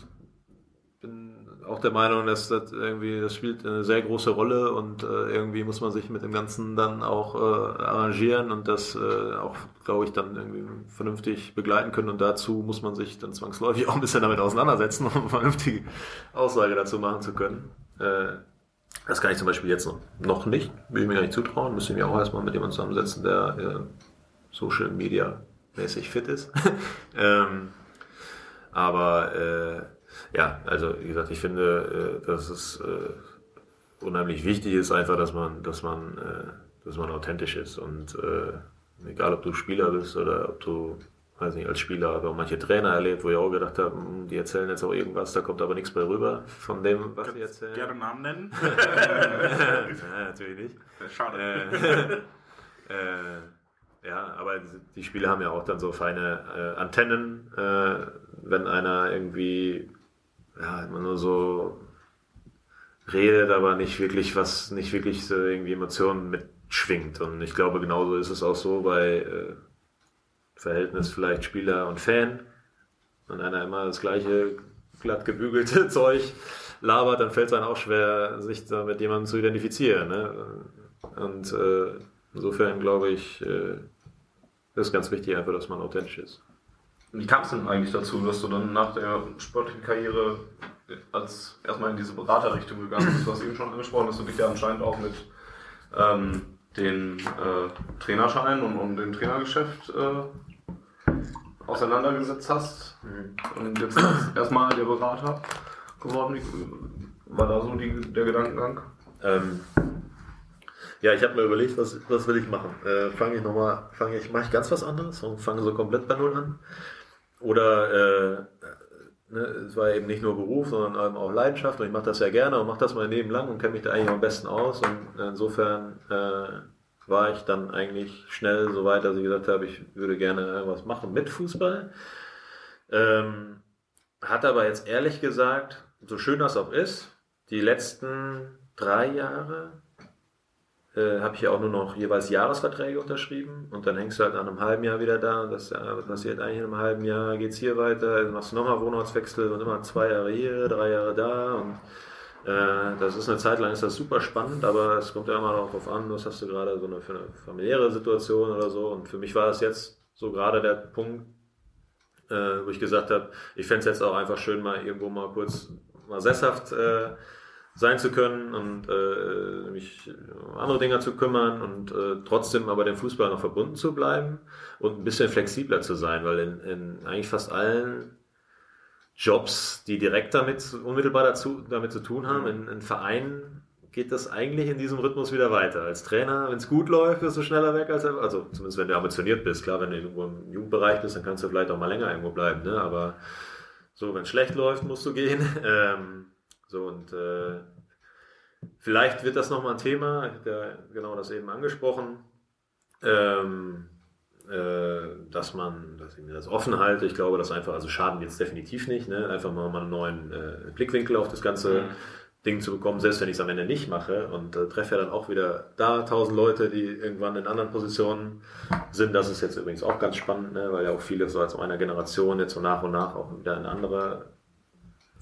auch der Meinung, dass das irgendwie, das spielt eine sehr große Rolle und äh, irgendwie muss man sich mit dem Ganzen dann auch äh, arrangieren und das äh, auch, glaube ich, dann irgendwie vernünftig begleiten können und dazu muss man sich dann zwangsläufig auch ein bisschen damit auseinandersetzen, um eine vernünftige Aussage dazu machen zu können. Äh, das kann ich zum Beispiel jetzt noch, nicht, will ich mir gar nicht zutrauen, müsste ich mich auch erstmal mit jemandem zusammensetzen, der äh, Social Media mäßig fit ist. ähm, aber äh, ja, also wie gesagt, ich finde, äh, dass es äh, unheimlich wichtig ist einfach, dass man, dass man, äh, dass man authentisch ist und egal, ob du Spieler bist oder ob du weiß nicht, als Spieler habe auch manche Trainer erlebt, wo ich auch gedacht habe, hm, die erzählen jetzt auch irgendwas, da kommt aber nichts bei rüber von dem, was sie erzählen. Gerne Namen nennen. ja, natürlich nicht. Schade. Äh, äh, ja, aber die- die Spiele haben ja auch dann so feine äh, Antennen, wenn einer irgendwie ja, immer nur so redet, aber nicht wirklich was, nicht wirklich so irgendwie Emotionen mitschwingt. Und ich glaube, genauso ist es auch so bei äh, Verhältnis vielleicht Spieler und Fan. Wenn einer immer das gleiche glatt gebügelte Zeug labert, dann fällt es einem auch schwer, sich da mit jemandem zu identifizieren. Ne? Und äh, insofern glaube ich, äh, ist ganz wichtig einfach, dass man authentisch ist. Wie kam es denn eigentlich dazu, dass du dann nach der sportlichen Karriere als erstmal in diese Beraterrichtung gegangen bist? Du hast eben schon angesprochen, dass du dich ja anscheinend auch mit ähm, den äh, Trainerschein und, und dem Trainergeschäft äh, auseinandergesetzt hast. Und jetzt erstmal der Berater geworden. War da so die, der Gedankengang? Ähm, ja, ich habe mir überlegt, was, was will ich machen? Äh, fange ich nochmal, fange ich, mache ich ganz was anderes und fange so komplett bei Null an? Oder äh, ne, es war eben nicht nur Beruf, sondern auch Leidenschaft und ich mache das ja gerne und mache das mein Leben lang und kenne mich da eigentlich am besten aus und insofern äh, war ich dann eigentlich schnell so weit, dass ich gesagt habe, ich würde gerne irgendwas machen mit Fußball. Ähm, hat aber jetzt ehrlich gesagt, so schön das auch ist, die letzten drei Jahre äh, habe ich ja auch nur noch jeweils Jahresverträge unterschrieben. Und dann hängst du halt nach einem halben Jahr wieder da und das ja, was passiert eigentlich in einem halben Jahr, geht's hier weiter, dann machst du nochmal Wohnortswechsel und immer zwei Jahre hier, drei Jahre da. Und äh, das ist eine Zeit lang ist das super spannend, aber es kommt ja immer darauf an, was hast du gerade so eine, für eine familiäre Situation oder so. Und für mich war das jetzt so gerade der Punkt, äh, wo ich gesagt habe, ich fände es jetzt auch einfach schön, mal irgendwo mal kurz mal sesshaft äh, sein zu können und äh, mich um andere Dinge zu kümmern und äh, trotzdem aber dem Fußball noch verbunden zu bleiben und ein bisschen flexibler zu sein, weil in, in eigentlich fast allen Jobs, die direkt damit unmittelbar dazu, damit zu tun haben, in, in Vereinen geht das eigentlich in diesem Rhythmus wieder weiter. Als Trainer, wenn es gut läuft, bist du schneller weg als also zumindest wenn du ambitioniert bist. Klar, wenn du irgendwo im Jugendbereich bist, dann kannst du vielleicht auch mal länger irgendwo bleiben, ne? Aber so, wenn es schlecht läuft, musst du gehen. Ähm, so und äh, vielleicht wird das nochmal ein Thema. Ich habe ja genau das eben angesprochen. Ähm, äh, dass man, dass ich mir das offen halte. Ich glaube, dass einfach, also schaden jetzt definitiv nicht, ne? einfach mal, mal einen neuen äh, Blickwinkel auf das ganze Mhm. Ding zu bekommen, selbst wenn ich es am Ende nicht mache und äh, treffe ja dann auch wieder da tausend Leute, die irgendwann in anderen Positionen sind. Das ist jetzt übrigens auch ganz spannend, ne? weil ja auch viele so als einer Generation jetzt so nach und nach auch wieder in andere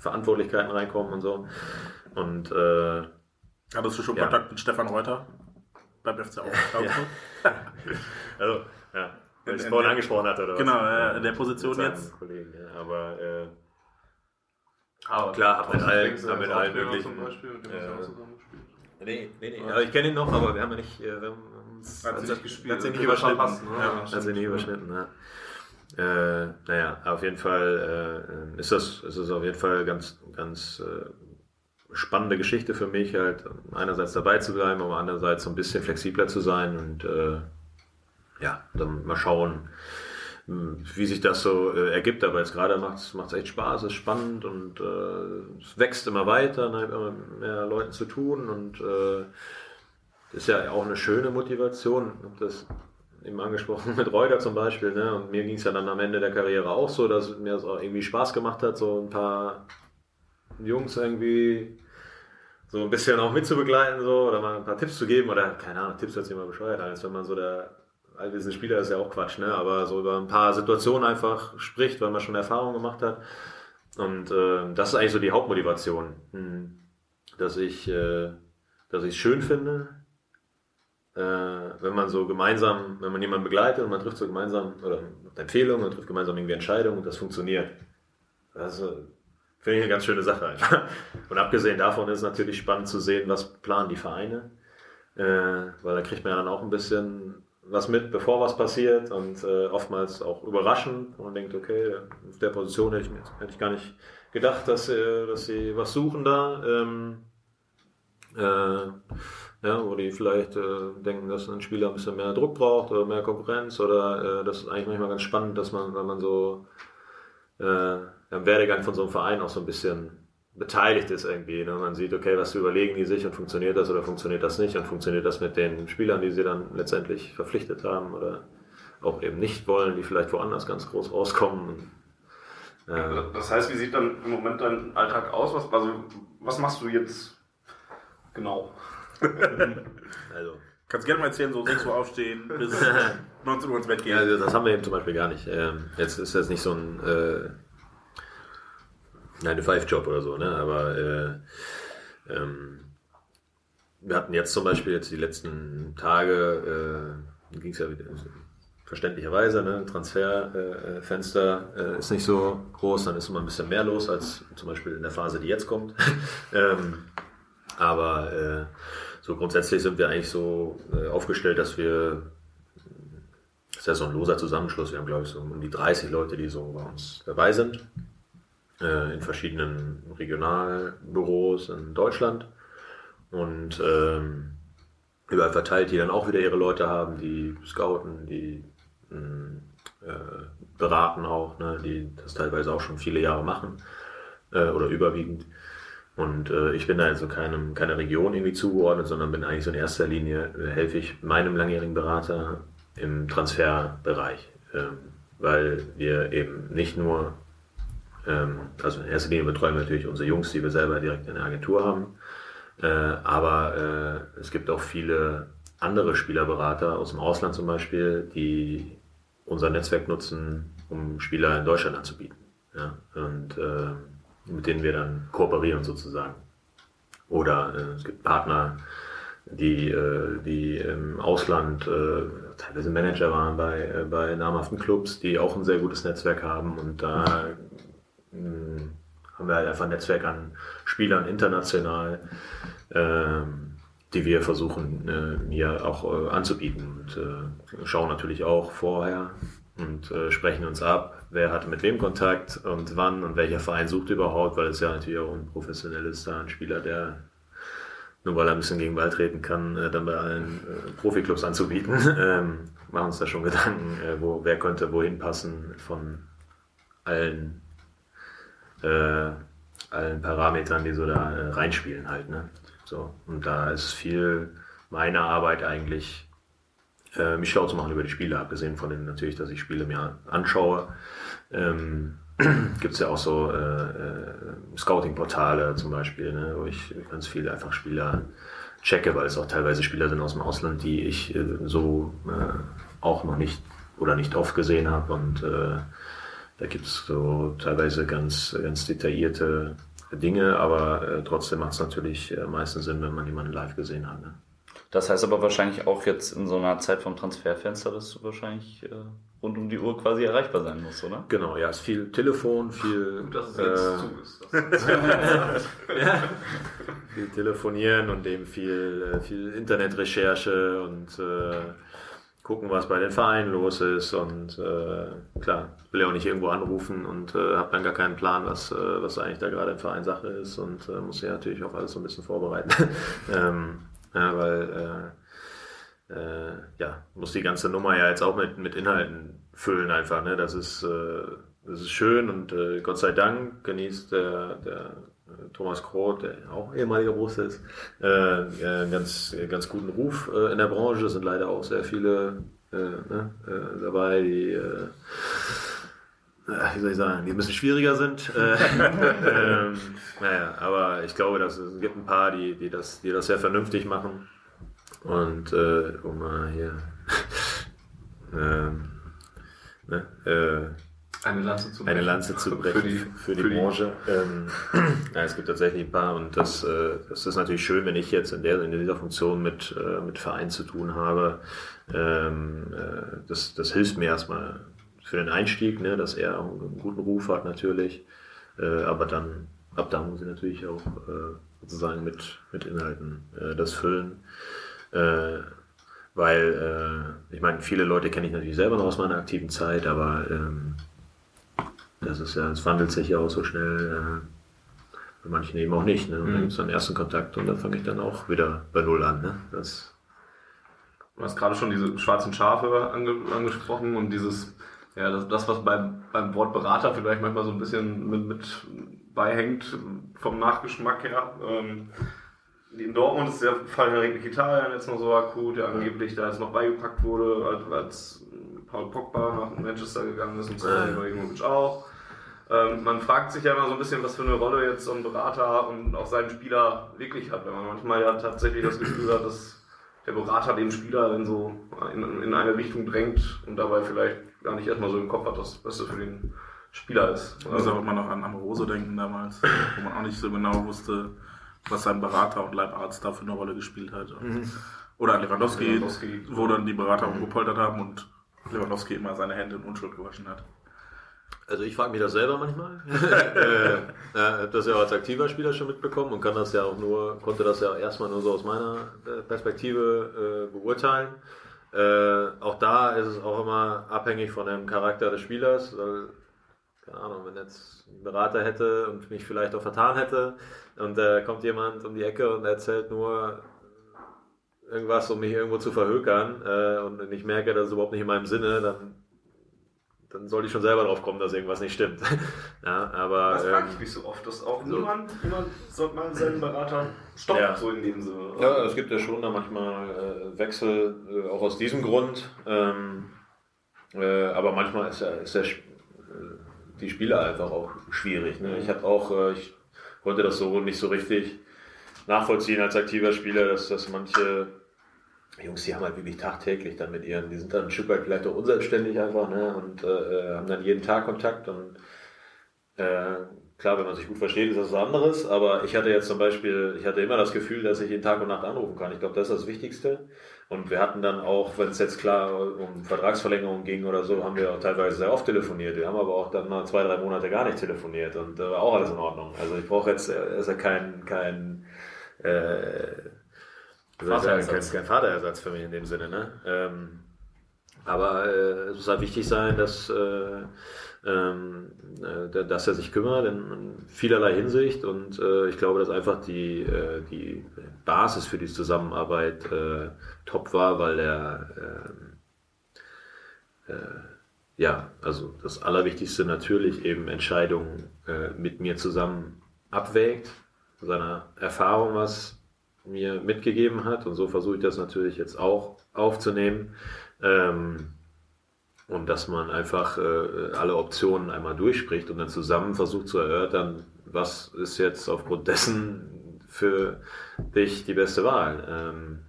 Verantwortlichkeiten reinkommen und so. Und äh, Hattest du schon Ja. Kontakt mit Stefan Reuter beim FC Augsburg? also, ja, weil ich es in vorhin angesprochen hatte. Oder Genau, was? ja, in der Position jetzt. Kollegen, ja. Aber äh, Aber Klar, hab mit allen- hab mit allen möglichen, Zum Beispiel, mit dem äh, nee, nee, nee. Aber ich kenne ihn noch, aber wir haben ja nicht, äh, wir haben uns, Hat sie nicht gespielt. Hat sie nicht überschnitten. passen, ne? Ja, Hat sie nicht überschnitten, ja. Äh, naja, auf jeden Fall äh, ist das, ist das auf jeden Fall ganz, ganz äh, spannende Geschichte für mich, halt einerseits dabei zu bleiben, aber andererseits so ein bisschen flexibler zu sein und äh, ja, dann mal schauen, mh, wie sich das so äh, ergibt. Aber jetzt gerade macht es echt Spaß, es ist spannend und äh, es wächst immer weiter, dann immer mehr Leuten zu tun und äh, ist ja auch eine schöne Motivation. Hab das eben angesprochen mit Reuter zum Beispiel. Ne? Und mir ging es ja dann am Ende der Karriere auch so, dass mir das auch irgendwie Spaß gemacht hat, so ein paar Jungs irgendwie so ein bisschen auch mitzubegleiten so, oder mal ein paar Tipps zu geben oder keine Ahnung, Tipps hört sich immer bescheuert an, als wenn man so der allwissende Spieler ist ja auch Quatsch, ne? aber so über ein paar Situationen einfach spricht, weil man schon Erfahrung gemacht hat. Und äh, das ist eigentlich so die Hauptmotivation, hm. dass ich äh, dass ich es schön finde, äh, wenn man so gemeinsam, wenn man jemanden begleitet und man trifft so gemeinsam oder Empfehlungen und trifft gemeinsam irgendwie Entscheidungen und das funktioniert. Das äh, finde ich eine ganz schöne Sache einfach. Und abgesehen davon ist es natürlich spannend zu sehen, was planen die Vereine, äh, weil da kriegt man ja dann auch ein bisschen was mit, bevor was passiert und äh, oftmals auch überraschend und man denkt, okay, auf der Position hätte ich, hätte ich gar nicht gedacht, dass, äh, dass sie was suchen da. Ähm, äh, ja, wo die vielleicht äh, denken, dass ein Spieler ein bisschen mehr Druck braucht oder mehr Konkurrenz oder äh, das ist eigentlich manchmal ganz spannend, dass man, wenn man so äh, im Werdegang von so einem Verein auch so ein bisschen beteiligt ist irgendwie. Ne? Man sieht, okay, was überlegen die sich und funktioniert das oder funktioniert das nicht und funktioniert das mit den Spielern, die sie dann letztendlich verpflichtet haben oder auch eben nicht wollen, die vielleicht woanders ganz groß rauskommen. Äh, Das heißt, wie sieht dann im Moment dein Alltag aus? Was, also, was machst du jetzt genau? Also, Kannst gerne mal erzählen, so 6 Uhr aufstehen, bis 19 Uhr ins Bett gehen. Also das haben wir eben zum Beispiel gar nicht. Ähm, jetzt ist das nicht so ein äh, 9-to-5-Job oder so, ne? aber äh, ähm, wir hatten jetzt zum Beispiel jetzt die letzten Tage, äh, ging es ja wieder, verständlicherweise, ne, Transferfenster äh, äh, ist nicht so groß, dann ist immer ein bisschen mehr los als zum Beispiel in der Phase, die jetzt kommt. ähm, aber äh, so grundsätzlich sind wir eigentlich so äh, aufgestellt, dass wir, das ist ja so ein loser Zusammenschluss, wir haben glaube ich so um die 30 Leute, die so bei uns dabei sind, äh, in verschiedenen Regionalbüros in Deutschland und ähm, überall verteilt, die dann auch wieder ihre Leute haben, die scouten, die mh, äh, beraten auch, ne, die das teilweise auch schon viele Jahre machen oder überwiegend. Und äh, ich bin da also keinem, keiner Region irgendwie zugeordnet, sondern bin eigentlich so in erster Linie, äh, helfe ich meinem langjährigen Berater im Transferbereich. Ähm, weil wir eben nicht nur, ähm, also in erster Linie betreuen wir natürlich unsere Jungs, die wir selber direkt in der Agentur haben, äh, aber äh, es gibt auch viele andere Spielerberater aus dem Ausland zum Beispiel, die unser Netzwerk nutzen, um Spieler in Deutschland anzubieten. Ja? Und äh, mit denen wir dann kooperieren sozusagen. Oder äh, es gibt Partner, die, äh, die im Ausland äh, teilweise Manager waren bei, äh, bei namhaften Clubs, die auch ein sehr gutes Netzwerk haben. Und da mh, haben wir halt einfach ein Netzwerk an Spielern international, ähm, die wir versuchen äh, hier auch äh, anzubieten. Und äh, schauen natürlich auch vorher und sprechen uns ab, wer hatte mit wem Kontakt und wann und welcher Verein sucht überhaupt, weil es ja natürlich auch unprofessionell ist, da ein Spieler, der nur weil er ein bisschen gegen Ball treten kann, äh, dann bei allen äh, Profiklubs anzubieten. Ähm, machen uns da schon Gedanken, äh, wo, wer könnte wohin passen von allen, äh, allen Parametern, die so da äh, reinspielen halt. Ne? So, und da ist viel meine Arbeit eigentlich, äh, mich schlau zu machen über die Spiele, abgesehen von den natürlich, dass ich Spiele mir anschaue. Ähm, gibt es ja auch so äh, äh, Scouting-Portale zum Beispiel, ne, wo ich ganz viele einfach Spieler checke, weil es auch teilweise Spieler sind aus dem Ausland, die ich äh, so äh, auch noch nicht oder nicht oft gesehen habe. Und äh, da gibt es so teilweise ganz, ganz detaillierte Dinge, aber trotzdem macht es natürlich am meisten Sinn, wenn man jemanden live gesehen hat. Ne? Das heißt aber wahrscheinlich auch jetzt in so einer Zeit vom Transferfenster, dass du wahrscheinlich rund um die Uhr quasi erreichbar sein musst, oder? Genau, ja, es ist viel Telefon, viel, Gut, dass es äh, jetzt zu ist. viel Telefonieren und eben viel, äh, viel Internetrecherche und äh, gucken, was bei den Vereinen los ist. Und äh, klar, will ja auch nicht irgendwo anrufen und äh, habe dann gar keinen Plan, was, äh, was eigentlich da gerade im Verein Sache ist und äh, muss ja natürlich auch alles so ein bisschen vorbereiten. ähm, ja, weil äh, ja, muss die ganze Nummer ja jetzt auch mit, mit Inhalten füllen einfach. Ne? Das ist äh, das ist schön und äh, Gott sei Dank genießt der, der äh, Thomas Kroth, der auch ehemaliger Borussia ist, äh, äh, einen ganz, ganz guten Ruf in der Branche. Es sind leider auch sehr viele ne, dabei, die, wie soll ich sagen, die ein bisschen schwieriger sind. Äh, ähm, naja, aber ich glaube, dass es gibt ein paar, die, die, das, die das sehr vernünftig machen. Und äh, um mal hier ähm, ne, äh, Eine Lanze zu eine Lanze zu brechen Für die, für die Branche. Ähm, ja, es gibt tatsächlich ein paar und das, äh, das ist natürlich schön, wenn ich jetzt in, der, in dieser Funktion mit, äh, mit Verein zu tun habe. Ähm, äh, das, das hilft mir erstmal für den Einstieg, ne, dass er einen guten Ruf hat natürlich. Äh, aber dann, ab da muss ich natürlich auch äh, sozusagen mit, mit Inhalten äh, das füllen. Äh, weil, äh, ich meine, viele Leute kenne ich natürlich selber noch aus meiner aktiven Zeit, aber ähm, das ist ja, es wandelt sich ja auch so schnell, äh, bei manchen eben auch nicht. Ne? Und dann gibt es dann ersten Kontakt und dann fange ich dann auch wieder bei Null an. Ne? Das, Du hast gerade schon diese schwarzen Schafe ange angesprochen und dieses, ja, das, das was beim, beim Wort Berater vielleicht manchmal so ein bisschen mit, mit beihängt vom Nachgeschmack her. Ähm, in Dortmund ist der Fall Henrik Mkhitaryan jetzt noch so akut, der angeblich da jetzt noch beigepackt wurde, als, Paul Pogba nach Manchester gegangen ist und so. Ibrahimovic auch. Ähm, man fragt sich ja immer so ein bisschen, was für eine Rolle jetzt so ein Berater und auch seinen Spieler wirklich hat, wenn man manchmal ja tatsächlich das Gefühl hat, dass der Berater den Spieler in so in, in eine Richtung drängt und dabei vielleicht gar nicht erstmal so im Kopf hat, was das Beste für den Spieler ist. Ich muss aber immer noch an Amorose denken damals, wo man auch nicht so genau wusste, was sein Berater und Leibarzt da für eine Rolle gespielt hat. Oder an Lewandowski, Lewandowski. wo dann die Berater umgepoltert haben und Lewandowski immer seine Hände in Unschuld gewaschen hat. Also ich frage mich das selber manchmal. äh, habe das ja als aktiver Spieler schon mitbekommen und kann das ja auch nur, konnte das ja erstmal nur so aus meiner äh, Perspektive äh, beurteilen. Äh, auch da ist es auch immer abhängig von dem Charakter des Spielers. Weil, keine Ahnung, wenn jetzt ein Berater hätte und mich vielleicht auch vertan hätte und äh, kommt jemand um die Ecke und erzählt nur irgendwas, um mich irgendwo zu verhökern äh, und ich merke, das ist überhaupt nicht in meinem Sinne, dann dann sollte ich schon selber drauf kommen, dass irgendwas nicht stimmt. ja, aber Das frage ich ähm, mich so oft, dass auch so. niemand, niemand sollte mal seinen Berater stoppen, Ja. so in dem Sinne. ja, es gibt ja schon da manchmal äh, Wechsel, äh, auch aus diesem Grund. Ähm, äh, aber manchmal ist ja, ist ja äh, die Spieler einfach auch schwierig. Ne? Ich habe auch, äh, ich konnte das so nicht so richtig nachvollziehen als aktiver Spieler, dass, dass manche Jungs, die haben halt wirklich tagtäglich dann mit ihren, die sind dann ein Stück weit vielleicht auch unselbstständig einfach, ne? Und äh, haben dann jeden Tag Kontakt und äh, klar, wenn man sich gut versteht, ist das was anderes, aber ich hatte jetzt zum Beispiel, ich hatte immer das Gefühl, dass ich jeden Tag und Nacht anrufen kann. Ich glaube, das ist das Wichtigste. Und wir hatten dann auch, wenn es jetzt klar um Vertragsverlängerung ging oder so, haben wir auch teilweise sehr oft telefoniert. Wir haben aber auch dann mal zwei, drei Monate gar nicht telefoniert und äh, auch alles in Ordnung. Also ich brauche jetzt, ist ja kein, kein, äh, sagen, kein, Vaterersatz. kein Vaterersatz für mich in dem Sinne. Ne? Ähm, aber äh, es muss halt wichtig sein, dass, äh, ähm, äh, dass er sich kümmert in, in vielerlei Hinsicht und äh, ich glaube, dass einfach die, äh, die Basis für die Zusammenarbeit äh, top war, weil er ähm, äh, ja, also das Allerwichtigste natürlich eben Entscheidungen äh, mit mir zusammen abwägt, seiner Erfahrung was mir mitgegeben hat und so versuche ich das natürlich jetzt auch aufzunehmen. Ähm, und dass man einfach äh, alle Optionen einmal durchspricht und dann zusammen versucht zu erörtern, was ist jetzt aufgrund dessen für dich die beste Wahl. Ähm,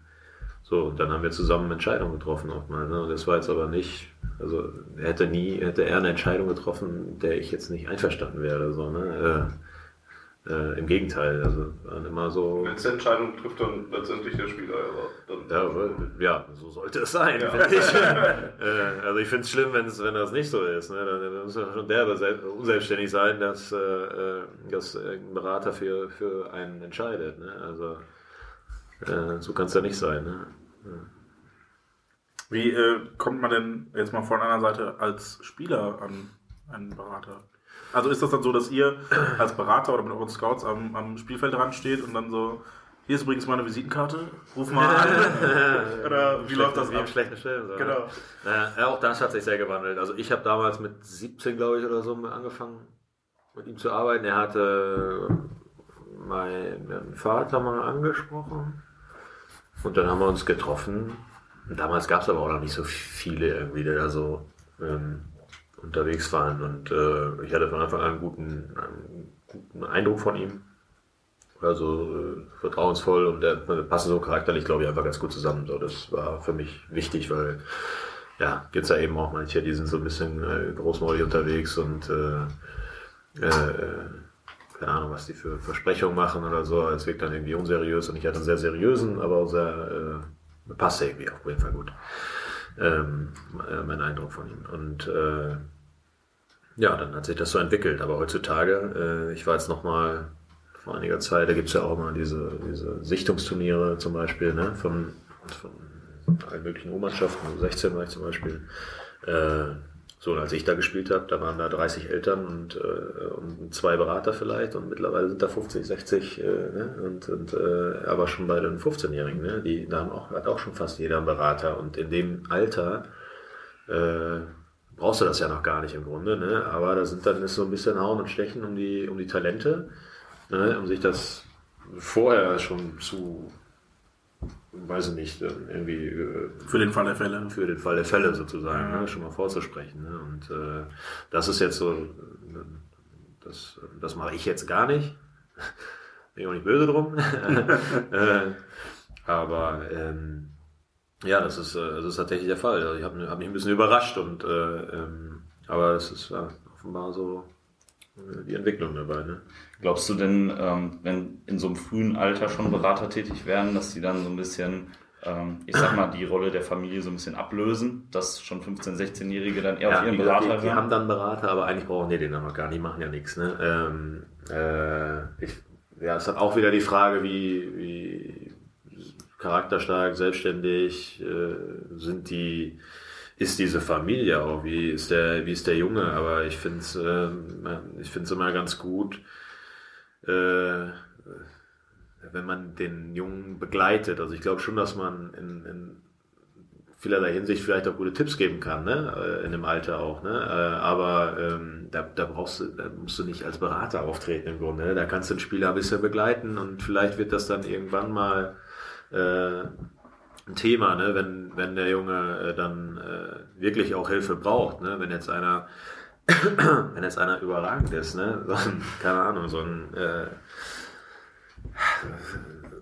so, dann haben wir zusammen Entscheidungen getroffen auch mal. Ne? Das war jetzt aber nicht, also er hätte nie, hätte er eine Entscheidung getroffen, der ich jetzt nicht einverstanden wäre so. Ne? Äh, äh, Im Gegenteil, also waren immer so. Wenn es Entscheidung trifft, dann letztendlich der Spieler. Aber dann, Ja, ja, so sollte es sein, Ja. finde ich. äh, also ich finde es schlimm, wenn's, wenn das nicht so ist. Ne? Dann, dann muss ja schon sel- unselbstständig sein, dass, äh, äh, dass ein Berater für, für einen entscheidet. Ne? Also äh, so kann es ja nicht sein. Ne? Wie äh, kommt man denn jetzt mal von einer Seite als Spieler an einen Berater? Also ist das dann so, dass ihr als Berater oder mit euren Scouts am, am Spielfeld dran steht und dann so, hier ist übrigens meine Visitenkarte, ruf mal an. oder wie läuft das Wie ab? schlechten Stellen. So, Genau. Ne? Ja, auch das hat sich sehr gewandelt. Also ich habe damals mit 17, glaube ich, oder so angefangen mit ihm zu arbeiten. Er hatte meinen Vater mal angesprochen und dann haben wir uns getroffen. Damals gab es aber auch noch nicht so viele irgendwie, die da so ähm, unterwegs waren. Und äh, ich hatte von Anfang an einen guten, einen guten Eindruck von ihm. Also äh, vertrauensvoll und der passen so charakterlich, glaube ich, einfach ganz gut zusammen. So, das war für mich wichtig, weil ja, gibt's ja eben auch manche, die sind so ein bisschen äh, großmäulig unterwegs und äh, äh, keine Ahnung, was die für Versprechungen machen oder so. Es wirkt dann irgendwie unseriös und ich hatte einen sehr seriösen, aber auch sehr äh, passte irgendwie auf jeden Fall gut. Ähm, äh, mein Eindruck von ihm. Und äh, ja, dann hat sich das so entwickelt. Aber heutzutage, äh, ich war jetzt noch mal vor einiger Zeit, da gibt's ja auch immer diese, diese Sichtungsturniere zum Beispiel, ne, von, von allen möglichen U-Mannschaften, 16 war ich zum Beispiel. Äh, so, und als ich da gespielt habe, da waren da 30 Eltern und, äh, und zwei Berater vielleicht und mittlerweile sind da 50, 60, äh, ne? und, und äh, aber schon bei den 15-Jährigen, ne? die da haben auch, hat auch schon fast jeder einen Berater und in dem Alter äh, brauchst du das ja noch gar nicht im Grunde, ne? aber da sind dann ist so ein bisschen Hauen und Stechen um die, um die Talente, ne? um sich das vorher schon zu, weiß ich nicht, irgendwie äh, Für den Fall der Fälle. für den Fall der Fälle sozusagen, ne, schon mal vorzusprechen. Ne? Und äh, das ist jetzt so, das, das mache ich jetzt gar nicht. Bin ich auch nicht böse drum. äh, aber ähm, ja, das ist, äh, das ist tatsächlich der Fall. Also ich habe hab mich ein bisschen überrascht und äh, ähm, aber es ist ja, offenbar so die Entwicklung dabei. Ne? Glaubst du denn, ähm, wenn in so einem frühen Alter schon Berater tätig werden, dass die dann so ein bisschen ähm, ich sag mal, die Rolle der Familie so ein bisschen ablösen, dass schon 15-, 16-Jährige dann eher auf Ja, ihren wie gesagt, Berater die, die haben dann Berater, aber eigentlich brauchen die den dann noch gar nicht, die machen ja nichts. Ne? Ähm, äh, ich, ja, es hat auch wieder die Frage, wie, wie charakterstark, selbstständig äh, sind die, ist diese Familie auch, wie ist der, wie ist der Junge, aber ich finde es ähm, ich find's immer ganz gut, äh, wenn man den Jungen begleitet. Also ich glaube schon, dass man in, in vielerlei Hinsicht vielleicht auch gute Tipps geben kann, ne? äh, in dem Alter auch. Ne? Äh, aber ähm, da, da brauchst du, da musst du nicht als Berater auftreten im Grunde. Ne? Da kannst du den Spieler ein bisschen begleiten und vielleicht wird das dann irgendwann mal äh, ein Thema, ne? wenn, wenn der Junge äh, dann äh, wirklich auch Hilfe braucht. Ne? Wenn jetzt einer wenn jetzt einer überragend ist, ne? so ein, keine Ahnung, so ein äh,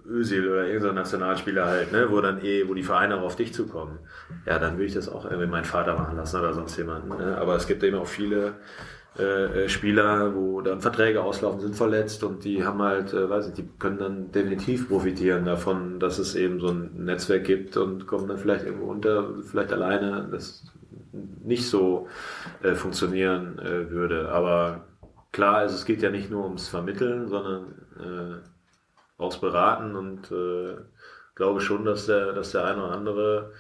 Özil oder irgendein Nationalspieler halt, ne, wo dann eh, wo die Vereine auch auf dich zukommen. Ja, dann würde ich das auch irgendwie meinen Vater machen lassen oder sonst jemanden. Ne? Aber es gibt eben auch viele äh, äh, Spieler, wo dann Verträge auslaufen, sind verletzt und die haben halt, äh, weiß nicht, die können dann definitiv profitieren davon, dass es eben so ein Netzwerk gibt und kommen dann vielleicht irgendwo unter, vielleicht alleine, das nicht so äh, funktionieren äh, würde. Aber klar, also es geht ja nicht nur ums Vermitteln, sondern äh, aufs Beraten und äh, glaube schon, dass der, dass der eine oder andere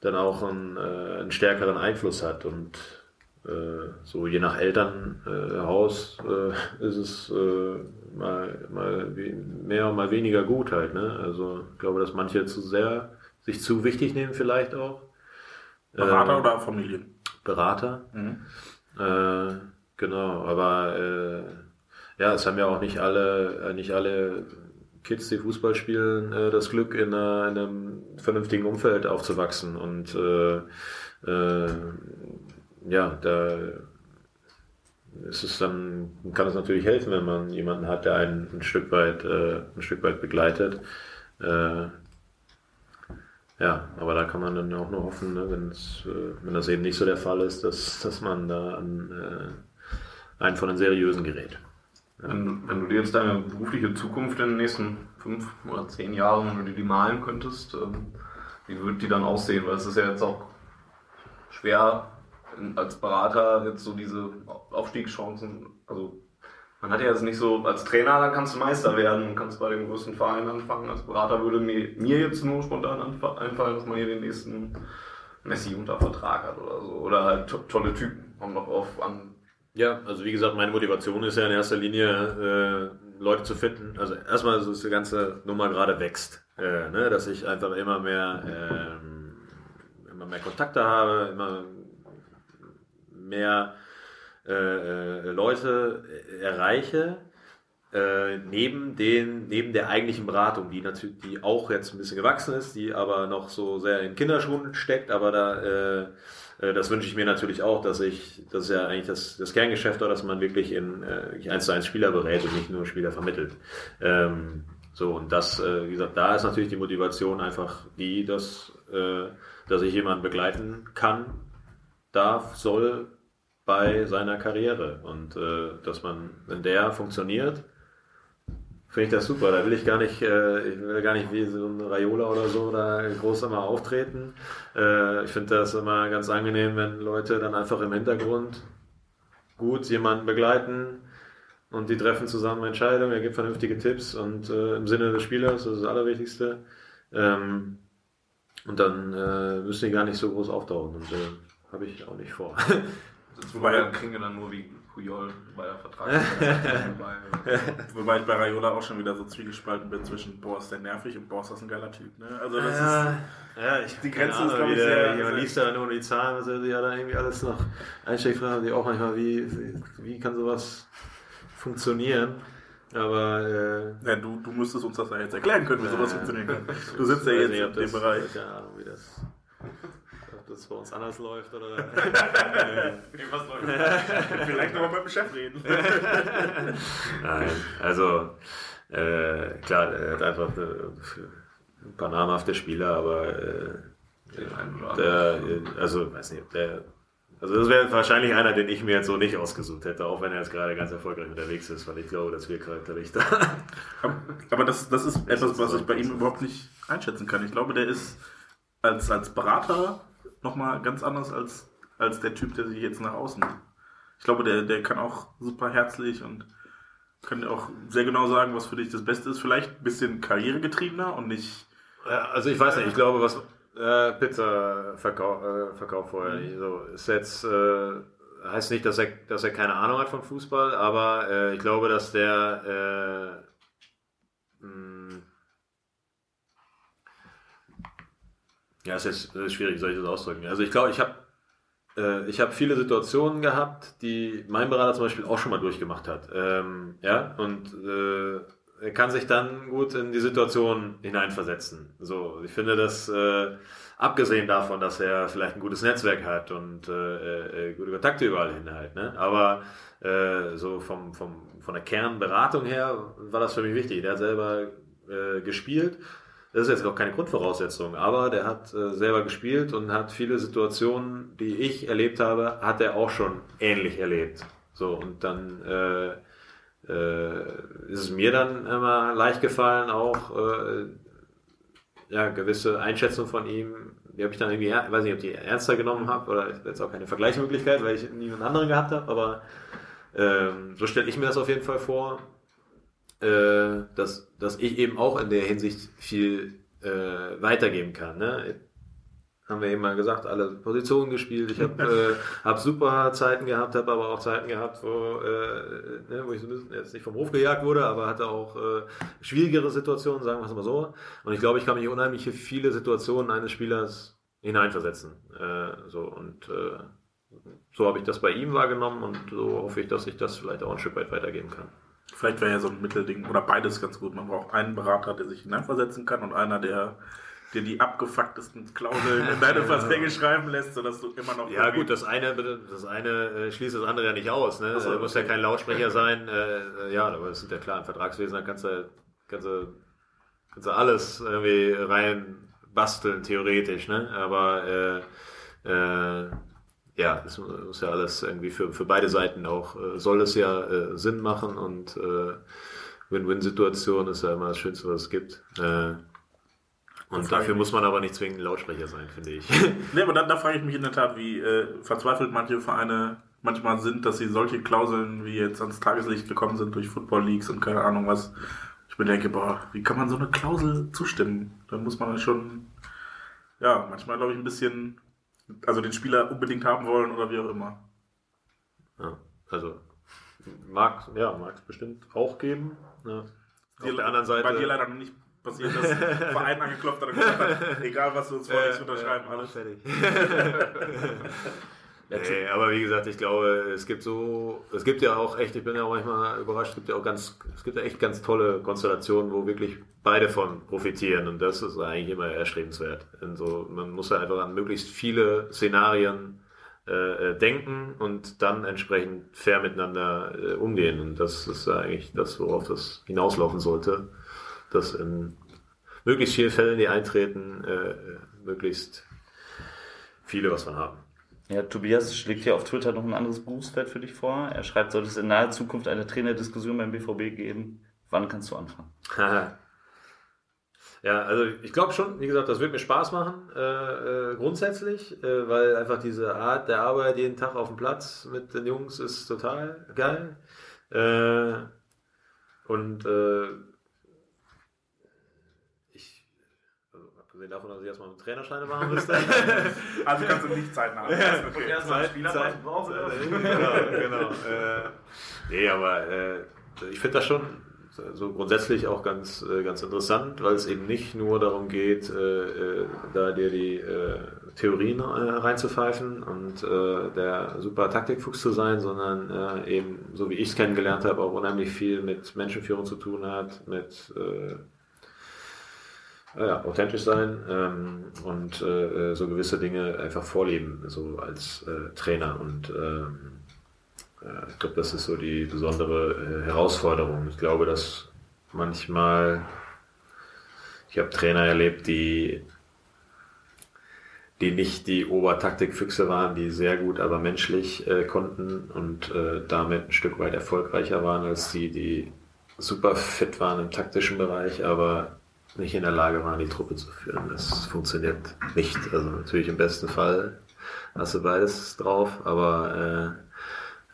dann auch einen, äh, einen stärkeren Einfluss hat und äh, so je nach Elternhaus ist es mal, mal mehr und mal weniger gut halt. Ne? Also ich glaube, dass manche zu sehr sich zu wichtig nehmen vielleicht auch. Berater Ähm, oder Familien? Berater. Mhm. Äh, genau, aber äh, ja, es haben ja auch nicht alle, äh, nicht alle Kids, die Fußball spielen, äh, das Glück, in, in einem vernünftigen Umfeld aufzuwachsen. Und äh, äh, ja, da ist es dann, kann es natürlich helfen, wenn man jemanden hat, der einen ein Stück weit, äh, ein Stück weit begleitet. Ja, aber da kann man dann auch nur hoffen, ne, wenn, es, äh, wenn das eben nicht so der Fall ist, dass, dass man da an äh, einen von den seriösen gerät. Wenn, wenn du dir jetzt deine berufliche Zukunft in den nächsten fünf oder zehn Jahren, wenn du die malen könntest, ähm, wie würde die dann aussehen? Weil es ist ja jetzt auch schwer als Berater jetzt so diese Aufstiegschancen, also man hat ja jetzt nicht so, als Trainer, dann kannst du Meister werden und kannst bei dem größten Verein anfangen. Als Berater würde mir, mir jetzt nur spontan einfallen, dass man hier den nächsten Messi unter Vertrag hat oder so. Oder halt to tolle Typen, kommen noch auf an. Ja, also wie gesagt, meine Motivation ist ja in erster Linie, äh, Leute zu finden. Also erstmal ist die ganze Nummer gerade wächst. Äh, ne? Dass ich einfach immer mehr, ähm, immer mehr Kontakte habe, immer mehr äh, äh, Leute erreiche, äh, neben, den, neben der eigentlichen Beratung, die natürlich, die auch jetzt ein bisschen gewachsen ist, die aber noch so sehr in Kinderschuhen steckt, aber da, äh, äh, das wünsche ich mir natürlich auch, dass ich, das ist ja eigentlich das, das Kerngeschäft, dass man wirklich in äh, 1 zu 1 Spieler berät und nicht nur Spieler vermittelt. Ähm, so, und das, äh, wie gesagt, da ist natürlich die Motivation einfach die, dass, äh, dass ich jemanden begleiten kann, darf, soll bei seiner Karriere. Und äh, dass man, wenn der funktioniert, finde ich das super. Da will ich gar nicht, äh, ich will gar nicht wie so ein Raiola oder so da groß immer auftreten. Äh, ich finde das immer ganz angenehm, wenn Leute dann einfach im Hintergrund gut jemanden begleiten und die treffen zusammen Entscheidungen, er gibt vernünftige Tipps und äh, im Sinne des Spielers, das ist das Allerwichtigste. Ähm, und dann äh, müssen die gar nicht so groß auftauchen und äh, habe ich auch nicht vor. Wobei dann kriegen wir dann nur wie Puyol bei der Vertrag. dabei. Wobei ich bei Raiola auch schon wieder so zwiegespalten bin zwischen, boah, ist der nervig und boah, ist das ein geiler Typ. Ne? Also das ja, ja, ich, die Grenze Ahnung, ist, glaub ich, sehr- Man liest da nur die Zahlen, was sich ja da irgendwie alles noch einsteckt, fragen die auch manchmal, wie, wie kann sowas funktionieren? Aber äh, ist, ja, du, du müsstest uns das ja jetzt erklären können, wie sowas Ja. funktionieren kann. Du sitzt ja jetzt nicht, in dem das, Bereich. Keine Ahnung, wie das, ob das bei uns anders läuft oder. Was soll Vielleicht nochmal mit dem Chef reden. Nein, also äh, klar, er hat einfach äh, ein paar namhafte Spieler, aber äh, der, also weiß nicht, der Also das wäre wahrscheinlich einer, den ich mir jetzt so nicht ausgesucht hätte, auch wenn er jetzt gerade ganz erfolgreich unterwegs ist, weil ich glaube, dass wir charakterlich da. Aber, aber das, das ist etwas, was ich bei ihm überhaupt nicht einschätzen kann. Ich glaube, der ist als, als Berater nochmal ganz anders als, als der Typ, der sich jetzt nach außen. Ich glaube, der, der kann auch super herzlich und kann dir auch sehr genau sagen, was für dich das Beste ist. Vielleicht ein bisschen karrieregetriebener und nicht. Ja, also ich weiß nicht, ich glaube, was äh, Pizza äh, verkauft vorher nicht. So, ist jetzt äh, heißt nicht, dass er, dass er keine Ahnung hat von Fußball, aber äh, ich glaube, dass der äh, mh, ja, ist, es ist schwierig, soll ich das ausdrücken. Also ich glaube, ich habe äh, ich habe viele Situationen gehabt, die mein Berater zum Beispiel auch schon mal durchgemacht hat. Ähm, ja, und äh, er kann sich dann gut in die Situation hineinversetzen. So, ich finde das, äh, abgesehen davon, dass er vielleicht ein gutes Netzwerk hat und äh, äh, gute Kontakte überall hin halt, ne? aber äh, so vom, vom, von der Kernberatung her war das für mich wichtig. Der hat selber äh, gespielt. Das ist jetzt auch keine Grundvoraussetzung, aber der hat äh, selber gespielt und hat viele Situationen, die ich erlebt habe, hat er auch schon ähnlich erlebt. So, und dann äh, äh, ist es mir dann immer leicht gefallen, auch äh, ja, gewisse Einschätzungen von ihm, die habe ich dann irgendwie, weiß nicht, ob die ernster genommen habe oder jetzt auch keine Vergleichsmöglichkeit, weil ich niemand anderen gehabt habe, aber ähm, so stelle ich mir das auf jeden Fall vor, äh, dass, dass ich eben auch in der Hinsicht viel äh, weitergeben kann. Ne? Haben wir eben mal gesagt, alle Positionen gespielt. Ich habe äh, hab super Zeiten gehabt, habe aber auch Zeiten gehabt, wo, äh, ne, wo ich so ein bisschen jetzt nicht vom Hof gejagt wurde, aber hatte auch äh, schwierigere Situationen, sagen wir es mal so. Und ich glaube, ich kann mich unheimlich viele Situationen eines Spielers hineinversetzen. Äh, so und äh, so habe ich das bei ihm wahrgenommen und so hoffe ich, dass ich das vielleicht auch ein Stück weit weitergeben kann. Vielleicht wäre ja so ein Mittelding oder beides ganz gut. Man braucht einen Berater, der sich hineinversetzen kann und einer, der dir die abgefucktesten Klauseln in deine Verträge schreiben lässt, sodass du immer noch. Ja gut, das eine, das eine äh, schließt das andere ja nicht aus. Ne? so, Er muss ja kein Lautsprecher sein. Äh, äh, ja, aber das sind ja klar, im Vertragswesen, da kannst du, kannst du, kannst du alles irgendwie rein basteln, theoretisch. Ne? Aber äh, äh, ja, das muss ja alles irgendwie für, für beide Seiten auch, äh, soll es ja äh, Sinn machen und äh, Win-Win-Situation ist ja immer das Schönste, was es gibt. Äh, und dafür muss man aber nicht zwingend Lautsprecher sein, finde ich. Nee, aber da, da frage ich mich in der Tat, wie äh, verzweifelt manche Vereine manchmal sind, dass sie solche Klauseln wie jetzt ans Tageslicht gekommen sind durch Football Leagues und keine Ahnung was. Ich mir denke, boah, wie kann man so eine Klausel zustimmen? Da muss man schon, ja, manchmal glaube ich ein bisschen, also den Spieler unbedingt haben wollen oder wie auch immer. Ja, also mag ja, es bestimmt auch geben. Ja. Auf Dir- der anderen Seite. Bei dir leider noch nicht passiert, dass ein Verein angeklopft hat und gesagt hat, egal was du uns vorlegst, Äh, unterschreiben ja, alles. fertig. nee, aber wie gesagt, ich glaube, es gibt so, es gibt ja auch echt, ich bin ja auch manchmal überrascht, es gibt ja auch ganz, es gibt ja echt ganz tolle Konstellationen, wo wirklich beide von profitieren und das ist eigentlich immer erstrebenswert. Also man muss ja einfach an möglichst viele Szenarien äh, äh, denken und dann entsprechend fair miteinander äh, umgehen und das ist eigentlich das, worauf das hinauslaufen sollte, dass in möglichst vielen Fällen, die eintreten, äh, äh, möglichst viele was von haben. Ja, Tobias schlägt hier auf Twitter noch ein anderes Berufsfeld für dich vor. Er schreibt, sollte es in naher Zukunft eine Trainerdiskussion beim BVB geben? Wann kannst du anfangen? ja, also ich glaube schon, wie gesagt, das wird mir Spaß machen, äh, äh, grundsätzlich, äh, weil einfach diese Art der Arbeit jeden Tag auf dem Platz mit den Jungs ist total geil. Äh, und äh, ich, also abgesehen davon, dass ich erstmal einen Trainerscheine machen müsste. Also kannst du nicht Zeit haben. Okay. Erstmal Zeit- Zeit- brauchst du. genau, genau. Äh, nee, aber äh, ich finde das schon so grundsätzlich auch ganz, äh, ganz interessant, weil es eben nicht nur darum geht, äh, äh, da dir die äh, Theorien äh, reinzupfeifen und äh, der super Taktikfuchs zu sein, sondern eben, so wie ich es kennengelernt habe, auch unheimlich viel mit Menschenführung zu tun hat, mit ja, authentisch sein ähm, und äh, so gewisse Dinge einfach vorleben, so als äh, Trainer. Und ähm, äh, ich glaube, das ist so die besondere äh, Herausforderung. Ich glaube, dass manchmal, ich habe Trainer erlebt, die die nicht die Obertaktikfüchse waren, die sehr gut, aber menschlich äh, konnten und äh, damit ein Stück weit erfolgreicher waren als die, die super fit waren im taktischen Bereich, aber nicht in der Lage waren, die Truppe zu führen. Das funktioniert nicht. Also natürlich im besten Fall hast du beides drauf, aber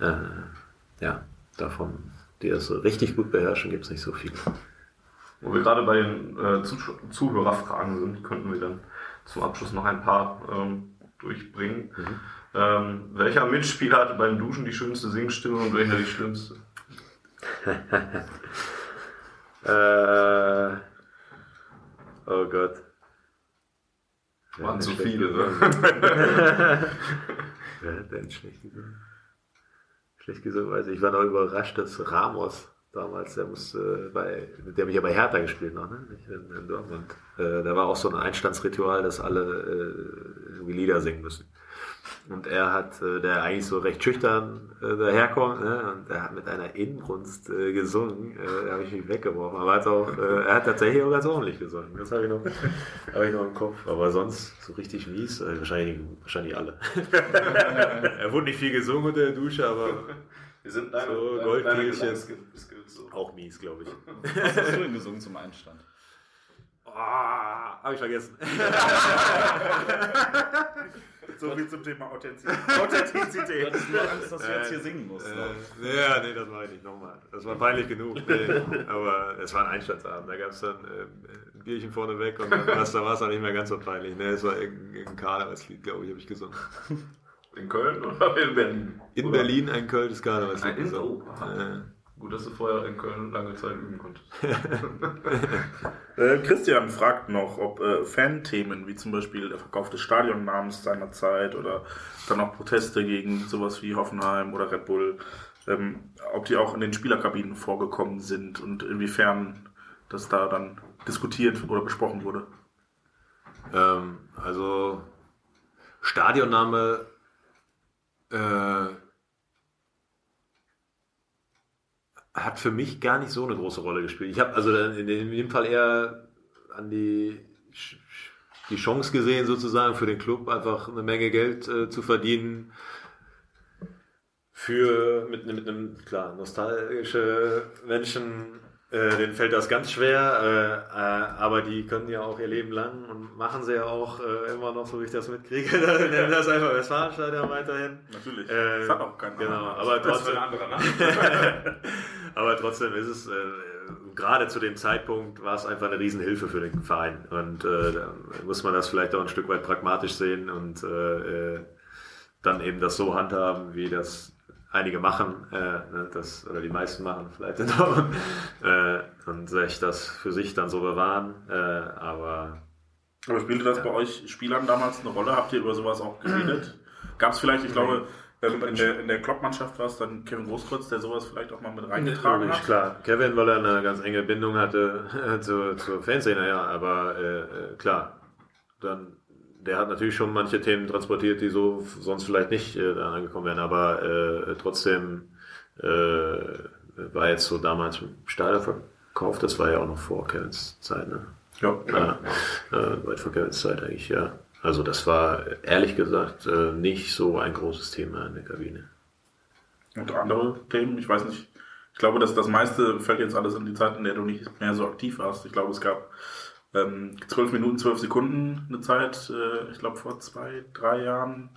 äh, äh, ja, davon, die das so richtig gut beherrschen, gibt es nicht so viele. Wo wir gerade bei den äh, Zuh Zuhörerfragen sind, könnten wir dann zum Abschluss noch ein paar ähm, durchbringen. Ähm, welcher Mitspieler hatte beim Duschen die schönste Singstimme und welcher die schlimmste? Äh, oh Gott. Waren zu Wer hat denn viele, schlecht ne? gesungen? Wer hat denn schlecht gesungen? Schlecht gesungen, weiß ich. Ich war noch überrascht, dass Ramos damals, der musste bei, der mich ja bei Hertha gespielt noch, ne? In, in Dortmund. Äh, da war auch so ein Einstandsritual, dass alle äh, Lieder singen müssen. Und er hat, äh, der eigentlich so recht schüchtern äh, daherkommt, ne? und er hat mit einer Inbrunst äh, gesungen, äh, da habe ich mich weggeworfen. Aber er hat, auch, äh, er hat tatsächlich auch ganz ordentlich gesungen. Das habe ich, noch- hab ich noch im Kopf. Aber sonst so richtig mies, äh, wahrscheinlich, wahrscheinlich alle. er wurde nicht viel gesungen unter der Dusche, aber Wir sind deine, So, Goldkehlchen. so. auch mies, glaube ich. Was hast du denn gesungen zum Einstand? Oh, habe ich vergessen. So viel zum Thema Authentiz- Du Authentizität. hattest nur Angst, dass du jetzt hier singen musst. ne? Äh, ja, nee, das mache ich nicht nochmal. Das war peinlich genug. Nee. Aber es war ein Einstandsabend. Da gab es dann äh, ein Bierchen vorneweg und dann da war es auch nicht mehr ganz so peinlich. Nee, es war irgendein, Karnevalslied, glaube ich, habe ich gesungen. In Köln oder in Berlin? In Oder? Berlin ein Kölsches Karnevalslied Ein in- gesungen. Äh, Gut, dass du vorher in Köln lange Zeit üben konntest. Äh, Christian fragt noch, ob äh, Fanthemen wie zum Beispiel der Verkauf des Stadionnamens seiner Zeit oder dann auch Proteste gegen sowas wie Hoffenheim oder Red Bull, ähm, ob die auch in den Spielerkabinen vorgekommen sind und inwiefern das da dann diskutiert oder besprochen wurde. Ähm, also Stadionname äh, hat für mich gar nicht so eine große Rolle gespielt. Ich habe also in dem Fall eher an die die Chance gesehen, sozusagen für den Club einfach eine Menge Geld äh, zu verdienen. Für mit, mit einem, klar, nostalgische Menschen, äh, denen fällt das ganz schwer, äh, äh, aber die können ja auch ihr Leben lang und machen sie ja auch äh, immer noch, so wie ich das mitkriege, nennen das einfach Westfalenstadion weiterhin. Natürlich. Äh, das hat auch keinen Genau, Namen. aber Das ist trotzdem, aber trotzdem ist es, äh, gerade zu dem Zeitpunkt war es einfach eine Riesenhilfe für den Verein. Und äh, da muss man das vielleicht auch ein Stück weit pragmatisch sehen und äh, äh, dann eben das so handhaben, wie das einige machen, äh, ne, das, oder die meisten machen vielleicht in Dortmund, äh, und sich das für sich dann so bewahren. Äh, aber Aber spielte das bei euch Spielern damals eine Rolle? Habt ihr über sowas auch geredet? Gab es vielleicht, ich glaube, ähm, in der, in der Klopp-Mannschaft war es dann Kevin Großkreuz, der sowas vielleicht auch mal mit reingetragen Logisch, hat? klar. Kevin, weil er eine ganz enge Bindung hatte zur, zur Fanszene, ja, aber äh, äh, klar, dann, der hat natürlich schon manche Themen transportiert, die so sonst vielleicht nicht äh, da angekommen wären, aber äh, trotzdem äh, war jetzt so damals Stadionverkauf, das war ja auch noch vor Kevins Zeit, ne? Ja, Ja, äh, weit vor Kevins Zeit eigentlich, ja. Also das war ehrlich gesagt äh, nicht so ein großes Thema in der Kabine. Und andere Themen, ich weiß nicht. Ich glaube, dass das meiste fällt jetzt alles in die Zeit, in der du nicht mehr so aktiv warst. Ich glaube, es gab ähm, 12 Minuten, 12 Sekunden eine Zeit, äh, ich glaube vor zwei, drei Jahren,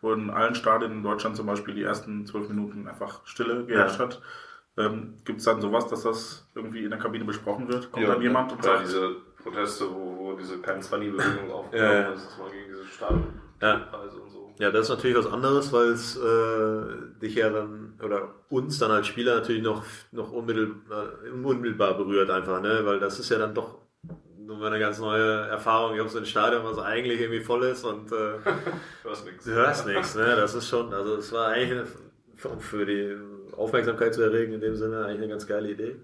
wo in allen Stadien in Deutschland zum Beispiel die ersten 12 Minuten einfach Stille geherrscht Ja. hat. Ähm, Gibt es dann sowas, dass das irgendwie in der Kabine besprochen wird? Kommt Ja, dann jemand und ja, sagt, diese Proteste, wo, wo diese kein Zwanni-Bewegung aufkommt, Ja, ja. das ist mal gegen diese Stadionpreise und so. Ja, das ist natürlich was anderes, weil es äh, dich ja dann oder uns dann als Spieler natürlich noch, noch unmittelbar, unmittelbar berührt einfach, ne? Weil das ist ja dann doch nur eine ganz neue Erfahrung. Ich habe so ein Stadion, was eigentlich irgendwie voll ist und äh, Du hörst nichts. du hörst nichts, ne? Das ist schon, also es war eigentlich eine, um für die Aufmerksamkeit zu erregen in dem Sinne eigentlich eine ganz geile Idee.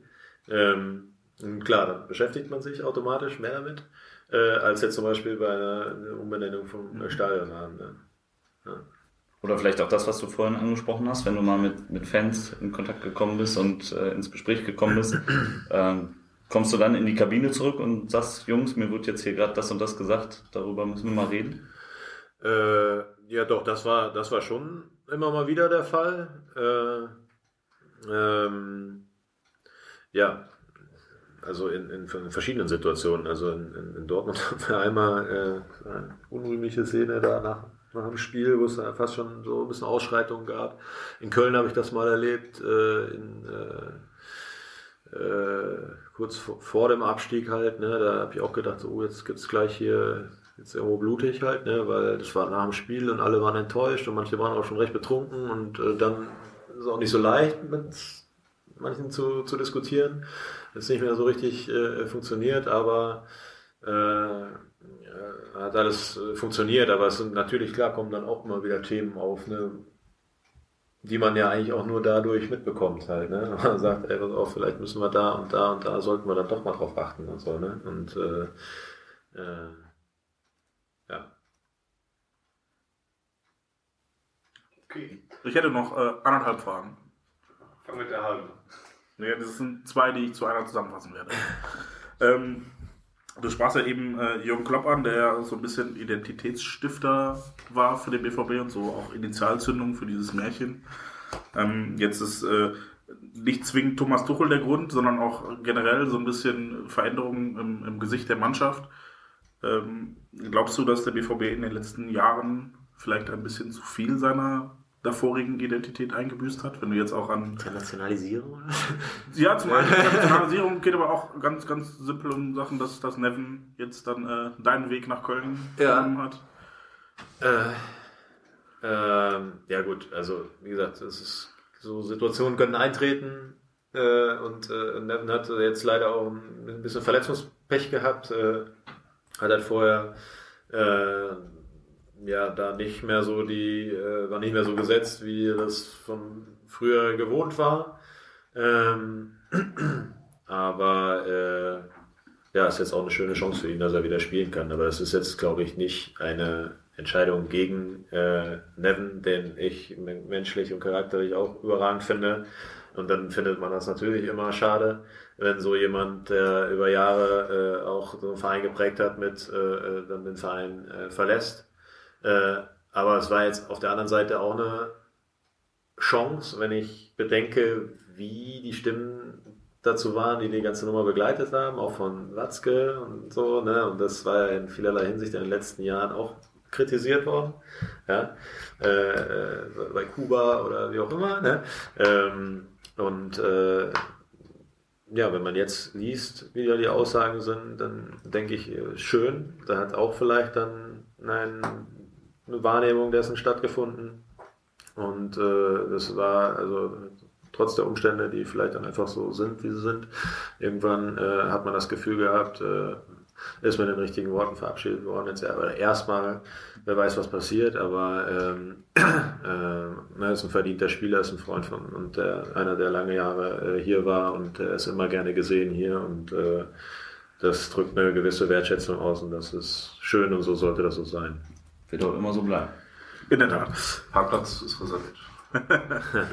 Ähm, und klar, dann beschäftigt man sich automatisch mehr damit, äh, als jetzt zum Beispiel bei einer Umbenennung vom äh, Stadionnamen. Ne? Oder vielleicht auch das, was du vorhin angesprochen hast, wenn du mal mit, mit Fans in Kontakt gekommen bist und äh, ins Gespräch gekommen bist, ähm, kommst du dann in die Kabine zurück und sagst, Jungs, mir wird jetzt hier gerade das und das gesagt, darüber müssen wir mal reden. Äh, ja, doch, das war, das war schon immer mal wieder der Fall. Äh, ähm, ja, also in, in, in verschiedenen Situationen. Also in, in, Dortmund haben wir einmal äh, eine unrühmliche Szene da nach, nach dem Spiel, wo es da fast schon so ein bisschen Ausschreitungen gab. In Köln habe ich das mal erlebt, äh, in, äh, äh, kurz vor, dem Abstieg halt. Ne, da habe ich auch gedacht, so, oh, jetzt gibt's gleich hier jetzt irgendwo blutig halt, ne, weil das war nach dem Spiel und alle waren enttäuscht und manche waren auch schon recht betrunken und äh, dann ist es auch nicht so leicht mit manchen zu, zu diskutieren. Das ist nicht mehr so richtig äh, funktioniert, aber äh, hat alles äh, funktioniert, aber es sind natürlich klar kommen dann auch immer wieder Themen auf, ne, die man ja eigentlich auch nur dadurch mitbekommt halt, ne? Man sagt, ey, pass auf, vielleicht müssen wir da und da und da sollten wir dann doch mal drauf achten und so, ne? Und äh, äh, ja. Okay. Ich hätte noch äh, anderthalb Fragen. Fang mit der halben. Ja, das sind zwei, die ich zu einer zusammenfassen werde. ähm, du sprachst ja eben äh, Jürgen Klopp an, der ja so ein bisschen Identitätsstifter war für den BVB und so auch Initialzündung für dieses Märchen. Ähm, jetzt ist äh, nicht zwingend Thomas Tuchel der Grund, sondern auch generell so ein bisschen Veränderungen im, im Gesicht der Mannschaft. Ähm, glaubst du, dass der BVB in den letzten Jahren vielleicht ein bisschen zu viel seiner davorigen Identität eingebüßt hat? Wenn du jetzt auch an Internationalisierung? ja, zum einen Internationalisierung geht aber auch ganz, ganz simpel um Sachen, dass, dass Neven jetzt dann äh, deinen Weg nach Köln Ja. genommen hat. Äh, ähm, ja gut, also wie gesagt, es ist, so Situationen können eintreten äh, und äh, Nevin hat jetzt leider auch ein bisschen Verletzungspech gehabt, äh, hat halt vorher äh, ja da nicht mehr so die, äh, war nicht mehr so gesetzt, wie das von früher gewohnt war. Ähm, aber äh, ja, ist jetzt auch eine schöne Chance für ihn, dass er wieder spielen kann. Aber es ist jetzt, glaube ich, nicht eine Entscheidung gegen äh, Nevin, den ich men- menschlich und charakterlich auch überragend finde. Und dann findet man das natürlich immer schade, wenn so jemand, der über Jahre äh, auch so einen Verein geprägt hat, mit äh, äh, dann den Verein äh, verlässt. Äh, aber es war jetzt auf der anderen Seite auch eine Chance, wenn ich bedenke, wie die Stimmen dazu waren, die die ganze Nummer begleitet haben, auch von Watzke und so, ne? Und das war ja in vielerlei Hinsicht in den letzten Jahren auch kritisiert worden, ja, äh, äh, bei Kuba oder wie auch immer, ne? Ähm, und äh, ja, wenn man jetzt liest, wie da die Aussagen sind, dann denke ich, äh, schön, da hat auch vielleicht dann ein, eine Wahrnehmung dessen stattgefunden. Und äh, das war also trotz der Umstände, die vielleicht dann einfach so sind, wie sie sind. Irgendwann äh, hat man das Gefühl gehabt, äh, ist mit den richtigen Worten verabschiedet worden. Jetzt aber erstmal, wer weiß, was passiert, aber ähm, äh, ist ein verdienter Spieler, ist ein Freund von und der, einer, der lange Jahre äh, hier war und er ist immer gerne gesehen hier und äh, das drückt eine gewisse Wertschätzung aus und das ist schön und so sollte das so sein. Wird auch immer so bleiben. In der Tat. Parkplatz ist reserviert.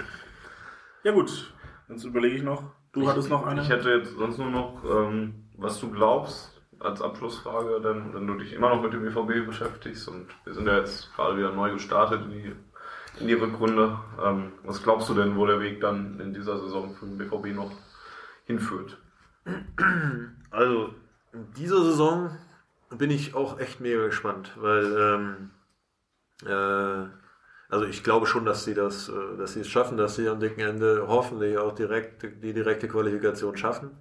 Ja gut, jetzt überlege ich noch. Du hattest noch eine? Ich hätte jetzt sonst nur noch, ähm, was du glaubst, als Abschlussfrage, denn wenn du dich immer noch mit dem BVB beschäftigst und wir sind ja jetzt gerade wieder neu gestartet in die, in die Rückrunde. Ähm, was glaubst du denn, wo der Weg dann in dieser Saison für den BVB noch hinführt? Also, in dieser Saison bin ich auch echt mega gespannt, weil ähm, äh, also ich glaube schon, dass sie das, äh, dass sie es schaffen, dass sie am dicken Ende hoffentlich auch direkt die direkte Qualifikation schaffen.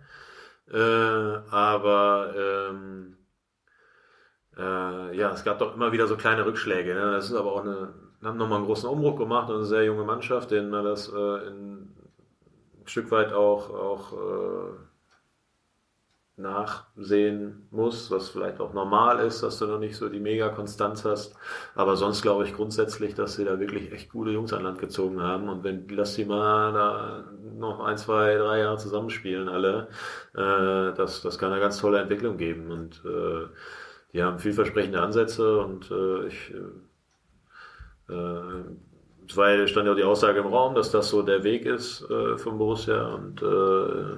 Äh, aber ähm, äh, ja, es gab doch immer wieder so kleine Rückschläge. Ne? Das ist aber auch eine, haben nochmal einen großen Umbruch gemacht und eine sehr junge Mannschaft, denen man das äh, in, ein Stück weit auch, auch äh, nachsehen muss, was vielleicht auch normal ist, dass du noch nicht so die Mega-Konstanz hast. Aber sonst glaube ich grundsätzlich, dass sie da wirklich echt gute Jungs an Land gezogen haben. Und wenn lass sie mal da noch ein, zwei, drei Jahre zusammenspielen, alle, äh, das, das kann eine ganz tolle Entwicklung geben. Und äh, die haben vielversprechende Ansätze und äh, ich äh, äh, weil stand ja auch die Aussage im Raum, dass das so der Weg ist äh, von Borussia und äh,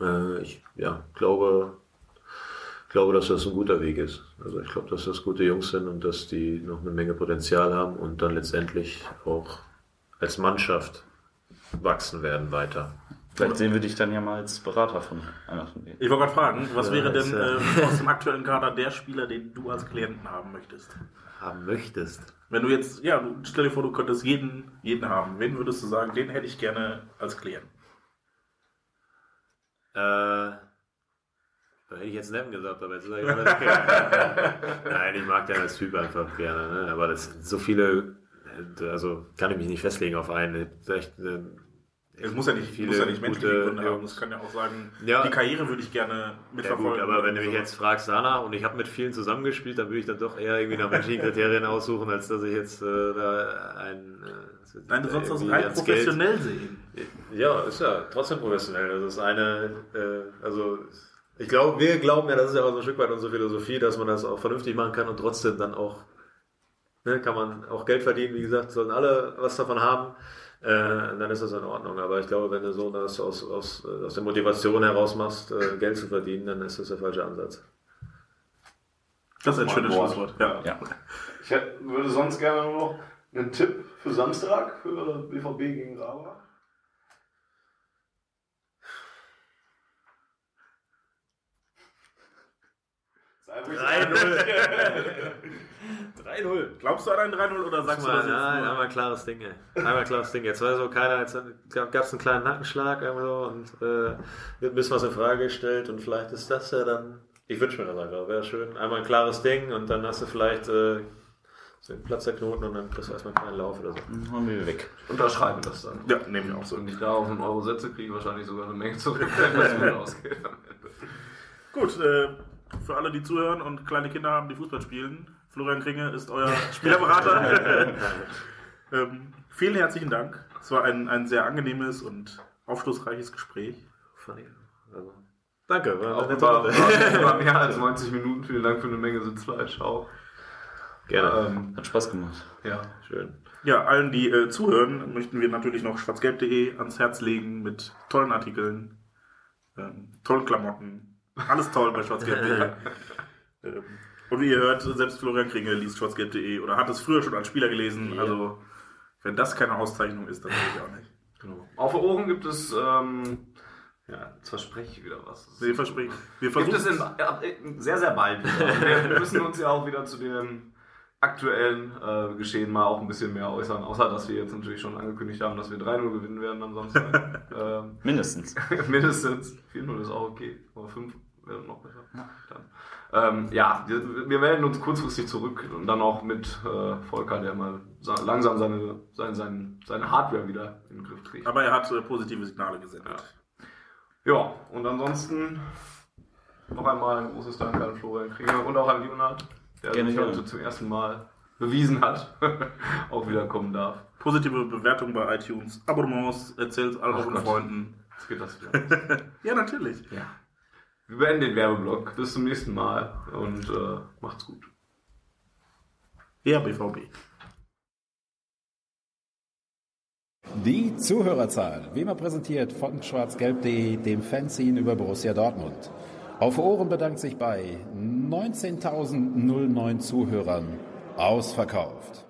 äh, ich ja, glaube, glaube, dass das ein guter Weg ist. Also ich glaube, dass das gute Jungs sind und dass die noch eine Menge Potenzial haben und dann letztendlich auch als Mannschaft wachsen werden weiter. Vielleicht sehen wir dich dann ja mal als Berater von einer von denen. Ich wollte gerade fragen, was Ja, wäre denn ja- ähm, aus dem aktuellen Kader der Spieler, den du als Klienten haben möchtest? Haben möchtest. Wenn du jetzt, ja, du, stell dir vor, du könntest jeden, jeden haben. Wen würdest du sagen, den hätte ich gerne als Klient? Äh, da hätte ich jetzt Neven gesagt, aber jetzt sage ich okay. Nein, ich mag den als Typ einfach gerne. Ne? Aber das sind so viele, also kann ich mich nicht festlegen auf einen. Echt, Es muss ja nicht, viele muss ja nicht menschliche gute Gründe haben. Es kann ja auch sagen, Ja. die Karriere würde ich gerne Ja mitverfolgen. gut, aber wenn du mich jetzt fragst, Sana, und ich habe mit vielen zusammengespielt, dann würde ich dann doch eher irgendwie nach menschlichen Kriterien aussuchen, als dass ich jetzt äh, da ein... Äh, Nein, du sollst das rein ans Geld- professionell sehen. Ja, ist ja trotzdem professionell. Das ist eine, äh, also ich glaube, wir glauben ja, das ist ja auch so ein Stück weit unsere Philosophie, dass man das auch vernünftig machen kann und trotzdem dann auch, ne, kann man auch Geld verdienen. Wie gesagt, sollen alle was davon haben. Äh, dann ist das in Ordnung. Aber ich glaube, wenn du so das aus, aus, aus der Motivation heraus machst, äh, Geld zu verdienen, dann ist das der falsche Ansatz. Das ist ein schönes Wort. Schlusswort. Ja. Ja. Ich hätte- würde sonst gerne nur noch einen Tipp für Samstag für BVB gegen Raba. 3-0. Glaubst du an ein 3-0 oder sagst du Mal, das jetzt nein, nur? einmal ein klares Ding, ey. Einmal ein klares Ding. Jetzt war so keiner, jetzt gab es einen kleinen Nackenschlag so und äh, wird ein bisschen was in Frage gestellt und vielleicht ist das ja dann. Ich wünsche mir das einfach, wäre schön. Einmal ein klares Ding und dann hast du vielleicht äh, so einen Platz der Knoten und dann kriegst du erstmal einen kleinen Lauf oder so. Dann haben wir weg. Unterschreiben das dann. Ja, nehmen wir auch so. Und ich da auf einen Euro Sätze kriege, wahrscheinlich sogar eine Menge zurück, wenn das gut ausgeht am Ende. Gut, äh, für alle, die zuhören und kleine Kinder haben, die Fußball spielen, Florian Kringe ist euer Spielerberater. ähm, vielen herzlichen Dank. Es war ein, ein sehr angenehmes und aufschlussreiches Gespräch. Also, danke, war Auch über, Runde. über mehr als 90 Minuten. Vielen Dank für eine Menge Sitzfleisch auch. Gerne. Ähm, Hat Spaß gemacht. ja. Schön. Ja, allen, die äh, zuhören, möchten wir natürlich noch schwarzgelb.de ans Herz legen mit tollen Artikeln, ähm, tollen Klamotten. Alles toll bei schwarzgelb.de. ähm, und wie ihr hört, selbst Florian Kringe liest schwarzgelb.de oder hat es früher schon als Spieler gelesen. Ja. Also, wenn das keine Auszeichnung ist, dann weiß ich auch nicht. Genau. Auf den Ohren gibt es, ähm, ja, jetzt verspreche ich wieder was. Das ist- Wir, versprechen, wir Gibt es versuchen in, äh, sehr, sehr bald wieder. Wir müssen uns ja auch wieder zu dem aktuellen äh, Geschehen mal auch ein bisschen mehr äußern, außer dass wir jetzt natürlich schon angekündigt haben, dass wir 3-0 gewinnen werden am Samstag. ähm, Mindestens. mindestens. 4-0 ist auch okay, aber 5 wäre noch besser. Dann. Ähm, ja, wir, wir melden uns kurzfristig zurück und dann auch mit äh, Volker, der mal sa- langsam seine, seine, seine, seine Hardware wieder in den Griff kriegt. aber er hat äh, positive Signale gesendet. Ja, und ansonsten noch einmal ein großes Dank an Florian Krieger und auch an Leonhard, der Gerne, sich heute gerne. zum ersten Mal bewiesen hat, auch wieder kommen darf. Positive Bewertung bei iTunes, Abonnements, erzählt all Ach euren. Freunden. Jetzt geht das wieder. Ja, natürlich. ja. Wir beenden den Werbeblock. Bis zum nächsten Mal und äh, macht's gut. Ja, BVB. Die Zuhörerzahl, wie immer präsentiert von schwarzgelb.de, dem Fanzine über Borussia Dortmund. Auf Ohren bedankt sich bei 19.009 Zuhörern ausverkauft.